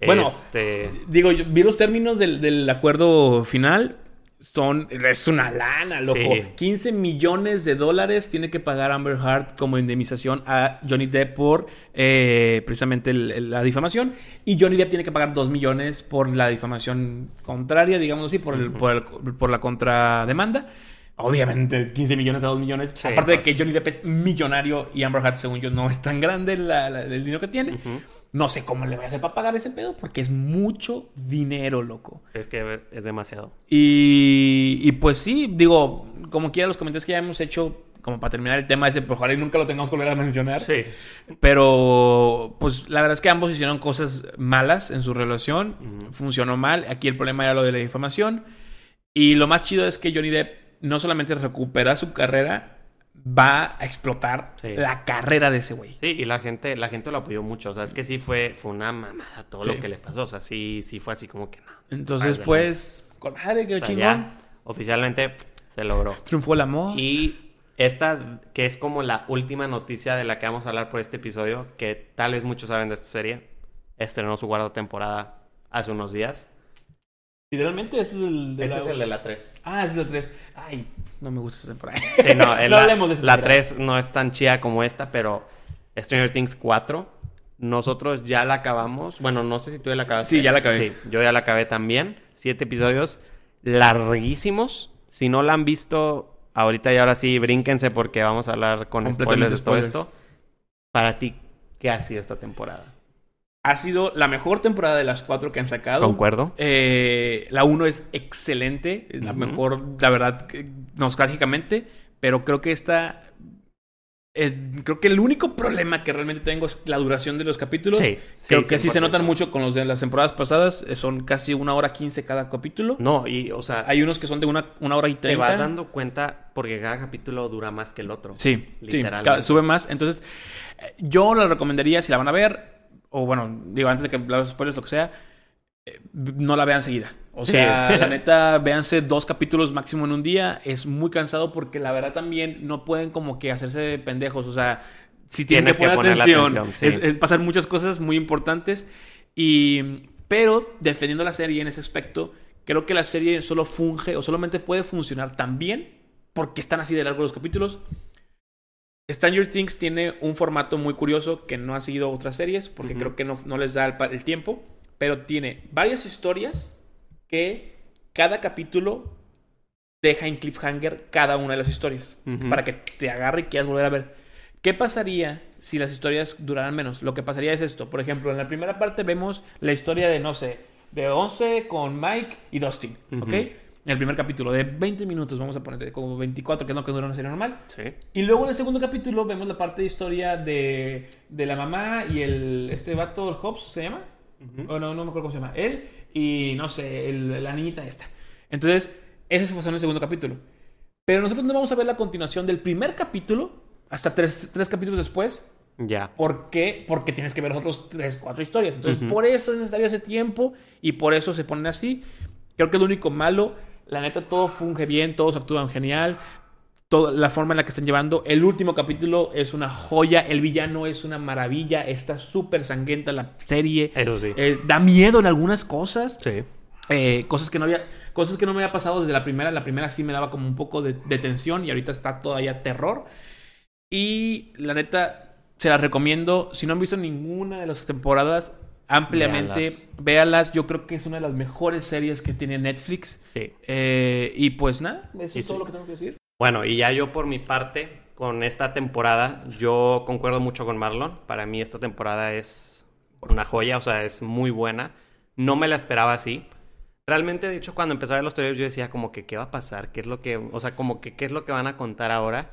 Bueno, este... digo, yo vi los términos del, del acuerdo final son, es una lana, loco. 15 millones de dólares tiene que pagar Amber Heard como indemnización a Johnny Depp por eh, precisamente la difamación. Y Johnny Depp tiene que pagar 2 millones por la difamación contraria, digamos así, por, el, por, la contrademanda. Obviamente, 15 millones a 2 millones. Aparte de que pues. Johnny Depp es millonario y Amber Heard, según yo, no es tan grande el dinero que tiene. No sé cómo le voy a hacer para pagar ese pedo porque es mucho dinero, loco.
Es que es demasiado.
Y, y pues sí, digo, como quiera los comentarios que ya hemos hecho, como para terminar el tema ese, por ojalá y nunca lo tengamos que volver a mencionar.
Sí.
Pero, pues la verdad es que ambos hicieron cosas malas en su relación. Funcionó mal. Aquí el problema era lo de la difamación. Y lo más chido es que Johnny Depp no solamente recupera su carrera, va a explotar la carrera de ese güey.
Sí, y la gente, la gente lo apoyó mucho. O sea, es que sí fue, fue una mamada todo lo que le pasó. O sea, sí, sí fue así como que no.
Entonces, pues, con madre, que chingón.
oficialmente se logró.
Triunfó el amor.
Y esta, que es como la última noticia de la que vamos a hablar por este episodio, que tal vez muchos saben de esta serie, estrenó su cuarta temporada hace unos días.
Literalmente, este es el
de este la... es el de la 3.
Ah, es el de la 3. Ay, no me gusta esa temporada.
Sí, no, no la, hablemos de esta La 3 no es tan chida como esta, pero Stranger Things 4, nosotros ya la acabamos. Bueno, no sé si tú ya la acabaste.
Sí, ya la acabé. Sí,
yo ya la acabé también. Siete episodios larguísimos. Si no la han visto, ahorita y ahora sí, brínquense porque vamos a hablar con spoilers de todo esto. Para ti, ¿qué ha sido esta temporada?
Ha sido la mejor temporada de las cuatro que han sacado.
Concuerdo.
Eh, la uno es excelente, es la mejor, la verdad, nostálgicamente, pero creo que esta... eh, creo que el único problema que realmente tengo es la duración de los capítulos.
Sí,
Creo
sí,
que sí se
100%.
notan mucho con los de las temporadas pasadas. eh, Son casi una hora quince cada capítulo.
No, y, o sea,
Hay unos que son de una, una hora y
te
treinta.
vas dando cuenta porque cada capítulo dura más que el otro.
Sí,
Literalmente.
sube más. Entonces, eh, yo la recomendaría si la van a ver, o bueno, digo, antes de que hablar de spoilers, lo que sea, eh, no la vean seguida. O
Sí.
sea, la neta, véanse dos capítulos máximo en un día. Es muy cansado porque la verdad también no pueden como que hacerse pendejos. O sea, si tienen
Tienes
que poner
que
atención,
atención, sí.
es, es pasar muchas cosas muy importantes. Y, pero defendiendo la serie en ese aspecto, creo que la serie solo funge o solamente puede funcionar tan bien porque están así de largos los capítulos. Stranger Things tiene un formato muy curioso que no ha seguido otras series porque creo que no, no les da el, tiempo, pero tiene varias historias que cada capítulo deja en cliffhanger cada una de las historias para que te agarre y quieras volver a ver. ¿Qué pasaría si las historias duraran menos? Lo que pasaría es esto. Por ejemplo, en la primera parte vemos la historia de, no sé, de 11 con Mike y Dustin, ¿ok? El primer capítulo, de 20 minutos, vamos a poner como 24, que es lo que dura una serie normal.
Sí.
Y luego en el segundo capítulo vemos la parte de historia de, de la mamá y el, este vato, el Hobbs, ¿se llama?
Ujú.
O no, no me acuerdo cómo se llama. Él y, no sé, el- la niñita esta. Entonces, ese fue en el segundo capítulo. Pero nosotros no vamos a ver la continuación del primer capítulo hasta tres, tres capítulos después.
Ya.
¿Por qué? Porque tienes que ver los otros tres, cuatro historias. Entonces,
Ujú.
por eso es necesario ese tiempo y por eso se ponen así. Creo que lo único malo. La neta, todo funge bien, todos actúan genial. Toda la forma en la que están llevando. El último capítulo es una joya. El villano es una maravilla. Está súper sangrienta la serie.
Eso sí.
Eh, da miedo en algunas cosas.
sí.
Eh, cosas que no había cosas que no me había pasado desde la primera la primera sí me daba como un poco de, de tensión y ahorita está todavía terror y la neta se las recomiendo si no han visto ninguna de las temporadas ampliamente véalas yo creo que es una de las mejores series que tiene Netflix
Sí.
Eh, y pues nada eso
Sí,
es todo
sí.
lo que tengo que decir
Bueno, y ya yo por mi parte, con esta temporada, yo concuerdo mucho con Marlon. Para mí esta temporada es una joya, o sea, es muy buena. No me la esperaba así. Realmente, de hecho, cuando empecé a ver los trailers, yo decía como que, ¿qué va a pasar? ¿Qué es lo que, o sea, como que, ¿qué es lo que van a contar ahora?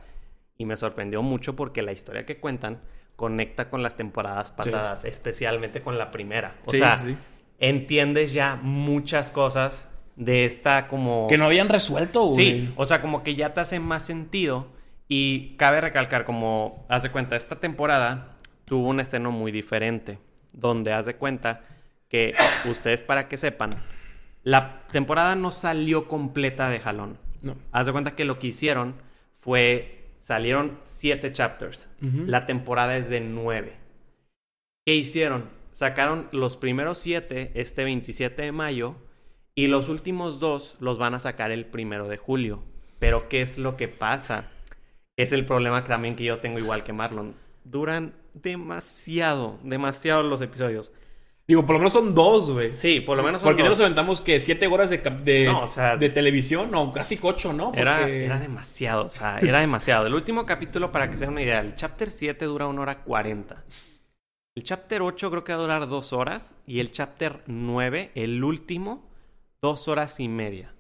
Y me sorprendió mucho porque la historia que cuentan conecta con las temporadas pasadas, especialmente con la primera. O
Sí,
sea,
sí.
entiendes ya muchas cosas de esta como...
que no habían resuelto güey.
Sí, o sea, como que ya te hace más sentido. Y cabe recalcar, como haz de cuenta, esta temporada tuvo un estreno muy diferente. Donde haz de cuenta que ustedes, para que sepan, la temporada no salió completa de jalón.
no
Haz de cuenta que lo que hicieron fue. Salieron siete chapters. La temporada es de nueve. ¿Qué hicieron? Sacaron los primeros siete este 27 de mayo y los últimos dos los van a sacar el primero de julio. Pero ¿qué es lo que pasa? Es el problema que también que yo tengo igual que Marlon. Duran demasiado, demasiado los episodios.
Digo por lo menos son dos güey
Sí, por lo menos son
porque ya
dos.
nos aventamos que siete horas de, de,
No, o sea-
de televisión o casi ocho no
Era,
Porque-
era demasiado, o sea, era demasiado. El último capítulo, para que se den una idea, el chapter 7 dura una hora 40. El chapter 8 creo que va a durar dos horas. Y el chapter 9, el último, dos horas y media.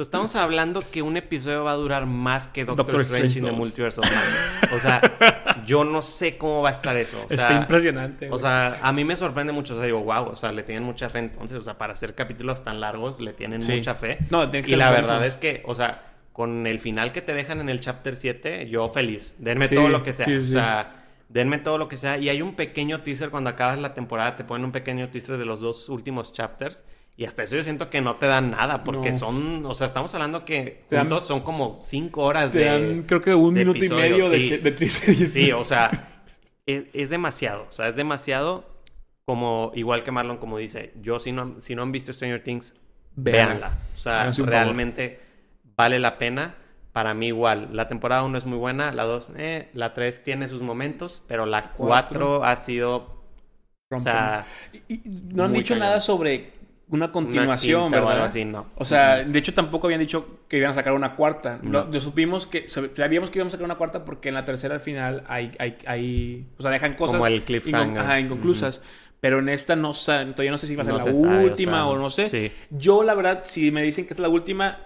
O estamos hablando que un episodio va a durar más que Doctor,
Doctor
Strange,
Strange
in the
2.
Multiverse of Madness. O sea, yo no sé cómo va a estar eso. O
Está impresionante.
o
güey.
sea, a mí me sorprende mucho. O sea, digo, wow, o sea, le tienen mucha fe. Entonces, o sea, para hacer capítulos tan largos, le tienen
Sí.
mucha fe.
No, tiene que
y la
buenísimos.
verdad es que, o sea, con el final que te dejan en el chapter 7, yo feliz. Denme
Sí,
todo lo que sea.
sí,
O
sí.
sea, denme todo lo que sea. Y hay un pequeño teaser cuando acabas la temporada, te ponen un pequeño teaser de los dos últimos chapters. Y hasta eso yo siento que no te dan nada, porque
No.
son, o sea, estamos hablando que
dan-
juntos son como cinco horas
Te
de...
dan, creo que un minuto y medio de,
sí.
de.
Sí, o sea, es, es demasiado. O sea, es demasiado. Como, igual que Marlon, como dice, yo si no, si no han visto Stranger Things,
Véanla.
O sea,
favor.
realmente vale la pena. Para mí igual, la temporada 1 es muy buena, la 2, eh, la 3 tiene sus momentos, pero la 4 ha sido, o sea,
Y- y no han dicho
cañón.
nada sobre una continuación,
o
¿verdad?
algo así, no.
O sea, de hecho tampoco habían dicho que iban a sacar una cuarta. Lo, lo supimos que sab- sabíamos que íbamos a sacar una cuarta porque en la tercera al final hay, hay, hay o sea, dejan cosas
Como el cliffhanger.
ajá, inconclusas. Pero en esta no todavía no sé si va a ser
No
la
o
última
sea,
o, no sé.
sí.
Yo la verdad si me dicen que es la última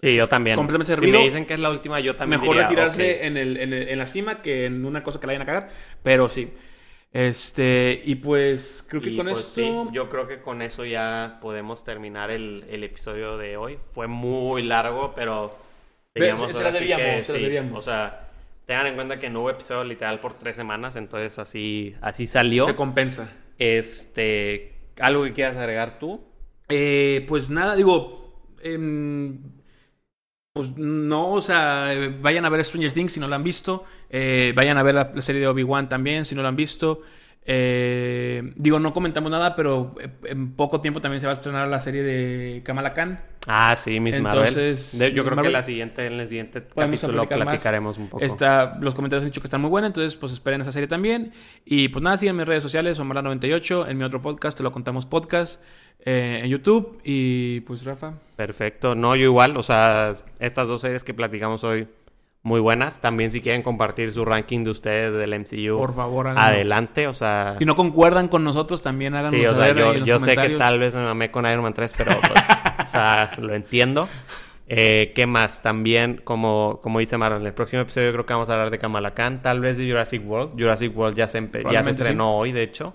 Sí, yo también.
completamente
si
servido.
me dicen que es la última, yo también
mejor
diría,
retirarse en, el, en, el- en la cima que en una cosa que la vayan a cagar. Pero sí. Este, y pues creo que
Y,
con
pues,
esto.
sí, yo creo que con eso ya podemos terminar el, el episodio de hoy. Fue muy largo, pero teníamos
se-
sí
debíamos,
que
se las
sí,
debíamos.
O sea, tengan en cuenta que no hubo episodio literal por tres semanas, entonces así, así salió.
Se compensa.
Este, ¿algo que quieras agregar tú?
Eh, pues nada, digo. em, pues no, o sea, vayan a ver Stranger Things si no la han visto. Eh, vayan a ver la, la serie de Obi-Wan también si no la han visto. Eh, digo, no comentamos nada, pero eh, en poco tiempo también se va a estrenar la serie de Kamala Khan.
Ah, sí, Miss
Entonces,
Marvel. Yo creo
Marvel-
que la siguiente, en el siguiente capítulo
más.
platicaremos un poco.
Está, los comentarios han dicho que están muy buenas, entonces pues esperen esa serie también. Y pues nada, sigan mis redes sociales, Omar98, en mi otro podcast, Te lo contamos podcast, eh, en YouTube. Y pues Rafa.
Perfecto. No, yo igual, o sea, estas dos series que platicamos hoy, muy buenas. También si quieren compartir su ranking de ustedes del MCU,
Por favor, háganlo.
adelante, o sea...
Si no concuerdan con nosotros, también háganos
Sí, o sea,
saber ahí
yo, sé que tal vez me mamé con Iron Man 3, pero pues, o sea, lo entiendo. Eh, ¿Qué más? También, como, como dice Marlon, en el próximo episodio creo que vamos a hablar de Kamala Khan, tal vez de Jurassic World. Jurassic World ya se, ya se estrenó hoy, de hecho.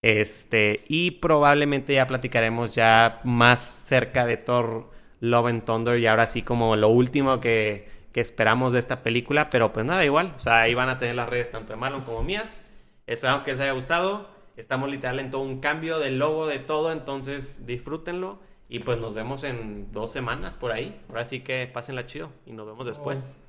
Este, y probablemente ya platicaremos ya más cerca de Thor Love and Thunder y ahora sí como lo último que, que esperamos de esta película, pero pues nada, igual, o sea, ahí van a tener las redes tanto de Marlon como mías. Esperamos que les haya gustado. Estamos literal en todo un cambio del logo, de todo, entonces disfrútenlo. Y pues nos vemos en dos semanas por ahí. Ahora sí que pásenla chido y nos vemos después.